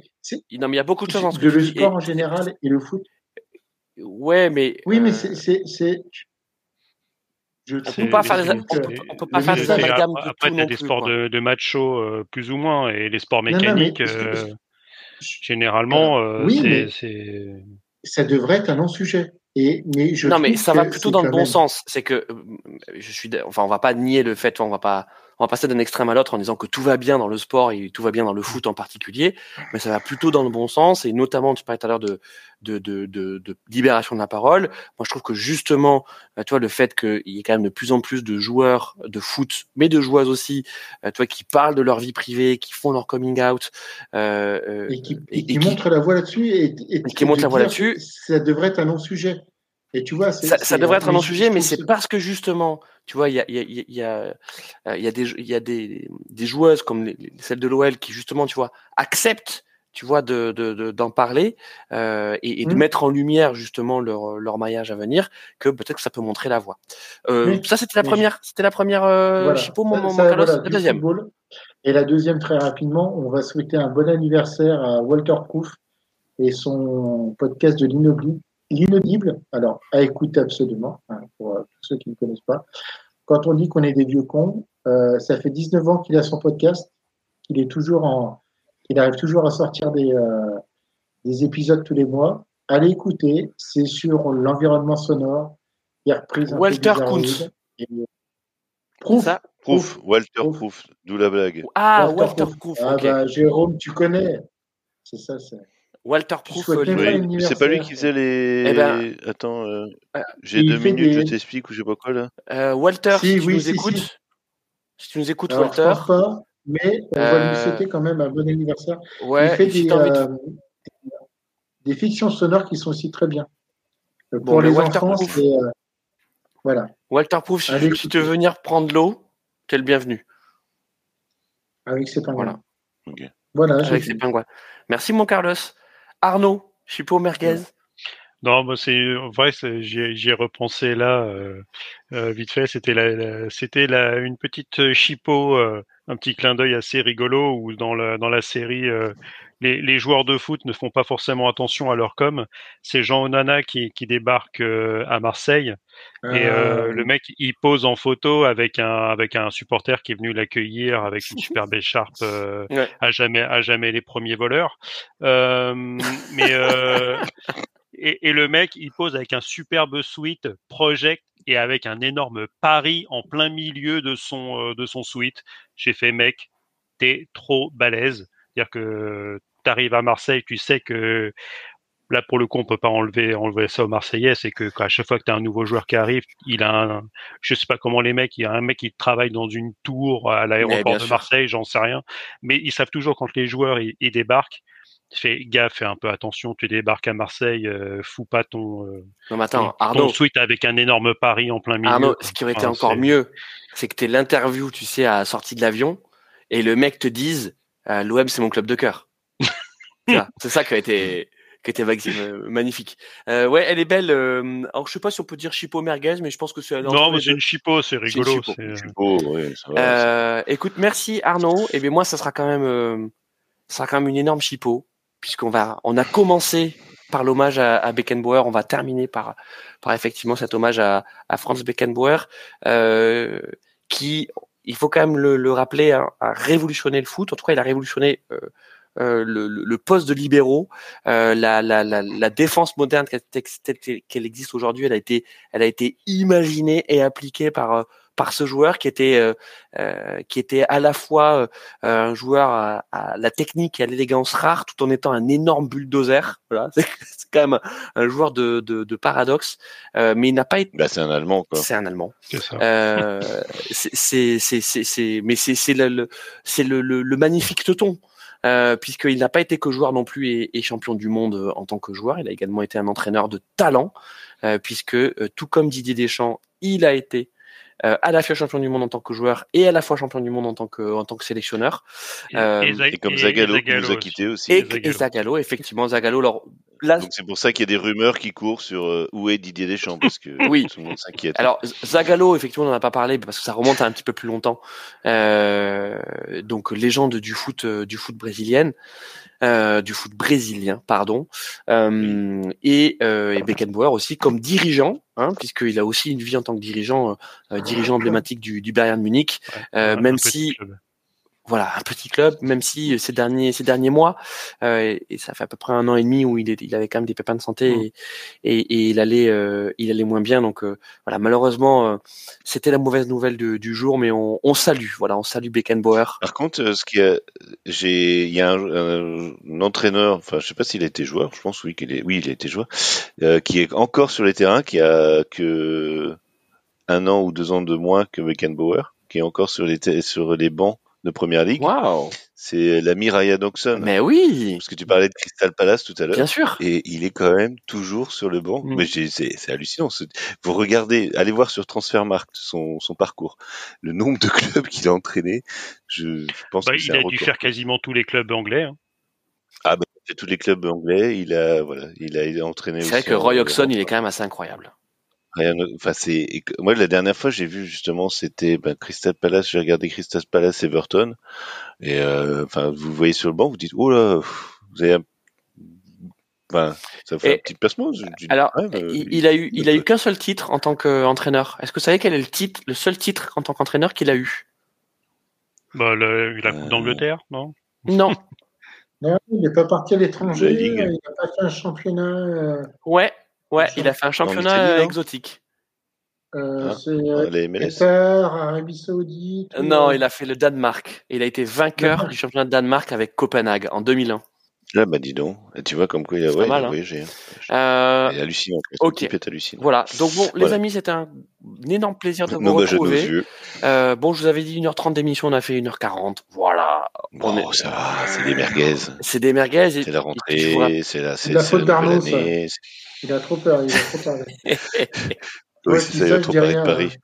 Non, mais il y a beaucoup de choses dans ce que le sport Et- en général et le foot. Ouais, mais. Oui, mais euh, c'est, Je On C'est- peut pas faire c'est- des, on peut, c'est- on peut pas faire des amalgames de après, tout des plus. sports de, de macho euh, plus ou moins, et les sports non, mais mécaniques, euh, généralement, euh, Oui, c'est- mais- c'est. ça devrait être un non-sujet. Et mais je non, mais ça va plutôt dans le bon même- sens. C'est que euh, je suis, enfin, on va pas nier le fait, on va pas, on va passer d'un extrême à l'autre en disant que tout va bien dans le sport et tout va bien dans le foot en particulier, mais ça va plutôt dans le bon sens et notamment, tu parlais tout à l'heure de, de, de, de, de libération de la parole. Moi, je trouve que justement, euh, tu vois, le fait qu'il y ait quand même de plus en plus de joueurs de foot, mais de joueuses aussi, euh, tu vois, qui parlent de leur vie privée, qui font leur coming out, euh, euh, et qui, et- et qui et qui- montre la voie là-dessus et, qui et montre de la voie là-dessus. Ça devrait être un non-sujet. Et tu vois, ça, ça devrait être un non-sujet, je mais c'est ce- parce que justement, tu vois, il y a, y a, y a, euh, y a des, y a des, des joueuses comme les- les- celles de l'OL qui justement, tu vois, acceptent, tu vois, de, de, de- d'en parler euh, et, et de Mm. mettre en lumière justement leur, leur maillage à venir, que peut-être que ça peut montrer la voie. Euh, ça, c'était la première, c'était la première euh, Voilà. Chipo, mon, Ça- mon ça, Carlos, voilà, la deuxième. football. Et la deuxième, très rapidement, on va souhaiter un bon anniversaire à Walter Proof et son podcast de l'inaudible. L'inaudible, alors à écouter absolument, hein, pour euh, ceux qui ne connaissent pas. Quand on dit qu'on est des vieux cons, euh, ça fait 19 ans qu'il a son podcast, qu'il est toujours en, qu'il arrive toujours à sortir des, euh, des épisodes tous les mois. Allez écouter, c'est sur l'environnement sonore. Il reprise Walter Kuntz. Et, Proof, Ça Proof, Walter Proof. Proof, d'où la blague. Ah, Walter Walter Proof. Proof, Ah ok. bah Jérôme, tu connais. C'est ça, c'est. Walter Proof, Oui, c'est pas lui qui faisait les. Eh ben, Attends, euh, euh, j'ai deux minutes, des- je t'explique ou je sais pas quoi là. euh, Walter, Si, si, tu nous si, écoutes, si. si tu nous écoutes, Alors, Walter, je pense pas, mais on va Euh, lui souhaiter quand même un bon anniversaire. ouais, il fait des, de- des fictions sonores qui sont aussi très bien. Euh, Bon, Pour les Walter enfants, c'est. euh, voilà. Walter Proof, si, tu veux venir prendre l'eau, t'es le bienvenu. Avec ses pingouins. Voilà. Voilà. avec ses pingouins. Merci mon Carlos. Arnaud, Chipo Merguez. Non, bah c'est vrai, j'y ai, repensé là, euh, euh, vite fait. C'était la, la- une petite euh, chipot, un petit clin d'œil assez rigolo où dans la, dans la série, les, les joueurs de foot ne font pas forcément attention à leur com. C'est Jean Onana qui, qui débarque euh, à Marseille et euh, Euh, le mec il pose en photo avec un avec un supporter qui est venu l'accueillir avec une superbe écharpe. euh, Ouais. à jamais à jamais les premiers voleurs. Euh, mais euh, et, et le mec, il pose avec un superbe suite project et avec un énorme pari en plein milieu de son euh, de son suite. J'ai fait mec, t'es trop balèze. C'est-à-dire que t'arrives à Marseille, tu sais que là pour le coup on peut pas enlever enlever ça aux Marseillais, c'est que à chaque fois que tu as un nouveau joueur qui arrive, il a un je sais pas comment les mecs, il y a un mec qui travaille dans une tour à l'aéroport de. Marseille, j'en sais rien, mais ils savent toujours quand les joueurs ils, ils débarquent, fais gaffe, fais un peu attention, tu débarques à Marseille, euh, fous pas ton euh, Non mais attends, ton Arnaud, suite avec un énorme pari en plein milieu. Arnaud, ce qui aurait été Enfin, encore mieux, c'est que tu l'interview, tu sais, à la sortie de l'avion, et le mec te dise euh, l'OM c'est mon club de cœur. C'est ça qui a été qui a été vague- euh, magnifique. Euh, ouais, elle est belle. euh, alors je sais pas si on peut dire Chipo Merguez, mais je pense que c'est Non, mais c'est une chipot, c'est une rigolo. chipot. c'est, euh, Oh, ouais, ça va. Euh, écoute, merci Arnaud. Et bien moi, ça sera quand même, euh, ça sera quand même une énorme chipot, puisqu'on va, on a commencé par l'hommage à, à Beckenbauer, on va terminer par, par effectivement cet hommage à, à Franz Beckenbauer, euh, qui, il faut quand même le, le rappeler, hein, a révolutionné le foot. En tout cas, il a révolutionné euh, le, le- le poste de libéraux, euh, la, la, la, la défense moderne qu'elle existe aujourd'hui, elle a été, elle a été imaginée et appliquée par euh, par ce joueur qui était euh, euh, qui était à la fois euh, un joueur à, à la technique et à l'élégance rare, tout en étant un énorme bulldozer. Voilà, c'est quand même un, joueur de, de, de paradoxe, euh, mais il n'a pas été. Bah, c'est un Allemand, quoi. C'est un Allemand. c'est. Euh, c'est c'est c'est c'est c'est- mais c'est c'est le, le c'est le, le, le magnifique teuton. Euh, puisqu'il n'a pas été que joueur non plus et, et champion du monde euh, en tant que joueur, il a également été un entraîneur de talent, euh, puisque euh, tout comme Didier Deschamps, il a été euh, à la fois champion du monde en tant que joueur et à la fois champion du monde en tant que en tant que sélectionneur. Et- Euh, et comme et Zagallo qui nous a aussi. quittés aussi. Et, Zagallo. et Zagallo, effectivement, Zagallo. Alors, là, Donc c'est pour ça qu'il y a des rumeurs qui courent sur euh, où est Didier Deschamps, parce que Oui. tout le monde s'inquiète. Alors Zagallo, effectivement, on n'en a pas parlé parce que ça remonte à un petit peu plus longtemps. Euh, donc légende du foot, euh, du foot brésilienne, euh, du foot brésilien, pardon. Euh, et, euh, et Beckenbauer aussi comme dirigeant, hein, puisqu'il a aussi une vie en tant que dirigeant, euh, dirigeant emblématique du, du Bayern Munich. Euh, Un même si club. Voilà un petit club, même si ces derniers ces derniers mois euh, et, ça fait à peu près un an et demi où il, est, il avait quand même des pépins de santé Mm. et, et, et il allait euh, il allait moins bien donc euh, voilà malheureusement euh, c'était la mauvaise nouvelle du, du jour mais on, on salue voilà on salue Beckenbauer Par contre, euh, ce qui a, j'ai, il y a un, un- un entraîneur, enfin, je sais pas s'il a été joueur, je pense oui qu'il est, oui, il a été joueur, euh, qui est encore sur les terrains, qui a que un an ou deux ans de moins que Beckenbauer, qui est encore sur les sur les bancs de première ligue. waouh C'est l'ami Ryan Oxon. mais oui Parce que tu parlais de Crystal Palace tout à l'heure. bien sûr Et il est quand même toujours sur le banc. Mm. Mais j'ai- c'est c'est hallucinant. C'est- Vous regardez, allez voir sur Transfermarkt son, son parcours, le nombre de clubs qu'il a entraîné. Je, je pense Bah, que c'est il un a dû record. faire quasiment tous les clubs anglais. hein. Ah bah, il a fait tous les clubs anglais. Il a voilà, il a, entraîné. c'est vrai que Roy. Hodgson il est quand même assez incroyable Rien, enfin c'est et que- moi la dernière fois j'ai vu justement c'était ben, Crystal Palace. J'ai regardé Crystal Palace Everton et euh, enfin vous voyez sur le banc, vous dites oh là, vous avez un... Enfin, ça fait Et- un petit placement. je- je dis, alors ouais, il, il a eu il a eu qu'un seul titre en tant qu'entraîneur est-ce que vous savez quel est le titre le seul titre en tant qu'entraîneur qu'il a eu? Bah, le- la Euh. Coupe d'Angleterre, non? Non Non, il n'est pas parti à l'étranger, il n'a pas fait un championnat. euh, ouais ouais il a fait un championnat euh, exotique euh, Ah, c'est euh, les MLS. Arabie Saoudite. ou, Non, euh, il a fait le Danemark. Il a été vainqueur Danemark. du championnat de Danemark avec Copenhague en 2001. Là, bah dis donc. Et tu vois comme quoi il a, ouais, mal, hein. voyagé. Euh, Il est hallucinant. Ok. type est hallucinant. voilà. Donc bon, les Voilà. amis, c'était un énorme plaisir de vous Non, retrouver. Euh, bon, je vous avais dit 1h30 d'émission, on a fait 1h40. Voilà. On Bon, est- ça va, c'est des merguez. C'est des merguez. C'est la rentrée, c'est la, c'est la faute la d'Arnaud, année. Il a trop peur, il a trop Oui, Ouais, c'est ça, il a trop parlé de Paris.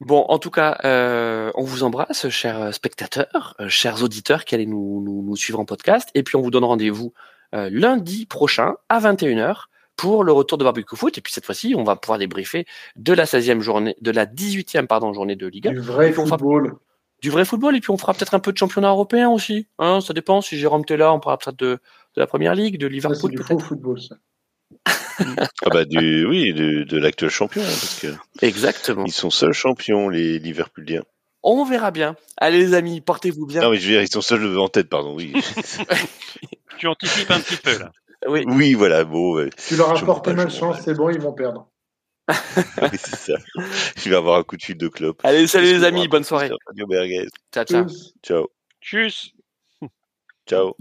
Bon, en tout cas, euh, on vous embrasse, chers spectateurs, euh, chers auditeurs qui allez nous, nous, nous suivre en podcast. Et puis, on vous donne rendez-vous euh, lundi prochain à 21h pour le retour de Barbecue Foot. Et puis, cette fois-ci, on va pouvoir débriefer de la 16e journée, de la 18e, pardon, journée de Ligue 1. Du vrai fera- football. du vrai football et puis on fera peut-être un peu de championnat européen aussi. Hein, ça dépend si Jérôme t'es là, on parlera peut-être de, de la première ligue, de Ça, c'est Liverpool du faux football, ça. Ah bah du, oui, de, de l'actuel champion, hein, parce que Exactement. ils sont seuls champions, les Liverpooliens. On verra bien. Allez les amis, portez-vous bien. Non, mais je veux dire, ils sont seuls en tête, pardon, oui. Tu anticipes un petit peu là. Oui. oui, voilà, bon, ouais. Tu leur m'en bats, malchance, c'est bon, ils vont perdre. Oui, c'est ça. Je vais avoir un coup de fil de clope. Allez, salut les amis, bonne soirée. Ciao ciao. Ciao. Tchuss Ciao.